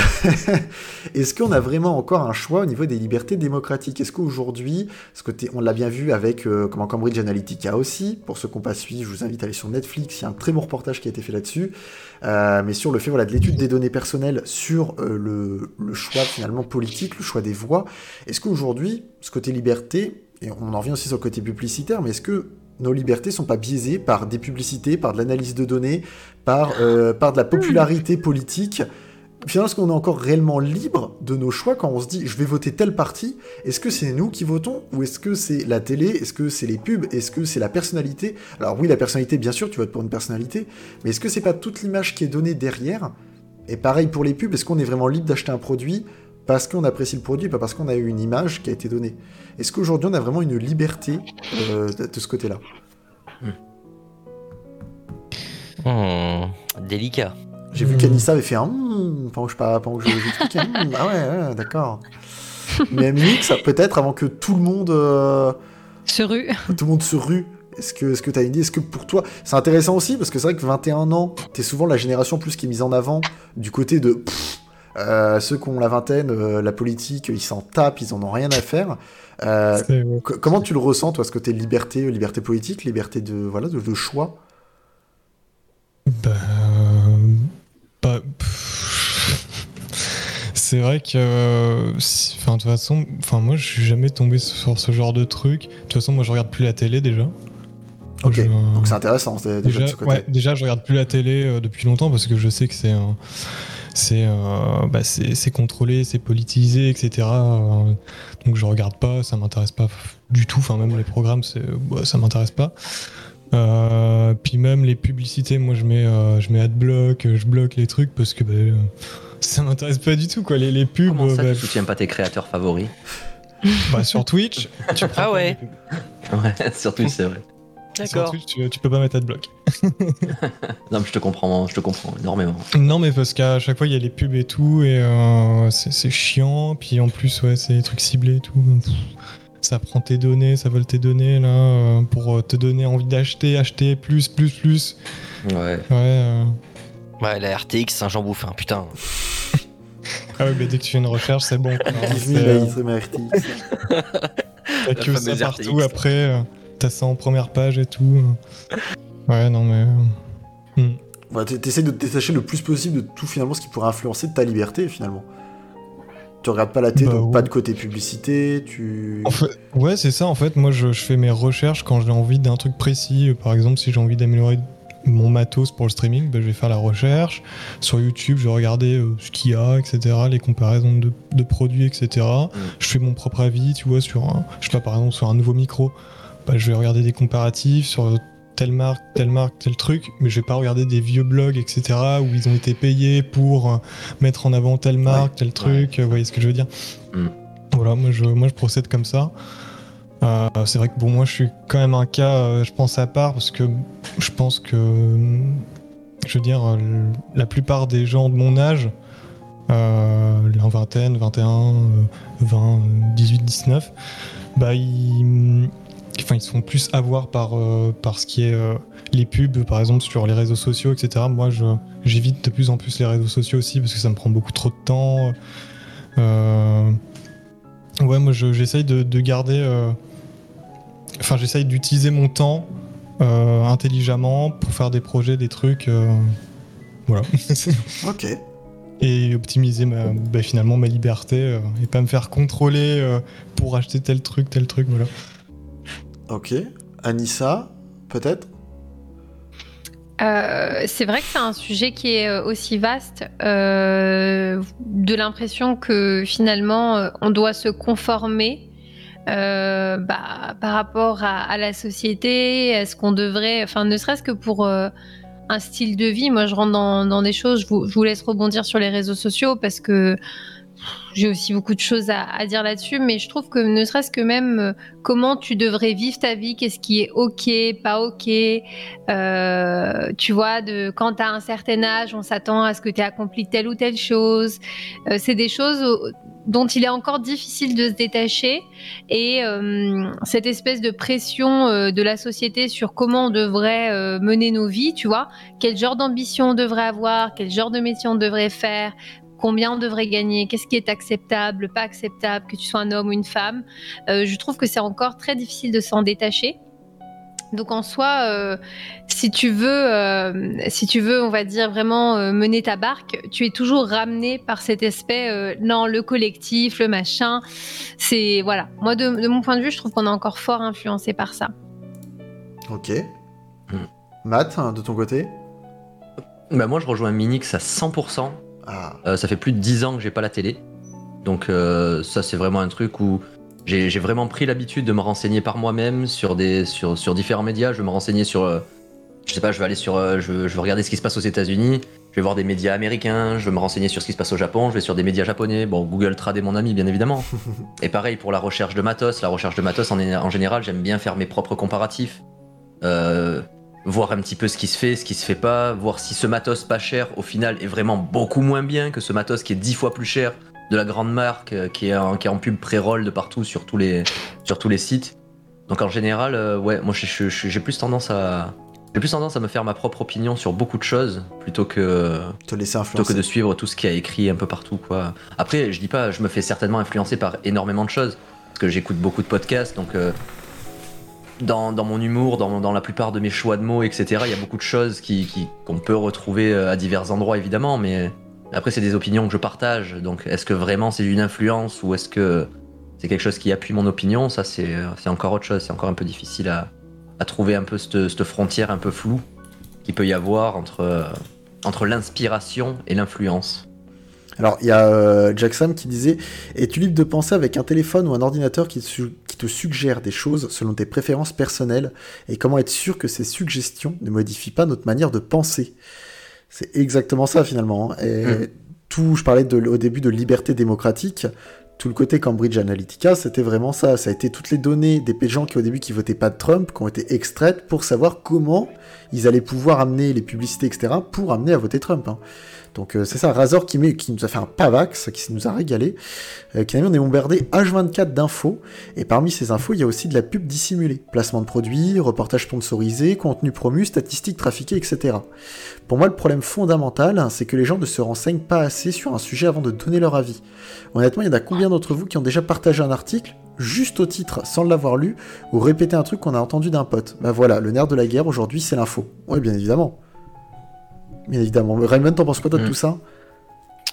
Est-ce qu'on a vraiment encore un choix au niveau des libertés démocratiques? Est-ce qu'aujourd'hui, ce côté, on l'a bien vu avec euh, comment Cambridge Analytica aussi, pour ceux qui n'ont pas suivi, je vous invite à aller sur Netflix, il y a un très bon reportage qui a été fait là-dessus, euh, mais sur le fait voilà, de l'étude des données personnelles sur euh, le, le choix finalement politique, le choix des voix. Est-ce qu'aujourd'hui, ce côté liberté, et on en revient aussi sur le côté publicitaire, mais est-ce que nos libertés sont pas biaisées par des publicités, par de l'analyse de données, par, euh, par de la popularité politique. Finalement, est-ce qu'on est encore réellement libre de nos choix quand on se dit je vais voter tel parti Est-ce que c'est nous qui votons ou est-ce que c'est la télé? Est-ce que c'est les pubs? Est-ce que c'est la personnalité? Alors oui, la personnalité, bien sûr, tu votes pour une personnalité, mais est-ce que c'est pas toute l'image qui est donnée derrière? Et pareil pour les pubs, est-ce qu'on est vraiment libre d'acheter un produit parce qu'on apprécie le produit, pas parce qu'on a eu une image qui a été donnée Est-ce qu'aujourd'hui on a vraiment une liberté euh, de, ce côté-là? Hmm, délicat. J'ai vu Hmm. qu'Anissa avait fait un hmm pendant que je, pendant que je, j'expliquais. Hmm, ah ouais, ouais, d'accord. Mais Mix, peut-être avant que tout le monde, euh, Ce rue. tout le monde se rue. Est-ce que, est-ce que t'as une idée? Est-ce que pour toi, c'est intéressant aussi? Parce que c'est vrai que 21 ans, t'es souvent la génération plus qui est mise en avant du côté de pff, euh, ceux qui ont la vingtaine, euh, la politique, ils s'en tapent, ils en ont rien à faire. Euh, comment tu le ressens toi, ce côté liberté, liberté politique, liberté de voilà, de, de choix? Bah, pas- C'est vrai que, si- enfin, de toute façon, enfin, moi, je suis jamais tombé sur ce genre de truc. De toute façon, moi, je regarde plus la télé déjà. Ok, Je- donc c'est intéressant déjà, déjà, de ce côté. ouais, déjà, je regarde plus la télé depuis longtemps parce que je sais que c'est, un- c'est, euh, bah, c'est, c'est contrôlé, c'est politisé, etc. euh, donc, je regarde pas, ça m'intéresse pas du tout. Enfin, même les programmes, bah, ça m'intéresse pas. Euh, puis même les publicités, moi je mets, euh, je mets adblock, je bloque les trucs parce que bah, ça m'intéresse pas du tout quoi. Les, les pubs Comment ça, bah, tu soutiens pas tes créateurs favoris? Bah, sur Twitch, tu prends Ah ouais. Ouais, surtout c'est vrai. Sur Twitch, tu, tu peux pas mettre adblock. Non, mais je te comprends, je te comprends énormément. Non, mais parce qu'à chaque fois il y a les pubs et tout, et euh, c'est c'est chiant. Puis en plus, ouais, c'est des trucs ciblés et tout. Ça prend tes données, ça vole tes données là euh, pour euh, te donner envie d'acheter, acheter plus, plus, plus. Ouais. Ouais. euh, Ouais, la RTX, c'est un Jean Bouffin, putain. Ah ouais, mais dès que tu fais une recherche, c'est bon. quoi. Euh, ma RTX. T'as que ça partout RTX. après, euh, t'as ça en première page et tout. Ouais, non mais. euh, hmm. Ouais, t- T'essaies de te détacher le plus possible de tout finalement ce qui pourrait influencer ta liberté finalement. Tu regardes pas la télé, Bah donc ouais. pas de côté publicité, tu... En fait, ouais, c'est ça. En fait, moi, je, je fais mes recherches quand j'ai envie d'un truc précis. Par exemple, si j'ai envie d'améliorer mon matos pour le streaming, ben, je vais faire la recherche. Sur YouTube, je vais regarder euh, ce qu'il y a, etc., les comparaisons de, de produits, etc. Je fais mon propre avis, tu vois, sur un, je sais pas, par exemple, sur un nouveau micro. Bah, je vais regarder des comparatifs sur telle marque, telle marque, tel truc, mais je vais pas regarder des vieux blogs, etc., où ils ont été payés pour euh, mettre en avant telle marque, tel truc, vous voyez ce que je veux dire? Mm. Voilà, moi je, moi je procède comme ça. Euh, c'est vrai que bon, moi je suis quand même un cas, euh, je pense à part, parce que je pense que, je veux dire, la plupart des gens de mon âge, euh, en vingtaine, 21, euh, 20, euh, 18, 19, bah ils, enfin, ils se font plus avoir par, euh, par ce qui est euh, les pubs, par exemple sur les réseaux sociaux, etc. Moi, je, j'évite de plus en plus les réseaux sociaux aussi parce que ça me prend beaucoup trop de temps. Euh, ouais, moi, je- j'essaye de, de garder. Enfin, j'essaye d'utiliser mon temps intelligemment pour faire des projets, des trucs. voilà. Ok. et optimiser ma, bah, finalement ma liberté euh, et pas me faire contrôler euh, pour acheter tel truc, tel truc, voilà. Ok. Anissa, peut-être? Euh, c'est vrai que c'est un sujet qui est euh, aussi vaste, euh, de l'impression que finalement on doit se conformer bah, par rapport à, la société, est-ce qu'on devrait, enfin ne serait-ce que pour un style de vie, moi je rentre dans, des choses, je vous laisse rebondir sur les réseaux sociaux parce que j'ai aussi beaucoup de choses à, dire là-dessus, mais je trouve que ne serait-ce que même euh, comment tu devrais vivre ta vie, qu'est-ce qui est ok, pas ok, euh, tu vois, de quand tu as un certain âge, on s'attend à ce que tu aies accompli telle ou telle chose. Euh, c'est des choses dont il est encore difficile de se détacher et cette espèce de pression de la société sur comment on devrait mener nos vies, tu vois, quel genre d'ambition on devrait avoir, quel genre de métier on devrait faire, combien on devrait gagner, qu'est-ce qui est acceptable, pas acceptable, que tu sois un homme ou une femme. Euh, je trouve que c'est encore très difficile de s'en détacher. Donc en soi, euh, si tu veux, euh, si tu veux, on va dire vraiment euh, mener ta barque, tu es toujours ramené par cet aspect, euh, non, le collectif, le machin. C'est voilà. Moi, de, de mon point de vue, je trouve qu'on est encore fort influencé par ça. Ok. Hmm. Matt, hein, de ton côté? Bah moi je rejoins Minix à 100%. Ah. Euh, ça fait plus de 10 ans que j'ai pas la télé. Donc euh, ça c'est vraiment un truc où j'ai j'ai vraiment pris l'habitude de me renseigner par moi-même sur, des, sur, sur différents médias. Je vais me renseigner sur... euh, je sais pas, je vais aller sur... je, vais regarder ce qui se passe aux États-Unis. Je vais voir des médias américains. Je vais me renseigner sur ce qui se passe au Japon. Je vais sur des médias japonais. Bon, Google Trad est mon ami, bien évidemment. Et pareil pour la recherche de matos. La recherche de matos, en, en général, j'aime bien faire mes propres comparatifs. Euh, voir un petit peu ce qui se fait, ce qui se fait pas, voir si ce matos pas cher au final est vraiment beaucoup moins bien que ce matos qui est dix fois plus cher de la grande marque euh, qui est en, qui est en pub pré-roll de partout sur tous les sur tous les sites. Donc en général, euh, ouais, moi j'ai plus tendance à j'ai plus tendance à me faire ma propre opinion sur beaucoup de choses plutôt que Te laisser plutôt que de suivre tout ce qui a écrit un peu partout quoi. Après, je dis pas, je me fais certainement influencer par énormément de choses parce que j'écoute beaucoup de podcasts donc euh, dans, mon humour, dans, la plupart de mes choix de mots, etc. Il y a beaucoup de choses qu'on peut retrouver euh, à divers endroits évidemment, mais après c'est des opinions que je partage. Donc est-ce que vraiment c'est une influence ou est-ce que c'est quelque chose qui appuie mon opinion? Ça c'est c'est encore autre chose. C'est encore un peu difficile à, trouver un peu cette, frontière un peu floue qu'il peut y avoir entre euh, entre l'inspiration et l'influence. Alors, il y a euh, Jack Sam qui disait Es-tu libre de penser avec un téléphone ou un ordinateur qui te, su- qui te suggère des choses selon tes préférences personnelles? Et comment être sûr que ces suggestions ne modifient pas notre manière de penser? C'est exactement ça finalement. hein. Et Mhm. tout, je parlais de, au début de liberté démocratique. Tout le côté Cambridge Analytica, c'était vraiment ça. Ça a été toutes les données des gens qui au début qui votaient pas de Trump, qui ont été extraites pour savoir comment ils allaient pouvoir amener les publicités, etc., pour amener à voter Trump. hein. Donc euh, c'est ça, Razor qui, qui nous a fait un pavax, qui nous a régalé, euh, qui a mis on est bombardé H24 d'infos, et parmi ces infos, il y a aussi de la pub dissimulée. Placement de produits, reportages sponsorisés, contenu promu, statistiques trafiquées, etc. Pour moi, le problème fondamental, c'est que les gens ne se renseignent pas assez sur un sujet avant de donner leur avis. Honnêtement, il y en a combien d'entre vous qui ont déjà partagé un article juste au titre, sans l'avoir lu, ou répété un truc qu'on a entendu d'un pote? Bah voilà, le nerf de la guerre aujourd'hui, c'est l'info. Ouais, bien évidemment. Bien évidemment. Raymond, t'en penses quoi toi de Mm. tout ça?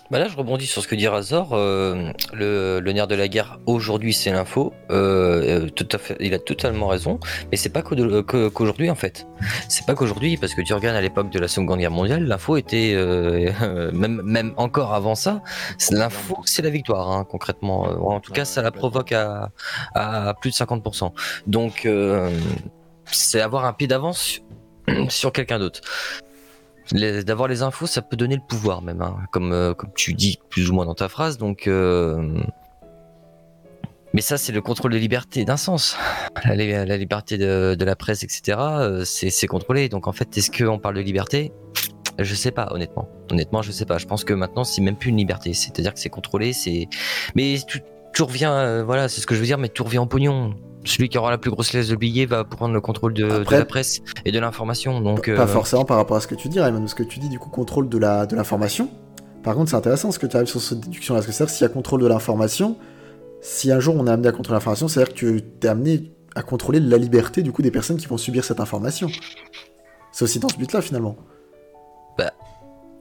Bah là, je rebondis sur ce que dit Razor. euh, le, le nerf de la guerre aujourd'hui, c'est l'info. Euh, euh, tout à fait, il a totalement raison. Mais c'est pas qu'aujourd'hui en fait. C'est pas qu'aujourd'hui, parce que tu regardes à l'époque de la Seconde Guerre mondiale, l'info était euh, même même encore avant ça. L'info, c'est la victoire, hein, concrètement. En tout cas, ça la provoque à, à plus de 50%. Donc, euh, c'est avoir un pied d'avance sur quelqu'un d'autre. D'avoir les infos, ça peut donner le pouvoir même, hein, comme, euh, comme tu dis plus ou moins dans ta phrase. Donc, euh, mais ça, c'est le contrôle des libertés d'un sens. La, li- la liberté de, de la presse, etc. euh, c'est c'est contrôlé. Donc en fait, est-ce qu'on parle de liberté? Je sais pas, honnêtement. Honnêtement, je sais pas. Je pense que maintenant, c'est même plus une liberté. C'est-à-dire que c'est contrôlé. C'est. Mais tout, tout revient. euh, voilà, c'est ce que je veux dire. Mais tout revient en pognon. Celui qui aura la plus grosse laisse de billets va prendre le contrôle de, la presse et de l'information. Donc. Pas euh, forcément par rapport à ce que tu dis, Raymond, parce que tu dis du coup contrôle de la de l'information. Par contre, c'est intéressant ce que tu arrives sur cette déduction-là, parce que c'est-à-dire que s'il y a contrôle de l'information, si un jour on est amené à contrôler l'information, c'est-à-dire que tu es amené à contrôler la liberté du coup des personnes qui vont subir cette information. C'est aussi dans ce but-là finalement.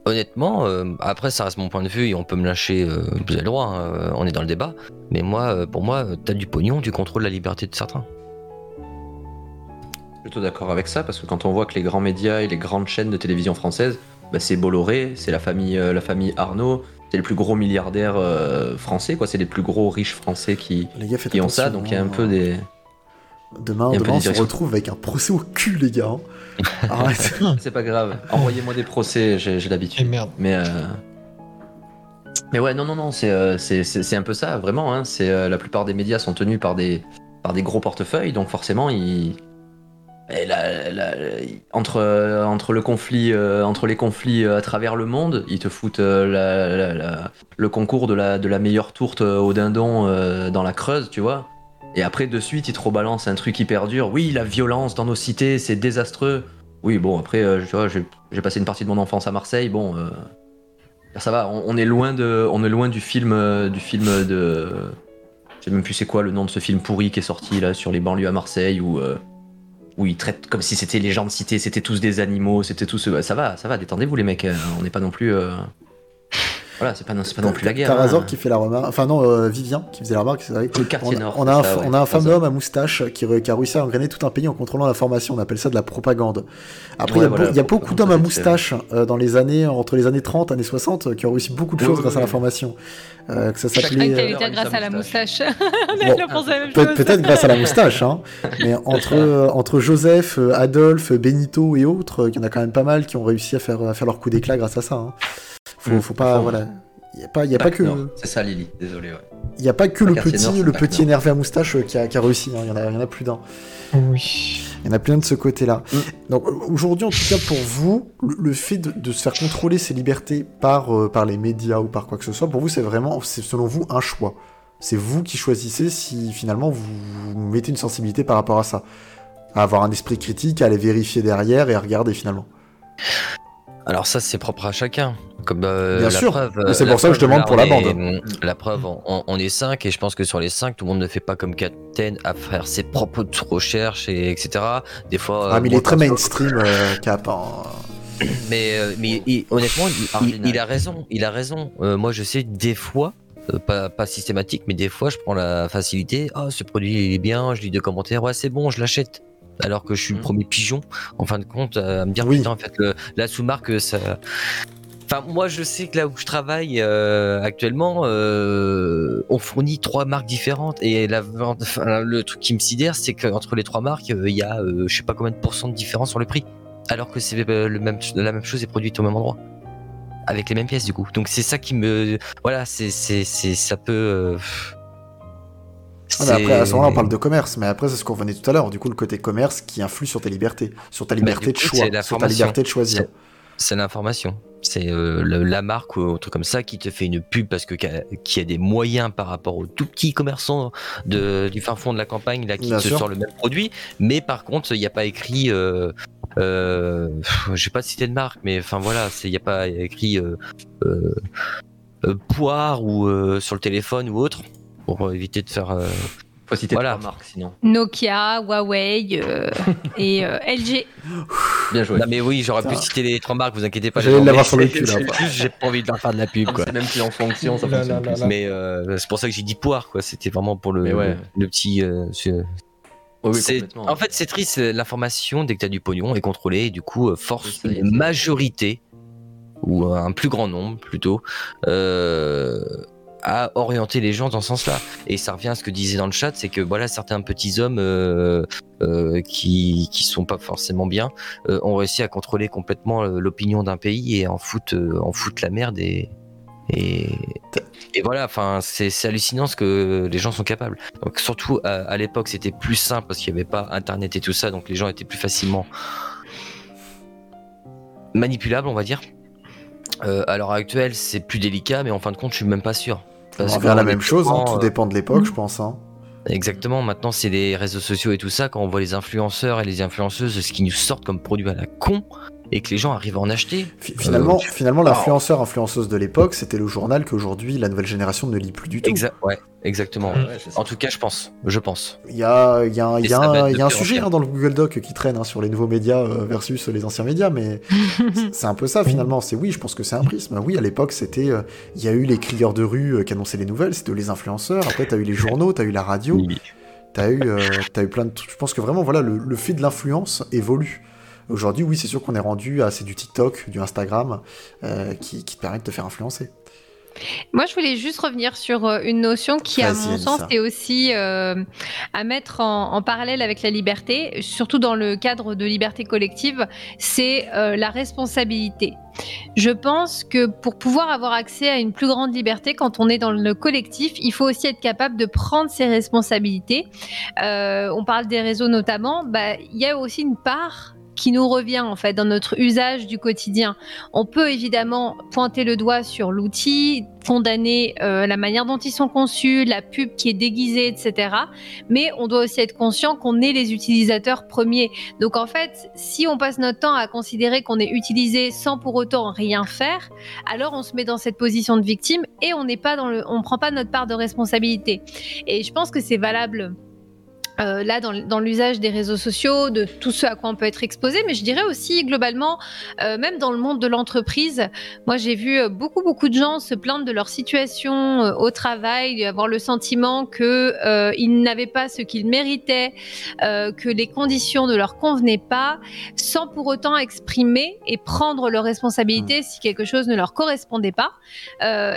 Honnêtement, euh, après ça reste mon point de vue et on peut me lâcher, euh, vous avez le droit, hein, euh, on est dans le débat. Mais moi, euh, pour moi, t'as du pognon, tu contrôles la liberté de certains. Plutôt d'accord avec ça, parce que quand on voit que les grands médias et les grandes chaînes de télévision françaises, bah, c'est Bolloré, c'est la famille, euh, la famille Arnaud, c'est les plus gros milliardaires euh, français, quoi. C'est les plus gros riches français qui, Les gars, faites qui ont ça, donc il y a un hein. peu des. Demain, on se retrouve avec un procès au cul, les gars. hein. Arrête. C'est pas grave. Envoyez-moi des procès, j'ai j'ai Et l'habitude. merde. Mais euh, mais ouais, non, non, non, c'est euh, c'est c'est- c'est un peu ça, vraiment. Hein, c'est euh, la plupart des médias sont tenus par des par des gros portefeuilles, donc forcément ils et la- la- entre entre le conflit euh, entre les conflits à travers le monde, ils te foutent euh, la- la- la- le concours de la de la meilleure tourte au dindon euh, dans la Creuse, tu vois. Et après de suite ils te rebalancent un truc hyper dur. Oui, la violence dans nos cités, c'est désastreux. Oui, bon, après, euh, tu vois, j'ai passé une partie de mon enfance à Marseille, bon, euh, ça va, on, est loin de, on est loin du film, euh, du film de, je sais même plus c'est quoi le nom de ce film pourri qui est sorti là sur les banlieues à Marseille où, où ils traitent comme si c'était les gens de cité, c'était tous des animaux, c'était tous, ça va, ça va, détendez-vous les mecs, on n'est pas non plus, voilà, c'est pas, non- c'est pas non plus la guerre. T'as Razor hein. qui fait la remarque. Enfin, non, euh, Vivien qui faisait la remarque. C'est vrai. Le quartier on, nord. on a un, ça, ouais, on a un fameux homme à moustache qui, a réussi à engrainer tout un pays en contrôlant l'information. On appelle ça de la propagande. Après, il Ouais, y a, beau- voilà, il y a la beaucoup d'hommes à moustache euh, dans les années, entre les années 30 et années 60 euh, qui ont réussi beaucoup de choses Oui, grâce oui, à l'information. Euh, que ça s'appelait. grâce à la moustache. La. Peut-être grâce à la moustache, hein. mais entre, entre Joseph, Adolphe, Benito et autres, il y en a quand même pas mal qui ont réussi à faire, à faire leur coup d'éclat grâce à ça. hein. Faut, Mm. faut pas, Faut- voilà. Il n'y a pas, il y a pas que, C'est ça Lily, désolé. Ouais. il y a pas que le petit, nord, le petit énervé à moustache euh, qui a, qui a réussi. hein. Il y en a, il y en a plus d'un. Oui. Il y en a plein de ce côté-là. Mm. Donc euh, aujourd'hui, en tout cas pour vous, le, le fait de, de se faire contrôler ses libertés par, euh, par les médias ou par quoi que ce soit, pour vous, c'est vraiment, c'est selon vous un choix. C'est vous qui choisissez si finalement vous, vous mettez une sensibilité par rapport à ça. À avoir un esprit critique, à aller vérifier derrière et à regarder finalement. Alors ça, c'est propre à chacun. Comme euh, Bien la sûr. c'est pour ça que je demande pour on la est- bande. La preuve, on, on est 5 et je pense que sur les 5, tout le monde ne fait pas comme Captain à faire ses propres recherches et etc. Des fois. ah, euh, mais il moi, est très mainstream, euh, Cap. hein. Mais, euh, mais il- honnêtement, il, il- il a raison. Il a raison. Euh, moi, je sais des fois. euh, pas, pas systématique, mais des fois je prends la facilité. Ah, ce produit il est bien, je lis deux commentaires, ouais, c'est bon, je l'achète. Alors que je suis le Mhm. premier pigeon, en fin de compte, à me dire Oui. putain, en fait, le- la sous-marque, ça. Enfin, moi, je sais que là où je travaille euh, actuellement, euh, on fournit trois marques différentes et la enfin, le truc qui me sidère, c'est qu'entre les trois marques, euh, il y a, euh, je sais pas combien de pourcents de différence sur le prix, alors que c'est euh, le même, la même chose est produite au même endroit, avec les mêmes pièces du coup. Donc c'est ça qui me, voilà, c'est, c'est, c'est, ça peut. Ah, mais après, à ce moment-là, on parle de commerce, mais après, c'est ce qu'on revenait tout à l'heure. Du coup, le côté commerce qui influe sur tes libertés, sur ta liberté du de choix, sur ta liberté de choisir. C'est l'information. C'est euh, la marque ou autre comme ça qui te fait une pub parce que qui a des moyens par rapport aux tout petits commerçants de, du fin fond de la campagne là qui Bien te sûr. sort le même produit, mais par contre il n'y a pas écrit, euh, euh, je vais pas citer de marque, mais enfin voilà, il n'y a pas écrit euh, euh, poire ou sur le téléphone ou autre pour éviter de faire. euh, Faut citer Voilà. trois marques sinon. Nokia, Huawei euh, et euh, LG. Bien joué. Non mais oui, j'aurais pu citer les trois marques, vous inquiétez pas. J'allais l'avoir mais sur le cul, là, J'ai pas envie de leur faire de la pub quoi. C'est même plus en fonction, ça Là, fonctionne là, là, plus. là. Mais euh, c'est pour ça que j'ai dit poire, quoi. C'était vraiment pour le, ouais. le petit. euh, Oui, en fait, c'est triste. L'information, dès que tu as du pognon, est contrôlée et du coup euh, force une majorité ou un plus grand nombre plutôt euh, à orienter les gens dans ce sens-là. Et ça revient à ce que disait dans le chat, c'est que voilà certains petits hommes euh, euh, qui qui sont pas forcément bien euh, ont réussi à contrôler complètement l'opinion d'un pays et en foutent en foutent la merde et et, voilà, c'est hallucinant ce que les gens sont capables. Surtout à, à l'époque, c'était plus simple parce qu'il n'y avait pas Internet et tout ça, donc les gens étaient plus facilement manipulables, on va dire. Euh, à l'heure actuelle, c'est plus délicat, mais en fin de compte, je suis même pas sûr. On Parce revient à la même chose, hein, tout euh, dépend de l'époque, je pense. hein. Exactement, maintenant c'est les réseaux sociaux et tout ça, quand on voit les influenceurs et les influenceuses, ce qui nous sortent comme produits à la con, et que les gens arrivent à en acheter. Fi- Finalement, Euh, finalement l'influenceur, influenceuse de l'époque, c'était le journal qu'aujourd'hui la nouvelle génération ne lit plus du tout. Exa- ouais, exactement. Ouais, ça. En tout cas, je pense. Je pense. Il y a, il y a un, il y a un- y a un sujet hein, dans le Google Doc qui traîne hein, sur les nouveaux médias euh, versus les anciens médias, mais c'est- un peu ça finalement. C'est oui, je pense que c'est un prisme. Oui, à l'époque, c'était, euh, il y a eu les crieurs de rue euh, qui annonçaient les nouvelles, c'était les influenceurs. Après, t'as eu les journaux, t'as eu la radio, t'as eu, euh, t'as eu plein de trucs. Je pense que vraiment, voilà, le, le fait de l'influence évolue. Aujourd'hui, oui, c'est sûr qu'on est rendu à c'est du TikTok, du Instagram, euh, qui, qui te permet de te faire influencer. Moi, je voulais juste revenir sur euh, une notion qui, à mon sens, est aussi euh, à mettre en, en parallèle avec la liberté, surtout dans le cadre de liberté collective, c'est euh, la responsabilité. Je pense que pour pouvoir avoir accès à une plus grande liberté quand on est dans le collectif, il faut aussi être capable de prendre ses responsabilités. Euh, on parle des réseaux notamment, bah, il y a aussi une part qui nous revient en fait dans notre usage du quotidien. On peut évidemment pointer le doigt sur l'outil, condamner euh, la manière dont ils sont conçus, la pub qui est déguisée, etc. Mais on doit aussi être conscient qu'on est les utilisateurs premiers. Donc en fait, si on passe notre temps à considérer qu'on est utilisé sans pour autant rien faire, alors on se met dans cette position de victime et on n'est pas dans le, on prend pas notre part de responsabilité. Et je pense que c'est valable euh, là dans, dans l'usage des réseaux sociaux, de tout ce à quoi on peut être exposé, mais je dirais aussi globalement, euh, même dans le monde de l'entreprise, moi j'ai vu euh, beaucoup beaucoup de gens se plaindre de leur situation euh, au travail, avoir le sentiment que ils n'avaient pas ce qu'ils méritaient, que les conditions ne leur convenaient pas, sans pour autant exprimer et prendre leurs responsabilités si quelque chose ne leur correspondait pas,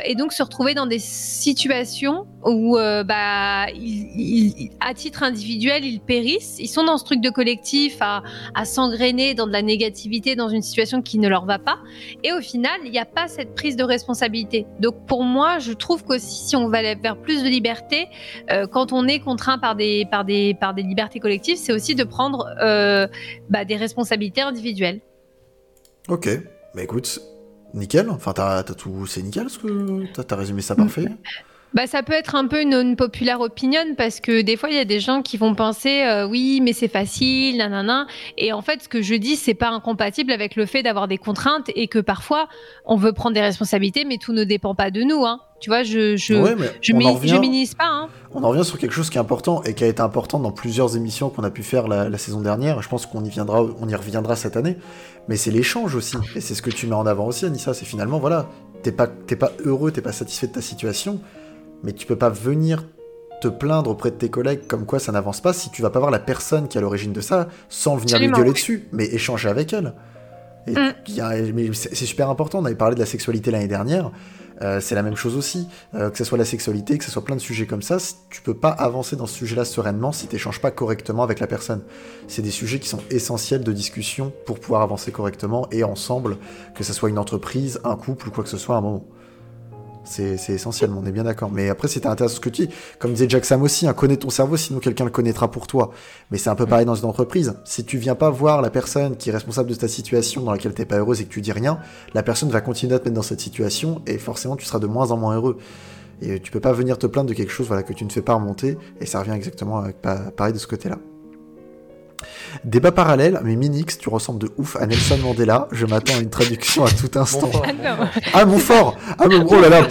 et donc se retrouver dans des situations où bah ils, ils- à titre individuel ils périssent, ils sont dans ce truc de collectif à, à s'engrainer dans de la négativité, dans une situation qui ne leur va pas. Et au final, il n'y a pas cette prise de responsabilité. Donc pour moi, je trouve qu'aussi si on va vers plus de liberté, euh, quand on est contraint par des, par des, par des libertés collectives, c'est aussi de prendre euh, bah, des responsabilités individuelles. Ok, bah écoute, nickel. Enfin, t'as tout, c'est nickel ce que t'as t'as résumé ça parfait. Bah, ça peut être un peu une, une populaire opinion parce que des fois il y a des gens qui vont penser euh, oui mais c'est facile nanana et en fait ce que je dis c'est pas incompatible avec le fait d'avoir des contraintes et que parfois on veut prendre des responsabilités mais tout ne dépend pas de nous hein. tu vois je je Ouais, je, revient, minimise pas hein. on en revient sur quelque chose qui est important et qui a été important dans plusieurs émissions qu'on a pu faire la, la saison dernière. Je pense qu'on y viendra, on y reviendra cette année. Mais c'est l'échange aussi, et c'est ce que tu mets en avant aussi, Anissa. C'est finalement voilà, t'es pas, t'es pas heureux, t'es pas satisfait de ta situation, mais tu peux pas venir te plaindre auprès de tes collègues comme quoi ça n'avance pas si tu vas pas voir la personne qui est à l'origine de ça sans venir Absolument. lui gueuler dessus, mais échanger avec elle. Mm. c'est super important. On avait parlé de la sexualité l'année dernière. Euh, c'est la même chose aussi. Euh, que ce soit la sexualité, que ce soit plein de sujets comme ça, tu peux pas avancer dans ce sujet-là sereinement si tu n'échanges pas correctement avec la personne. C'est des sujets qui sont essentiels de discussion pour pouvoir avancer correctement et ensemble, que ce soit une entreprise, un couple ou quoi que ce soit à un moment. C'est essentiel, on est bien d'accord. Mais après, c'était intéressant ce que tu dis. Comme disait Jack Sam aussi, hein, connais ton cerveau, sinon quelqu'un le connaîtra pour toi. Mais c'est un peu pareil dans une entreprise. Si tu viens pas voir la personne qui est responsable de ta situation dans laquelle t'es pas heureuse et que tu dis rien, la personne va continuer à te mettre dans cette situation et forcément tu seras de moins en moins heureux. Et tu peux pas venir te plaindre de quelque chose voilà, que tu ne fais pas remonter, et ça revient exactement avec, pareil de ce côté-là. Débat parallèle, mais Minix, tu ressembles de ouf à Nelson Mandela. Je m'attends à une traduction à tout instant. Ah non. Ah mon fort Ah mon gros là là.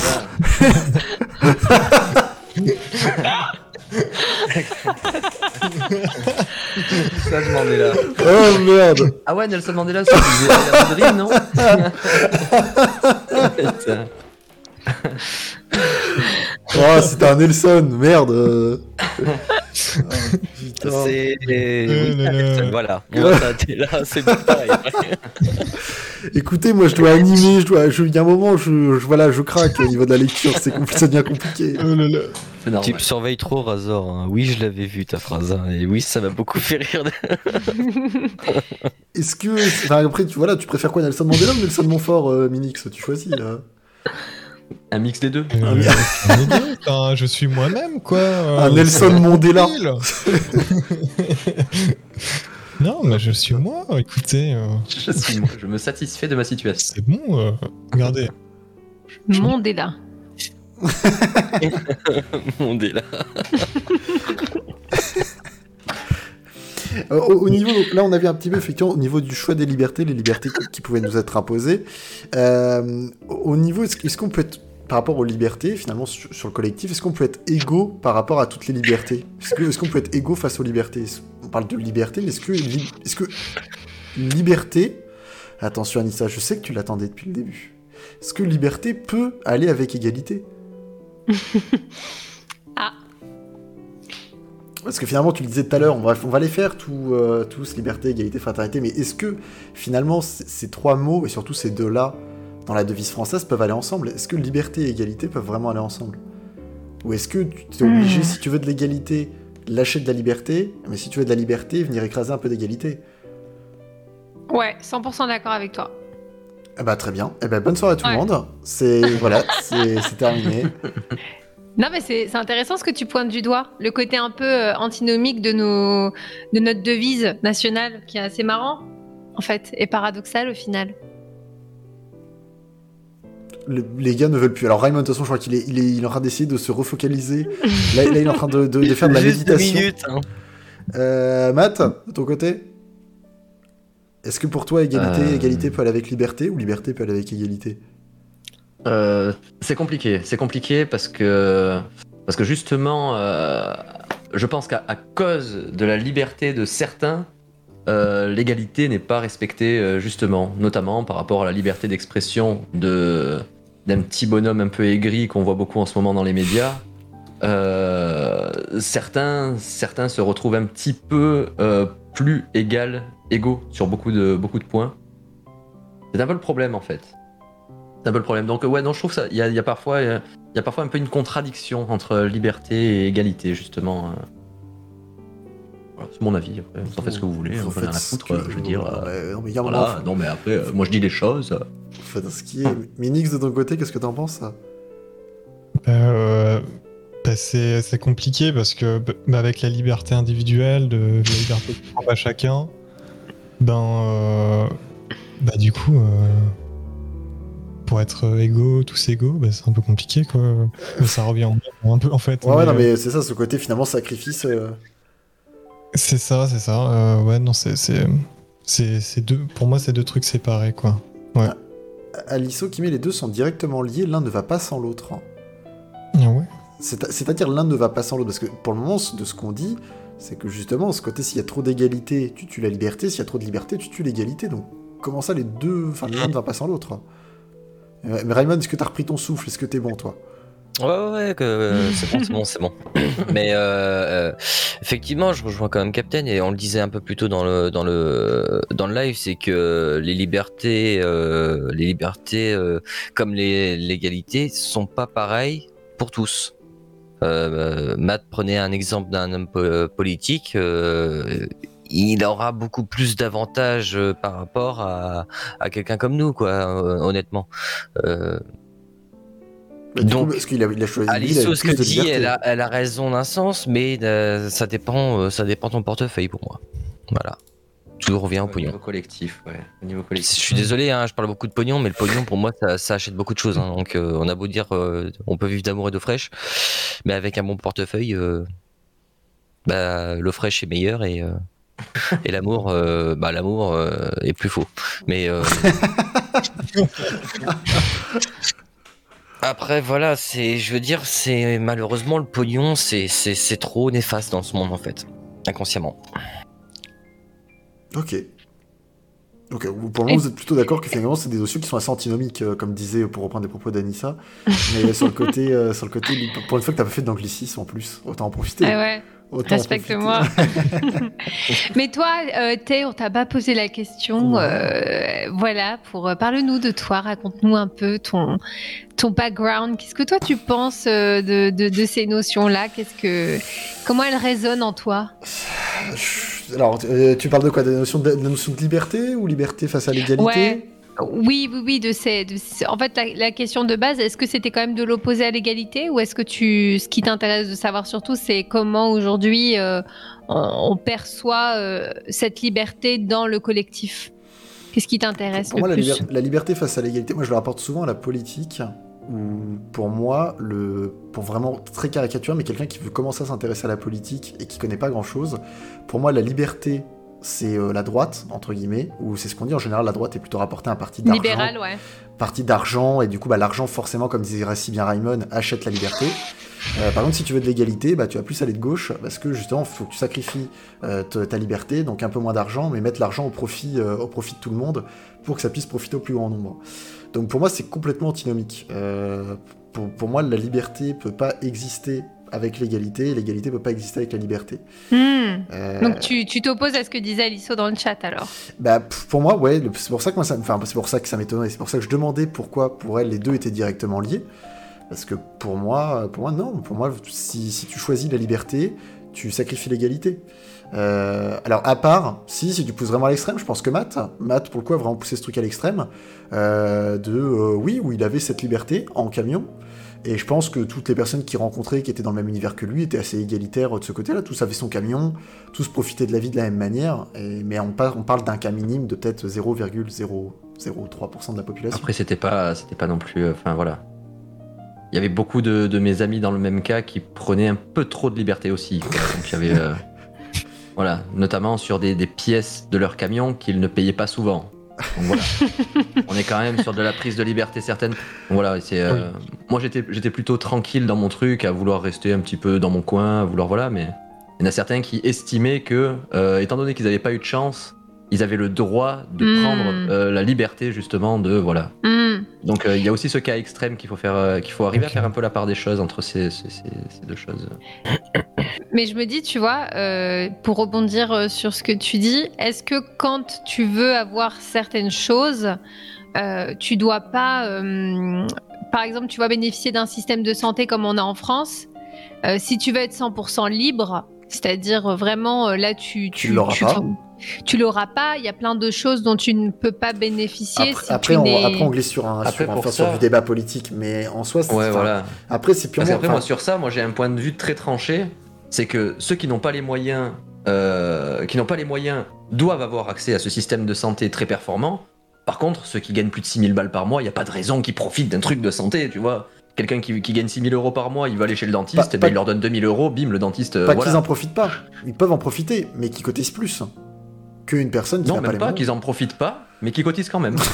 Nelson Mandela. Oh merde Ah ouais, Nelson Mandela, c'est Dream, non? Putain. Oh c'était un Nelson, merde putain. C'est. Oui, là, là. Voilà, c'est. Écoutez, moi je dois animer, je dois. je- Il y a un moment, je, je- voilà, je craque au niveau de la lecture, c'est ça devient compliqué. Oh là là. C'est normal. Tu me surveilles trop, Razor. hein. Oui, je l'avais vu ta phrase. hein, Et oui, ça m'a beaucoup fait rire. Est-ce que. Enfin, après, tu, voilà, tu préfères quoi, Nelson Mandela ou Nelson Montfort, euh, Minix Tu choisis là? Un mix des deux. Euh, je suis moi-même, quoi. Un Euh, Nelson Mandela. non, mais je suis moi, écoutez. euh, Je, suis moi, je me satisfais de ma situation. c'est bon, euh, regardez. Monde est au, au niveau, là, on avait un petit peu, effectivement, au niveau du choix des libertés, les libertés qui, pouvaient nous être imposées. Euh, au au niveau, est-ce, qu'on peut être, par rapport aux libertés, finalement, sur, le collectif, est-ce qu'on peut être égaux par rapport à toutes les libertés? Est-ce, qu'on peut être égaux face aux libertés? On parle de liberté, mais est-ce que, est-ce que liberté, attention Anissa, je sais que tu l'attendais depuis le début, est-ce que liberté peut aller avec égalité? Parce que finalement, tu le disais tout à l'heure, on va, on va les faire tout, euh, tous, liberté, égalité, fraternité, mais est-ce que finalement ces trois mots, et surtout ces deux-là, dans la devise française, peuvent aller ensemble? Est-ce que liberté et égalité peuvent vraiment aller ensemble? Ou est-ce que tu es obligé, Hmm. si tu veux de l'égalité, lâcher de la liberté, mais si tu veux de la liberté, venir écraser un peu d'égalité? Ouais, 100% d'accord avec toi. Eh bah très bien, eh ben bonne soirée à tout le monde, c'est voilà, c'est terminé. Non, mais c'est c'est intéressant ce que tu pointes du doigt. Le côté un peu euh, antinomique de, nos, de notre devise nationale, qui est assez marrant, en fait, et paradoxal au final. Le- les gars ne veulent plus. Alors Raymond, de toute façon, je crois qu'il est, il est, il est en train d'essayer de se refocaliser. Là, là, il est en train de, de- de faire de la Juste deux méditation. minutes. hein. Euh, Matt, de ton côté Est-ce que pour toi, égalité, Euh. égalité peut aller avec liberté ou liberté peut aller avec égalité? Euh, c'est compliqué, c'est compliqué parce que parce que justement, euh, je pense qu'à cause de la liberté de certains, euh, l'égalité n'est pas respectée justement, notamment par rapport à la liberté d'expression de d'un petit bonhomme un peu aigri qu'on voit beaucoup en ce moment dans les médias. Certains, certains se retrouvent un petit peu plus égal, égaux sur beaucoup de beaucoup de points. C'est un peu le problème en fait. C'est un peu le problème. Donc ouais, non, je trouve ça. Il y a, il y a parfois, euh, il y a parfois un peu une contradiction entre liberté et égalité, justement. euh. Voilà, c'est mon avis. Après, vous en faites ce que vous voulez. Vous faites la foutre, que- euh, je veux dire. euh, Ouais, non, mais Voilà. Non, mais après, moi je dis les choses. faire ce qui est. Minix, de ton côté, qu'est-ce que t'en penses ça? Euh, bah, c'est c'est compliqué parce que bah, avec la liberté individuelle, de, de la liberté propre à chacun, ben euh, bah du coup euh, pour être égaux, tous égaux, bah, c'est un peu compliqué quoi. Mais ça revient en- un peu en fait. Ouais, ouais, non, euh, mais c'est ça, ce côté finalement sacrifice. euh, C'est ça, c'est ça. Euh, ouais, non, c'est c'est deux. Pour moi, c'est deux trucs séparés quoi. Aliso qui met les deux sont directement liés, l'un ne va pas sans l'autre. hein. Ah ouais. C'est- C'est-à-dire l'un ne va pas sans l'autre, parce que pour le moment, de ce qu'on dit, c'est que justement, ce côté, s'il y a trop d'égalité, tu tues la liberté, s'il y a trop de liberté, tu tues l'égalité. Donc, comment ça, les deux, enfin, l'un ne va pas sans l'autre Euh, Mais Raymond, est-ce que t'as repris ton souffle? Est-ce que t'es bon, toi? Ouais, ouais, que, euh, c'est bon, c'est bon, c'est bon. Mais euh, euh, effectivement, je rejoins quand même Captain et on le disait un peu plus tôt dans le dans le dans le live, c'est que les libertés, euh, les libertés euh, comme les l'égalité sont pas pareilles pour tous. Euh, Matt prenait un exemple d'un homme po- politique. Il aura beaucoup plus d'avantages euh, par rapport à, à quelqu'un comme nous, quoi, euh, honnêtement. Euh, Bah, Donc, coup, parce qu'il a, il a choisi. Alice, ce que dit, elle a, elle a raison d'un sens, mais euh, ça dépend, euh, ça dépend de ton portefeuille pour moi. Voilà. Tout revient au Au pognon. niveau collectif, ouais. Au niveau Je collectif. suis désolé, hein, je parle beaucoup de pognon, mais le pognon pour moi ça, ça achète beaucoup de choses. hein. donc euh, on a beau dire, euh, on peut vivre d'amour et d'eau fraîche, mais avec un bon portefeuille, euh, bah, l'eau fraîche est meilleure et, euh, et l'amour, euh, bah, l'amour euh, est plus faux. Mais euh, après voilà, c'est, je veux dire, c'est malheureusement le pognon, c'est, c'est, c'est trop néfaste dans ce monde en fait, inconsciemment. Ok. Donc, pour le moment, vous êtes plutôt d'accord que finalement, c'est des notions qui sont assez antinomiques, euh, comme disait, pour reprendre les propos d'Anissa. Mais sur le côté, euh, sur le côté, pour une fois que t'as pas fait d'anglicisme en plus, autant en profiter. Ah ouais, respecte-moi. Mais toi, euh, Thé, on t'a pas posé la question. euh, voilà, pour euh, parle-nous de toi, raconte-nous un peu ton ton background. Qu'est-ce que toi tu penses euh, de, de, de ces notions-là? Qu'est-ce que comment elles résonnent en toi? Alors, euh, tu parles de quoi? De la notion de, de la notion de liberté ou liberté face à l'égalité? Ouais. Oui, oui, oui, de ces. de ces- En fait, la, la question de base, est-ce que c'était quand même de l'opposé à l'égalité ou est-ce que tu, ce qui t'intéresse de savoir surtout, c'est comment aujourd'hui euh, on, on perçoit euh, cette liberté dans le collectif? Qu'est-ce qui t'intéresse Pour le moi, la, plus? liber- la liberté face à l'égalité, moi je le rapporte souvent à la politique, où pour moi, le, pour vraiment très caricaturer, mais quelqu'un qui veut commencer à s'intéresser à la politique et qui connaît pas grand-chose, pour moi la liberté, c'est euh, la droite, entre guillemets, ou c'est ce qu'on dit en général, la droite est plutôt rapportée à un parti d'argent. Libéral, ouais. Parti d'argent, et du coup, bah, l'argent, forcément, comme disait si bien Raymond, achète la liberté. Euh, par contre, si tu veux de l'égalité, bah, tu vas plus aller de gauche, parce que justement, il faut que tu sacrifies euh, ta liberté, donc un peu moins d'argent, mais mettre l'argent au profit, au profit de tout le monde, pour que ça puisse profiter au plus grand nombre. Donc pour moi, c'est complètement antinomique. Pour, pour moi, la liberté peut pas exister avec l'égalité, et l'égalité peut pas exister avec la liberté. Hmm. Euh, Donc tu tu t'opposes à ce que disait Alisso dans le chat alors? Bah, pour moi, ouais, c'est pour ça que moi, ça, enfin, c'est pour ça que ça m'étonnait, c'est pour ça que je demandais pourquoi pour elle les deux étaient directement liés, parce que pour moi, pour moi non, pour moi, si, si tu choisis la liberté, tu sacrifies l'égalité. Euh, alors à part, si, si tu pousses vraiment à l'extrême, je pense que Matt, Matt pour le coup a vraiment poussé ce truc à l'extrême, euh, de oui, où il avait cette liberté en camion. Et je pense que toutes les personnes qu'il rencontrait, qui étaient dans le même univers que lui, étaient assez égalitaires de ce côté-là. Tous avaient son camion, tous profitaient de la vie de la même manière. Mais on, par- on parle d'un cas minime de peut-être 0,003% de la population. Après, c'était pas, c'était pas non plus. euh, Enfin, voilà. Il y avait beaucoup de, mes amis dans le même cas qui prenaient un peu trop de liberté aussi. Donc, il y avait. euh, voilà. Notamment sur des pièces de leur camion qu'ils ne payaient pas souvent. Donc voilà. On est quand même sur de la prise de liberté certaine. Donc, voilà. C'est. euh, Moi, j'étais, j'étais plutôt tranquille dans mon truc, à vouloir rester un petit peu dans mon coin, à vouloir. Voilà. Mais il y en a certains qui estimaient que, euh, étant donné qu'ils n'avaient pas eu de chance, ils avaient le droit de Hmm. prendre euh, la liberté justement de voilà Hmm. Donc euh, il y a aussi ce cas extrême qu'il faut faire, euh, qu'il faut arriver à faire un peu la part des choses entre ces, ces- ces- ces deux choses. Mais je me dis, tu vois, euh, pour rebondir sur ce que tu dis, est-ce que quand tu veux avoir certaines choses, euh, tu dois pas, euh, par exemple, tu vas bénéficier d'un système de santé comme on a en France, euh, si tu veux être 100% libre, c'est-à-dire vraiment là tu Tu l'auras tu, pas. Tu l'auras pas. Il y a plein de choses dont tu ne peux pas bénéficier Après, si après, tu on, après, on glisse sur, un, Après, sur, un- sur du débat politique, mais en soi, c'est- Ouais, voilà. après, c'est Parce purement. enfin, moi, sur ça, moi, j'ai un point de vue très tranché. C'est que ceux qui n'ont pas les moyens, euh, qui n'ont pas les moyens, doivent avoir accès à ce système de santé très performant. Par contre, ceux qui gagnent plus de 6000 balles par mois, il n'y a pas de raison qu'ils profitent d'un truc de santé, tu vois. Quelqu'un qui, qui gagne 6000 euros par mois, il va aller chez le dentiste, Pas- et ben, pas- il leur donne 2000 euros, bim, le dentiste. euh, pas voilà. qu'ils en profitent pas. Ils peuvent en profiter, mais qui cotisent plus qu'une personne qui Non, n'a pas même les pas, moyens. qu'ils en profitent pas, mais qu'ils cotisent quand même.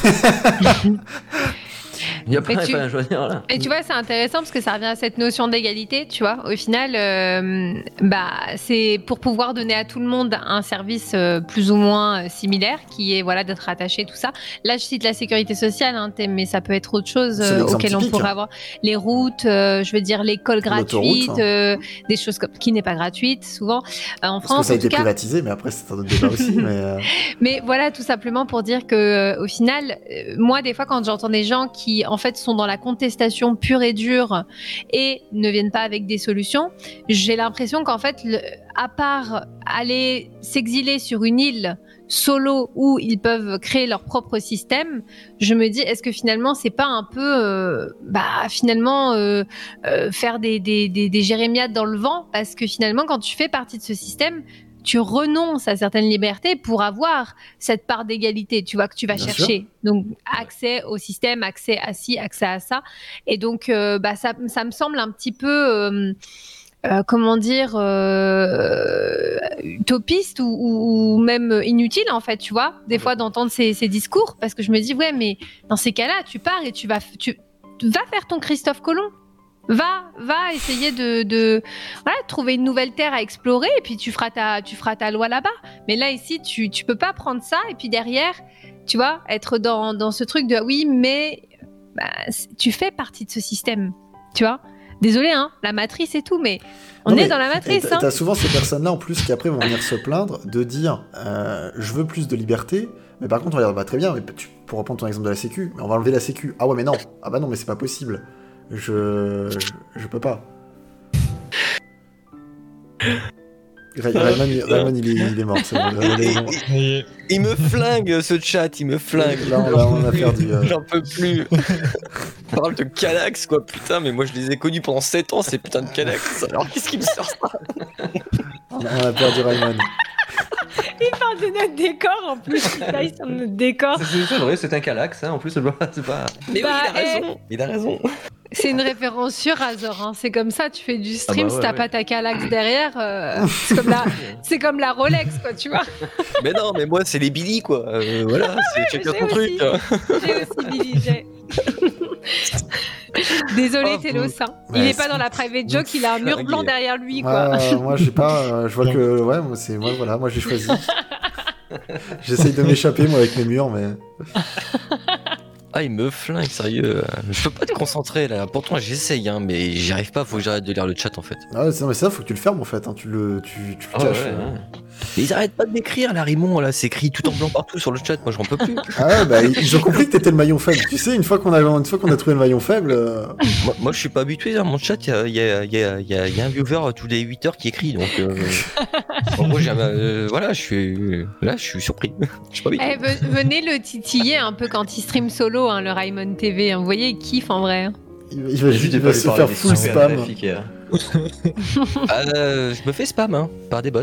Il n'y a pas, tu- pas à choisir là. Et tu vois, c'est intéressant parce que ça revient à cette notion d'égalité, tu vois. Au final, euh, bah, c'est pour pouvoir donner à tout le monde un service euh, plus ou moins euh, similaire, qui est voilà d'être attaché, tout ça. Là, je cite la sécurité sociale, hein, mais ça peut être autre chose euh, auquel on pourrait avoir les routes, euh, je veux dire l'école gratuite, hein. euh, des choses comme qui n'est pas gratuite souvent euh, en Parce que France. ça a été cas. privatisé, mais après, c'est un autre débat aussi. mais, euh, Mais voilà, tout simplement pour dire que euh, au final, euh, moi, des fois, quand j'entends des gens qui, en fait, sont dans la contestation pure et dure et ne viennent pas avec des solutions, j'ai l'impression qu'en fait, à part aller s'exiler sur une île solo où ils peuvent créer leur propre système, je me dis, est-ce que finalement, c'est pas un peu, euh, bah, finalement, euh, euh, faire des, des, des, des jérémiades dans le vent? Parce que finalement, quand tu fais partie de ce système, tu renonces à certaines libertés pour avoir cette part d'égalité, tu vois, que tu vas Bien chercher. Donc, accès au système, accès à ci, accès à ça. Et donc, euh, bah, ça, ça me semble un petit peu, euh, euh, comment dire, utopiste ou, même inutile, en fait, tu vois, des fois d'entendre ces, ces discours, parce que je me dis, ouais, mais dans ces cas-là, tu pars et tu vas, tu, va faire ton Christophe Colomb. Va, va essayer de, de voilà, trouver une nouvelle terre à explorer et puis tu feras ta, tu feras ta loi là-bas. Mais là, ici, tu, tu peux pas prendre ça et puis derrière, tu vois, être dans, dans ce truc de oui, mais bah, tu fais partie de ce système, tu vois. Désolé, hein, la matrice et tout, mais on Non, est mais dans la matrice. t'as- Hein. Souvent ces personnes-là en plus qui après vont venir se plaindre de dire euh, je veux plus de liberté, mais par contre on va dire bah très bien, mais tu, pour reprendre ton exemple de la Sécu, on va enlever la Sécu. Ah ouais mais non, ah bah non mais c'est pas possible. Je, je je peux pas. Ray- Rayman, il- Rayman, il, est, il est mort. c'est bon, il est me flingue ce chat, il me flingue. Là, on, là, on a perdu. euh, J'en peux plus. On parle de Calax, quoi, putain, mais moi je les ai connus pendant 7 ans, ces putains de Calax. Alors qu'est-ce qui me sort ça on a on a perdu Rayman. Il parle de notre décor en plus, il taille sur notre décor. C'est vrai, c'est un calax, hein. en plus, c'est pas. c'est pas- Mais Bah, oui, il a raison. Il a raison. C'est une référence sur Razor, hein. c'est comme ça, tu fais du stream, Ah bah si t'as ouais. pas ta calax derrière, euh, c'est comme, la- c'est comme la Rolex, quoi, tu vois. Mais non, mais moi c'est les Billy, quoi. Euh, voilà, c'est chacun son truc. aussi. hein. J'ai aussi Billy J. Désolé, Oh, Télos, hein. il Ouais, est pas dans la private joke, il a un mur blanc derrière lui, quoi. Ah, moi j'ai pas, euh, je vois que ouais, moi c'est moi voilà, moi j'ai choisi. J'essaye de m'échapper moi avec mes murs, mais Ah, il me flingue, sérieux. Je peux pas te concentrer là. Pourtant, j'essaye, hein, mais j'y arrive pas. Faut que j'arrête de lire le chat en fait. ah, ouais, c'est- non, mais ça faut que tu le fermes en fait, hein, tu le tu, tu le Ah caches. ouais, ouais. Mais ils arrêtent pas de m'écrire là, Rimon. Là, c'est écrit tout en blanc partout sur le chat. Moi, j'en peux plus. Ah ouais, bah ils ont compris que t'étais le maillon faible. Tu sais, une fois qu'on a une fois qu'on a trouvé le maillon faible, euh, moi, moi, je suis pas habitué. Dans mon chat, il y a, il y, a, il y, a, il y a- il y a un viewer tous les 8 heures qui écrit. Donc, euh, en gros, j'ai un- euh, voilà, je suis là, je suis surpris. Je suis pas habitué. Eh, ve- venez le titiller un peu quand il stream solo, hein, le Raymond TV. hein. Vous voyez, il kiffe en vrai. hein. il, va- il va, va se faire full spam. euh. Euh, je me fais spam hein, par des bots.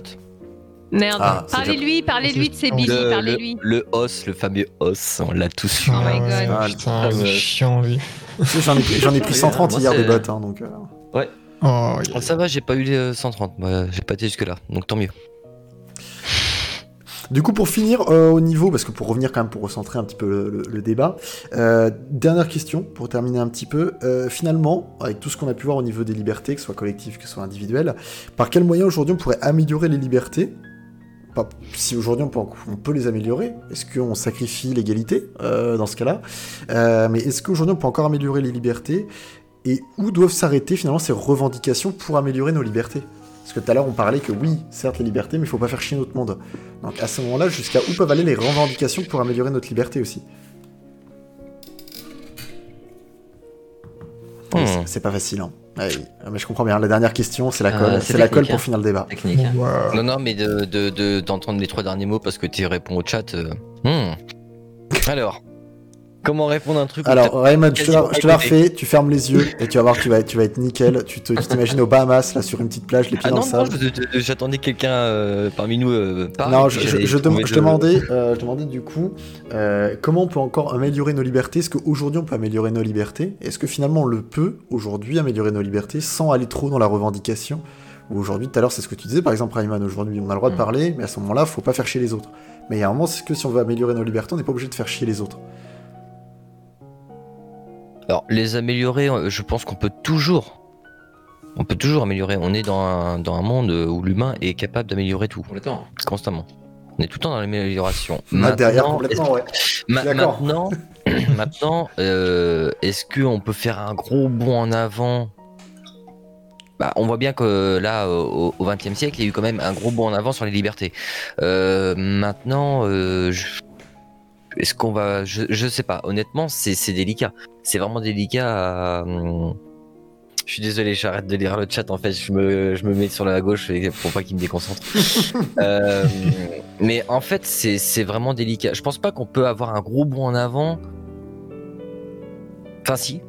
Merde. Ah, parlez-lui, parlez-lui de ses Le- billes, Le, parlez-lui. le, le os, le fameux os, on l'a tous su. Oh my God. Ah, Putain, le- chiant lui. J'en ai pris, j'en ai pris 130 Moi, hier des bots, hein, donc. euh, Oh, Ah, Ça va, j'ai pas eu les 130. Moi, j'ai pas été jusque là, donc tant mieux. Du coup, pour finir euh, au niveau, parce que pour revenir quand même, pour recentrer un petit peu le, le- le débat, euh, dernière question, pour terminer un petit peu. Euh, finalement, avec tout ce qu'on a pu voir au niveau des libertés, que ce soit collectif, que ce soit individuel, par quel moyen aujourd'hui on pourrait améliorer les libertés Pas- Si aujourd'hui on peut, on peut les améliorer, est-ce qu'on sacrifie l'égalité euh, dans ce cas-là? Euh, Mais est-ce qu'aujourd'hui on peut encore améliorer les libertés? Et où doivent s'arrêter finalement ces revendications pour améliorer nos libertés? Parce que tout à l'heure, on parlait que oui, certes, les libertés, mais il faut pas faire chier notre monde. Donc à ce moment-là, jusqu'à où peuvent aller les revendications pour améliorer notre liberté aussi? Hmm. C'est- C'est pas facile, hein. Ouais, oui. Ah, mais je comprends bien. La dernière question, c'est la Euh, colle. c'est c'est la colle pour finir le débat. Technique. hein. wow. Non, non, mais de, de, de- d'entendre les trois derniers mots parce que tu réponds au chat. euh, hmm. Alors, comment répondre à un truc Alors, Raymond, je te, la, je te la refais. Tu fermes les yeux et tu vas voir tu vas être, tu vas être nickel. Tu t'imagines aux Bahamas, là, sur une petite plage, les pieds Ah dans non, le sable. j'attendais quelqu'un euh, parmi nous. Euh, Non, je, je, je, je de- demandais, euh, je demandais du coup euh, comment on peut encore améliorer nos libertés? Est-ce qu'aujourd'hui on peut améliorer nos libertés? Est-ce que finalement on le peut aujourd'hui améliorer nos libertés sans aller trop dans la revendication? Ou aujourd'hui, tout à l'heure, c'est ce que tu disais, par exemple, Rayman, aujourd'hui on a le droit de Mm. parler, mais à ce moment-là, faut pas faire chier les autres. Mais il y a un moment, c'est que si on veut améliorer nos libertés, on n'est pas obligé de faire chier les autres. Alors, les améliorer, euh, je pense qu'on peut toujours. On peut toujours améliorer. On est dans un, dans un monde où l'humain est capable d'améliorer tout, Complètement. constamment. On est tout le temps dans l'amélioration. Maintenant, complètement, ouais. Ma- maintenant, maintenant euh, est-ce qu'on peut faire un gros bond en avant? Bah, On voit bien que là, au XXe siècle, il y a eu quand même un gros bond en avant sur les libertés. Euh, maintenant, euh, je- est-ce qu'on va. Je, je sais pas. Honnêtement, c'est délicat. C'est vraiment délicat à. hum, Je suis désolé, j'arrête de lire le chat. En fait, je me, je me mets sur la gauche pour pas qu'il me déconcentre. Euh, mais en fait, c'est c'est vraiment délicat. Je pense pas qu'on peut avoir un gros bond en avant. Enfin, si.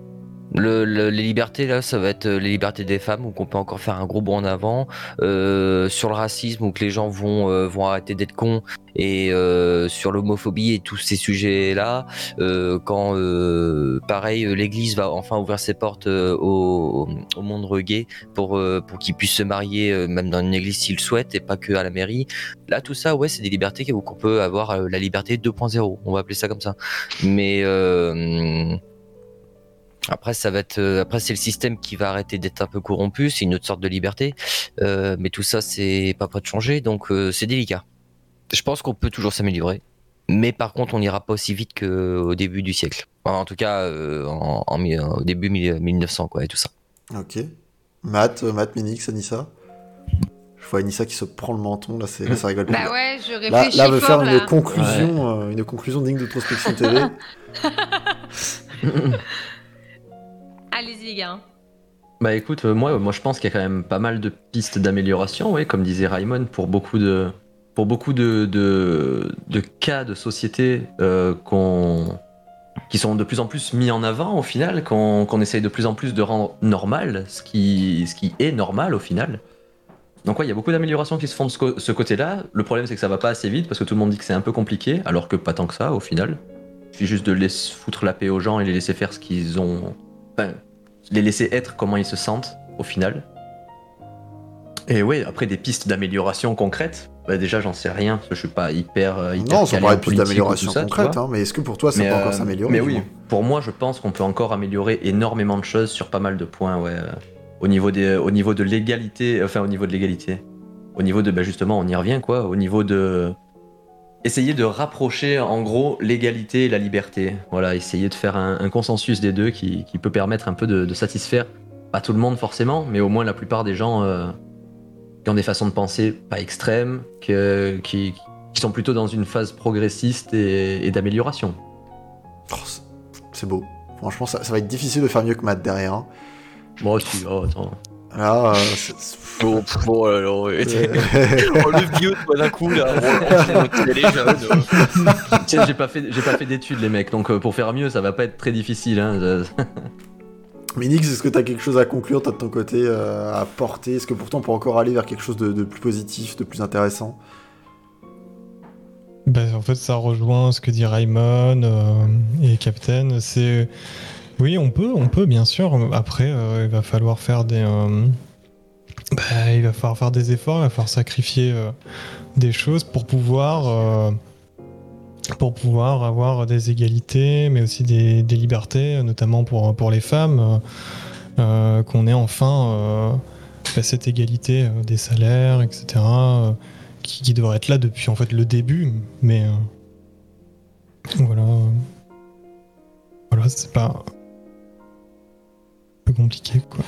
Le, le- les libertés, là, ça va être euh, les libertés des femmes, où on peut encore faire un gros bond en avant. Euh, sur le racisme, où que les gens vont, euh, vont arrêter d'être cons. Et euh, sur l'homophobie et tous ces sujets-là, euh, quand, euh, pareil, l'Église va enfin ouvrir ses portes au, au monde gay pour, pour qu'ils puissent se marier, même dans une église s'ils le souhaitent, et pas que à la mairie. Là, tout ça, ouais, c'est des libertés qu'on peut avoir la liberté 2.0, on va appeler ça comme ça. Mais après, ça va être, euh, après c'est le système qui va arrêter d'être un peu corrompu, c'est une autre sorte de liberté. Euh, mais tout ça, c'est pas prêt de changer, donc euh, c'est délicat. Je pense qu'on peut toujours s'améliorer, mais par contre, on n'ira pas aussi vite qu'au début du siècle. Enfin, en tout cas, euh, en, en mi- au début mille- 1900, quoi, et tout ça. Ok. Matt, Matt, Minix, Anissa? Je vois Anissa qui se prend le menton, là, c'est, là ça rigole plus. Bah ouais, je Là, réfléchis là, veut fort faire là. une conclusion, euh, une conclusion digne d'introspection télé. Allez-y les gars. Bah écoute, euh, moi, moi je pense qu'il y a quand même pas mal de pistes d'amélioration, ouais, comme disait Raymond, pour beaucoup de, pour beaucoup de, de, de cas de société euh, qu'on, qui sont de plus en plus mis en avant au final, qu'on qu'on essaye de plus en plus de rendre normal, ce qui, ce qui est normal au final. Donc ouais, il y a beaucoup d'améliorations qui se font de ce, côté-là. Le problème c'est que ça va pas assez vite parce que tout le monde dit que c'est un peu compliqué, alors que pas tant que ça au final. Il suffit juste de laisser foutre la paix aux gens et les laisser faire ce qu'ils ont. Les laisser être comment ils se sentent au final. Et ouais, après des pistes d'amélioration concrètes, bah déjà j'en sais rien parce que je suis pas hyper. euh, hyper non, ça paraît plus d'amélioration concrète, hein, mais est-ce que pour toi, ça Mais, peut encore euh, s'améliorer Mais oui, pour moi, je pense qu'on peut encore améliorer énormément de choses sur pas mal de points, ouais. euh, Au niveau, des, au niveau de l'égalité, enfin au niveau de l'égalité. Au niveau de, bah justement, on y revient, quoi. Au niveau de. Essayer de rapprocher, en gros, l'égalité et la liberté. Voilà, essayer de faire un, un consensus des deux qui, qui peut permettre un peu de, de satisfaire, pas tout le monde forcément, mais au moins la plupart des gens euh, qui ont des façons de penser pas extrêmes, que- qui, qui sont plutôt dans une phase progressiste et, et d'amélioration. Oh, c'est- beau. Franchement, ça, ça va être difficile de faire mieux que Matt derrière. hein. Moi aussi, oh, attends. Euh, c'est- Bon, bon alors, euh, oh, le vieux, toi, d'un coup, là. Oh, les jeunes. Tiens, j'ai pas fait, j'ai pas fait d'études, les mecs, donc euh, pour faire mieux, ça va pas être très difficile. Hein. je- Minix, est-ce que tu as quelque chose à conclure, toi, de ton côté, euh, à porter? Est-ce que pourtant on peut encore aller vers quelque chose de, de plus positif, de plus intéressant? Bah, en fait, ça rejoint ce que dit Raymond euh, et Captain. C'est oui, on peut, on peut bien sûr. Après, euh, il va falloir faire des, euh, bah, il va falloir faire des efforts, il va falloir sacrifier euh, des choses pour pouvoir, avoir des égalités, mais aussi des, libertés, notamment pour les femmes, qu'on ait enfin bah, cette égalité des salaires, etc. qui, qui devrait être là depuis en fait le début, mais voilà, voilà, c'est pas peu compliqué quoi.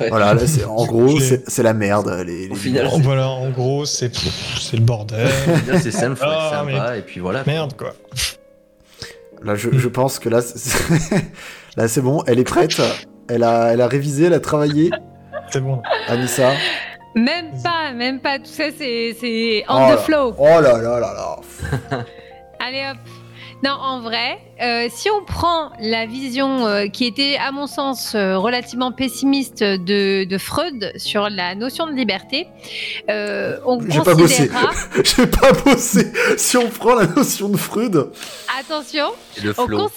Voilà, là, c'est- en gros, c'est c'est la merde. Les, les- Au final, Bon, voilà, en gros, c'est c'est le bordel, Là, c'est simple, faut être Ah, sympa, et puis voilà. merde quoi. Là, je, je pense que là, c'est- là, c'est bon. Elle est prête. Elle a, elle a révisé, elle a travaillé. C'est bon. Anissa. Même pas, même pas. Tout ça, c'est c'est Oh on là. the flow. Oh là là là là. Allez hop. Non, en vrai, euh, si on prend la vision euh, qui était, à mon sens, euh, relativement pessimiste de, de Freud sur la notion de liberté, euh, on J'ai pas bossé. considérera. J'ai pas bossé. Si on prend la notion de Freud. Attention, Le on, flow. cons-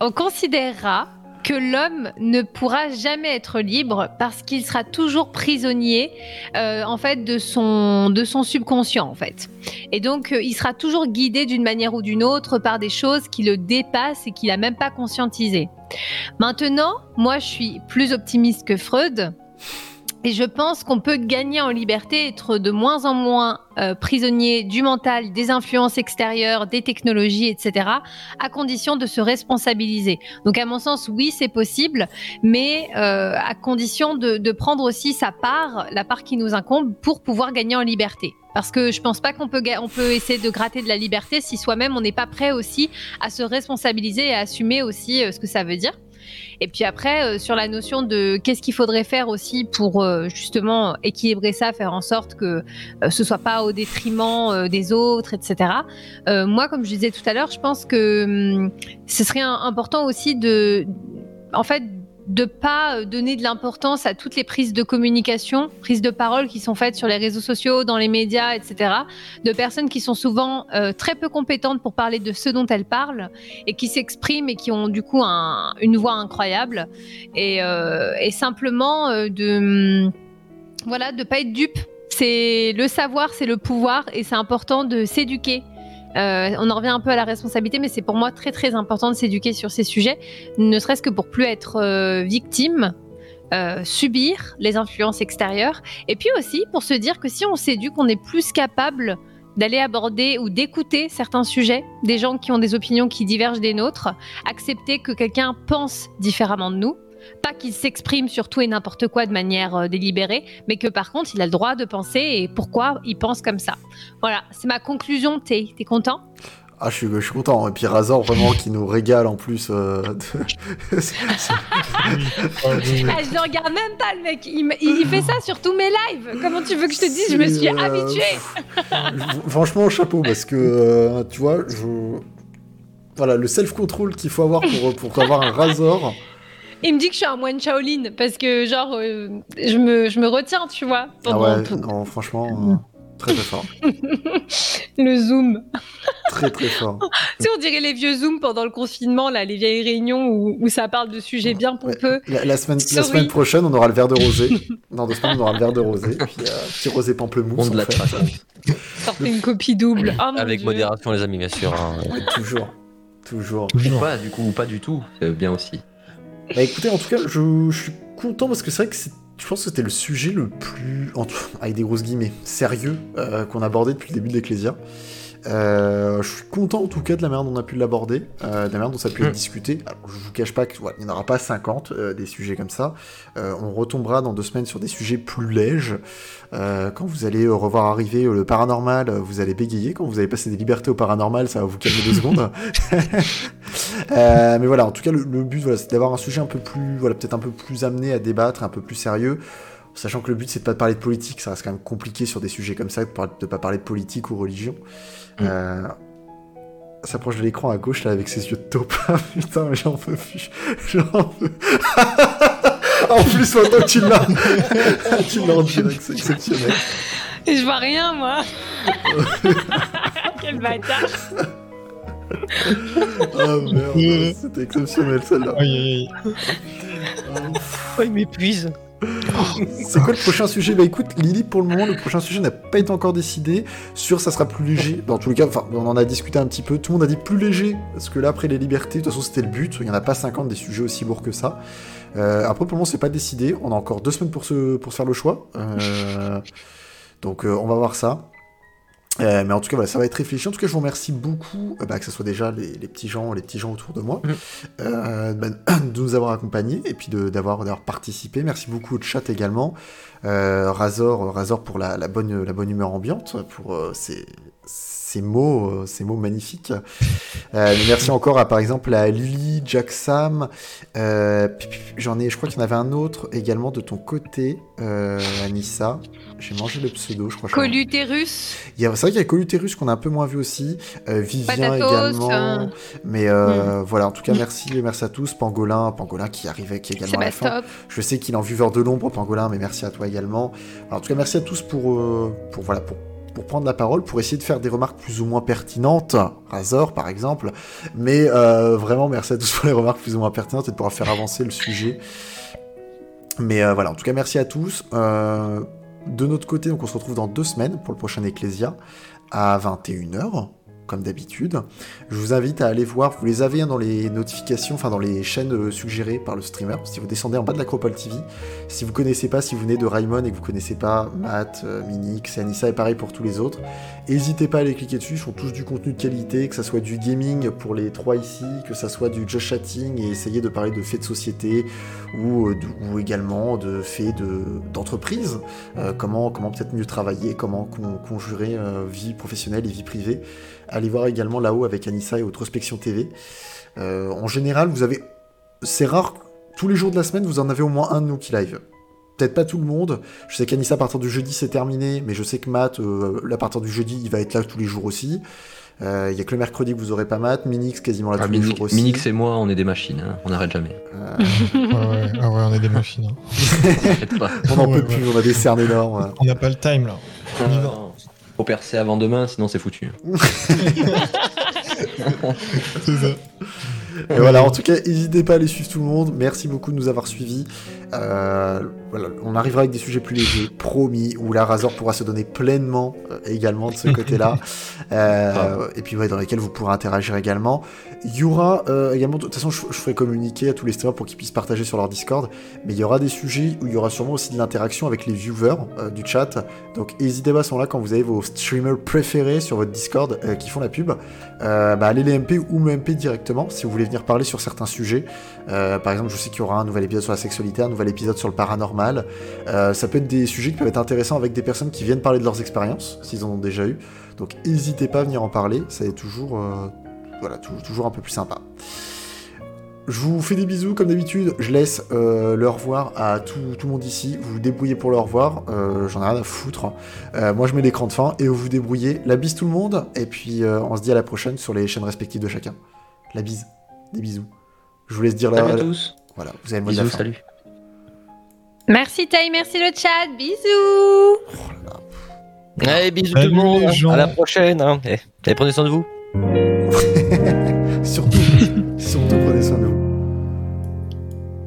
on considérera que l'homme ne pourra jamais être libre parce qu'il sera toujours prisonnier euh, en fait de son de son subconscient en fait. Et donc euh, il sera toujours guidé d'une manière ou d'une autre par des choses qui le dépassent et qu'il a même pas conscientisé. Maintenant, moi je suis plus optimiste que Freud. Et je pense qu'on peut gagner en liberté, être de moins en moins euh, prisonnier du mental, des influences extérieures, des technologies, etc., à condition de se responsabiliser. Donc à mon sens, oui, c'est possible, mais euh, à condition de, prendre aussi sa part, la part qui nous incombe, pour pouvoir gagner en liberté. Parce que je pense pas qu'on peut, on peut essayer de gratter de la liberté si soi-même on n'est pas prêt aussi à se responsabiliser et à assumer aussi euh, ce que ça veut dire. Et puis après, euh, sur la notion de qu'est-ce qu'il faudrait faire aussi pour euh, justement équilibrer ça, faire en sorte que euh, ce soit pas au détriment des autres, etc. Moi, comme je disais tout à l'heure, je pense que hum, ce serait important aussi de, en fait, de pas euh, donner de l'importance à toutes les prises de communication, prises de parole qui sont faites sur les réseaux sociaux, dans les médias, etc. De personnes qui sont souvent euh, très peu compétentes pour parler de ce dont elles parlent et qui s'expriment et qui ont du coup un- une voix incroyable et, euh, simplement de voilà de pas être dupe. C'est le savoir, c'est le pouvoir et c'est important de s'éduquer. Euh, on en revient un peu à la responsabilité, mais c'est pour moi très très important de s'éduquer sur ces sujets, ne serait-ce que pour plus être euh, victime, euh, subir les influences extérieures, et puis aussi pour se dire que si on s'éduque, on est plus capable d'aller aborder ou d'écouter certains sujets, des gens qui ont des opinions qui divergent des nôtres, accepter que quelqu'un pense différemment de nous, pas qu'il s'exprime sur tout et n'importe quoi de manière euh, délibérée, mais que par contre il a le droit de penser et pourquoi il pense comme ça. Voilà, c'est ma conclusion. T'es t'es content? Ah, je suis, je suis content. Et puis Razor, vraiment, qui nous régale en plus. euh, de- Ah, Je ne regarde même pas le mec. Il, me- il- il fait ça sur tous mes lives. Comment tu veux que je te dise? Je me suis euh, habituée. pff, Franchement, chapeau, parce que, euh, tu vois, je... Voilà, le self-control qu'il faut avoir pour, pour avoir un Razor. Il me dit que je suis un moine Shaolin parce que genre euh, je me je me retiens, tu vois, Ah pendant ouais, tout. non, franchement, euh, très très fort. le zoom. Très très fort. Tu sais, on dirait les vieux zooms pendant le confinement là, les vieilles réunions où, où ça parle de sujets bien pompeux. La, la semaine, la semaine prochaine, on aura le verre de rosé. Dans deux semaines, on aura le verre de rosé. Puis euh, petit rosé pamplemousse. On de la. Sortez une copie double. Oh, Avec Dieu. modération, les amis, bien sûr. hein. Ouais, toujours. Toujours. Toujours. Pas du coup, ou pas du tout. C'est bien aussi. Bah écoutez, en tout cas, je, je suis content parce que c'est vrai que c'est- je pense que c'était le sujet le plus, avec des grosses guillemets, sérieux euh, qu'on abordait depuis le début de l'Ecclésia. Euh, je suis content en tout cas de la manière dont on a pu l'aborder, euh, de la manière dont ça a pu être Mm. discuté. Alors, je vous cache pas qu'il n'y en aura pas 50 euh, des sujets comme ça. On retombera dans deux semaines sur des sujets plus lèges. Quand vous allez revoir arriver le paranormal, vous allez bégayer. Quand vous allez passer des libertés au paranormal, ça va vous calmer deux secondes. Euh, mais voilà, en tout cas, le, le but, voilà, c'est d'avoir un sujet un peu plus, voilà, peut-être un peu plus amené à débattre, un peu plus sérieux. Sachant que le but, c'est de pas parler de politique, ça reste quand même compliqué sur des sujets comme ça, de pas parler de politique ou religion. Mm. Euh, s'approche de l'écran à gauche là avec ses yeux de taupe. Putain, mais j'en peux plus. J'en peux. en plus, maintenant que tu l'as, tu l'as en direct, c'est exceptionnel. Je vois rien moi. Quel bâtard. Oh merde, c'était exceptionnel celle-là. Aïe. Oh, il m'épuise. C'est quoi le prochain sujet? Bah écoute, Lily, pour le moment, le prochain sujet n'a pas été encore décidé. Sur, ça sera plus léger. Dans tous les cas, enfin, on en a discuté un petit peu. Tout le monde a dit plus léger, parce que là, après les libertés, de toute façon, c'était le but. Il n'y en a pas 50 des sujets aussi lourds que ça. Euh, après, pour le moment, c'est pas décidé. On a encore deux semaines pour se, pour se faire le choix. Euh, donc, euh, on va voir ça. Euh, mais en tout cas, voilà, ça va être réfléchi. En tout cas, je vous remercie beaucoup, euh, bah, que ce soit déjà les, les petits gens, les petits gens autour de moi, Mhm. euh, bah, de nous avoir accompagnés et puis d'avoir participé. Merci beaucoup au chat également. Razor, Razor pour la, la bonne, la bonne humeur ambiante, pour euh, ces, ces mots, euh, ces mots magnifiques. Euh, merci encore à par exemple à Lily, Jack Sam. euh, J'en ai, je crois qu'il y en avait un autre également de ton côté, euh, Anissa. J'ai mangé le pseudo, je crois. je crois. Colutérus. Il y a- C'est vrai qu'il y a Colutérus qu'on a un peu moins vu aussi, Vivien Patatos, également. euh. Mais euh, voilà, en tout cas, merci, merci à tous. Pangolin, Pangolin qui arrivait, qui est également à la fin. Sébastop. Je sais qu'il est en viveur de l'ombre, Pangolin, mais merci à toi également. Alors, en tout cas, merci à tous pour, pour, voilà, pour pour prendre la parole, pour essayer de faire des remarques plus ou moins pertinentes, Razor par exemple, mais euh, vraiment merci à tous pour les remarques plus ou moins pertinentes et de pouvoir faire avancer le sujet. Mais euh, voilà, en tout cas merci à tous. Euh, de notre côté, donc on se retrouve dans deux semaines pour le prochain Ecclesia à 21h comme d'habitude. Je vous invite à aller voir, vous les avez hein, dans les notifications, enfin dans les chaînes euh, suggérées par le streamer. Si vous descendez en bas de l'Acropole TV, si vous connaissez pas, si vous venez de Raimon et que vous connaissez pas Matt, euh, Minix Anissa, et pareil pour tous les autres, n'hésitez pas à aller cliquer dessus. Ils font tous du contenu de qualité, que ça soit du gaming pour les trois ici, que ça soit du just chatting et essayer de parler de faits de société ou, euh, également de faits de- d'entreprise. Comment comment peut-être mieux travailler, comment con- conjurer vie professionnelle et vie privée. Allez voir également là-haut avec Anissa et Autrospection TV. Euh, en général, vous avez. C'est rare, tous les jours de la semaine, vous en avez au moins un de nous qui live. Peut-être pas tout le monde. Je sais qu'Anissa, à partir du jeudi, c'est terminé, mais je sais que Matt, euh, là, à partir du jeudi, il va être là tous les jours aussi. Euh, Il y a que le mercredi que vous aurez pas Matt. Minix, quasiment là Ah, tous les Minix, jours aussi. Minix et moi, on est des machines, hein. on n'arrête jamais. Euh, ouais, ah ouais, on est des machines. hein. On n'en Ouais, peut ouais. plus, on a des cernes énormes. On n'a pas le time là. On y va. Faut percer avant demain, sinon c'est foutu. C'est ça. Et voilà, en tout cas, n'hésitez pas à aller suivre tout le monde. Merci beaucoup de nous avoir suivis. Euh, voilà, on arrivera avec des sujets plus légers, promis, où la Razor pourra se donner pleinement euh, également de ce côté-là. Euh, et puis, ouais, dans lesquels vous pourrez interagir également. Il y aura euh, également, de toute façon, je, je ferai communiquer à tous les streamers pour qu'ils puissent partager sur leur Discord. Mais il y aura des sujets où il y aura sûrement aussi de l'interaction avec les viewers du chat. Donc, n'hésitez pas à ce moment-là, quand vous avez vos streamers préférés sur votre Discord qui font la pub, bah, allez les MP ou me MP directement si vous voulez venir parler sur certains sujets. Par exemple, je sais qu'il y aura un nouvel épisode sur la sexualité, un nouvel épisode sur le paranormal. Euh, ça peut être des sujets qui peuvent être intéressants avec des personnes qui viennent parler de leurs expériences, s'ils en ont déjà eu. Donc n'hésitez pas à venir en parler, ça est toujours, euh, voilà, tou- toujours un peu plus sympa. Je vous fais des bisous comme d'habitude. Je laisse euh, le revoir à tout, tout le monde ici. Vous vous débrouillez pour le revoir. Euh, J'en ai rien à foutre. Euh, moi, je mets l'écran de fin et vous vous débrouillez. La bise tout le monde. Et puis, on se dit à la prochaine sur les chaînes respectives de chacun. La bise. Des bisous. Je vous laisse dire la. Salut à tous. Voilà, vous avez le mot de la Bisous, fin. salut. Merci Tai, merci le chat, bisous Allez, bisous Salut tout le monde. À la prochaine. hein. Eh, allez, prenez soin de vous.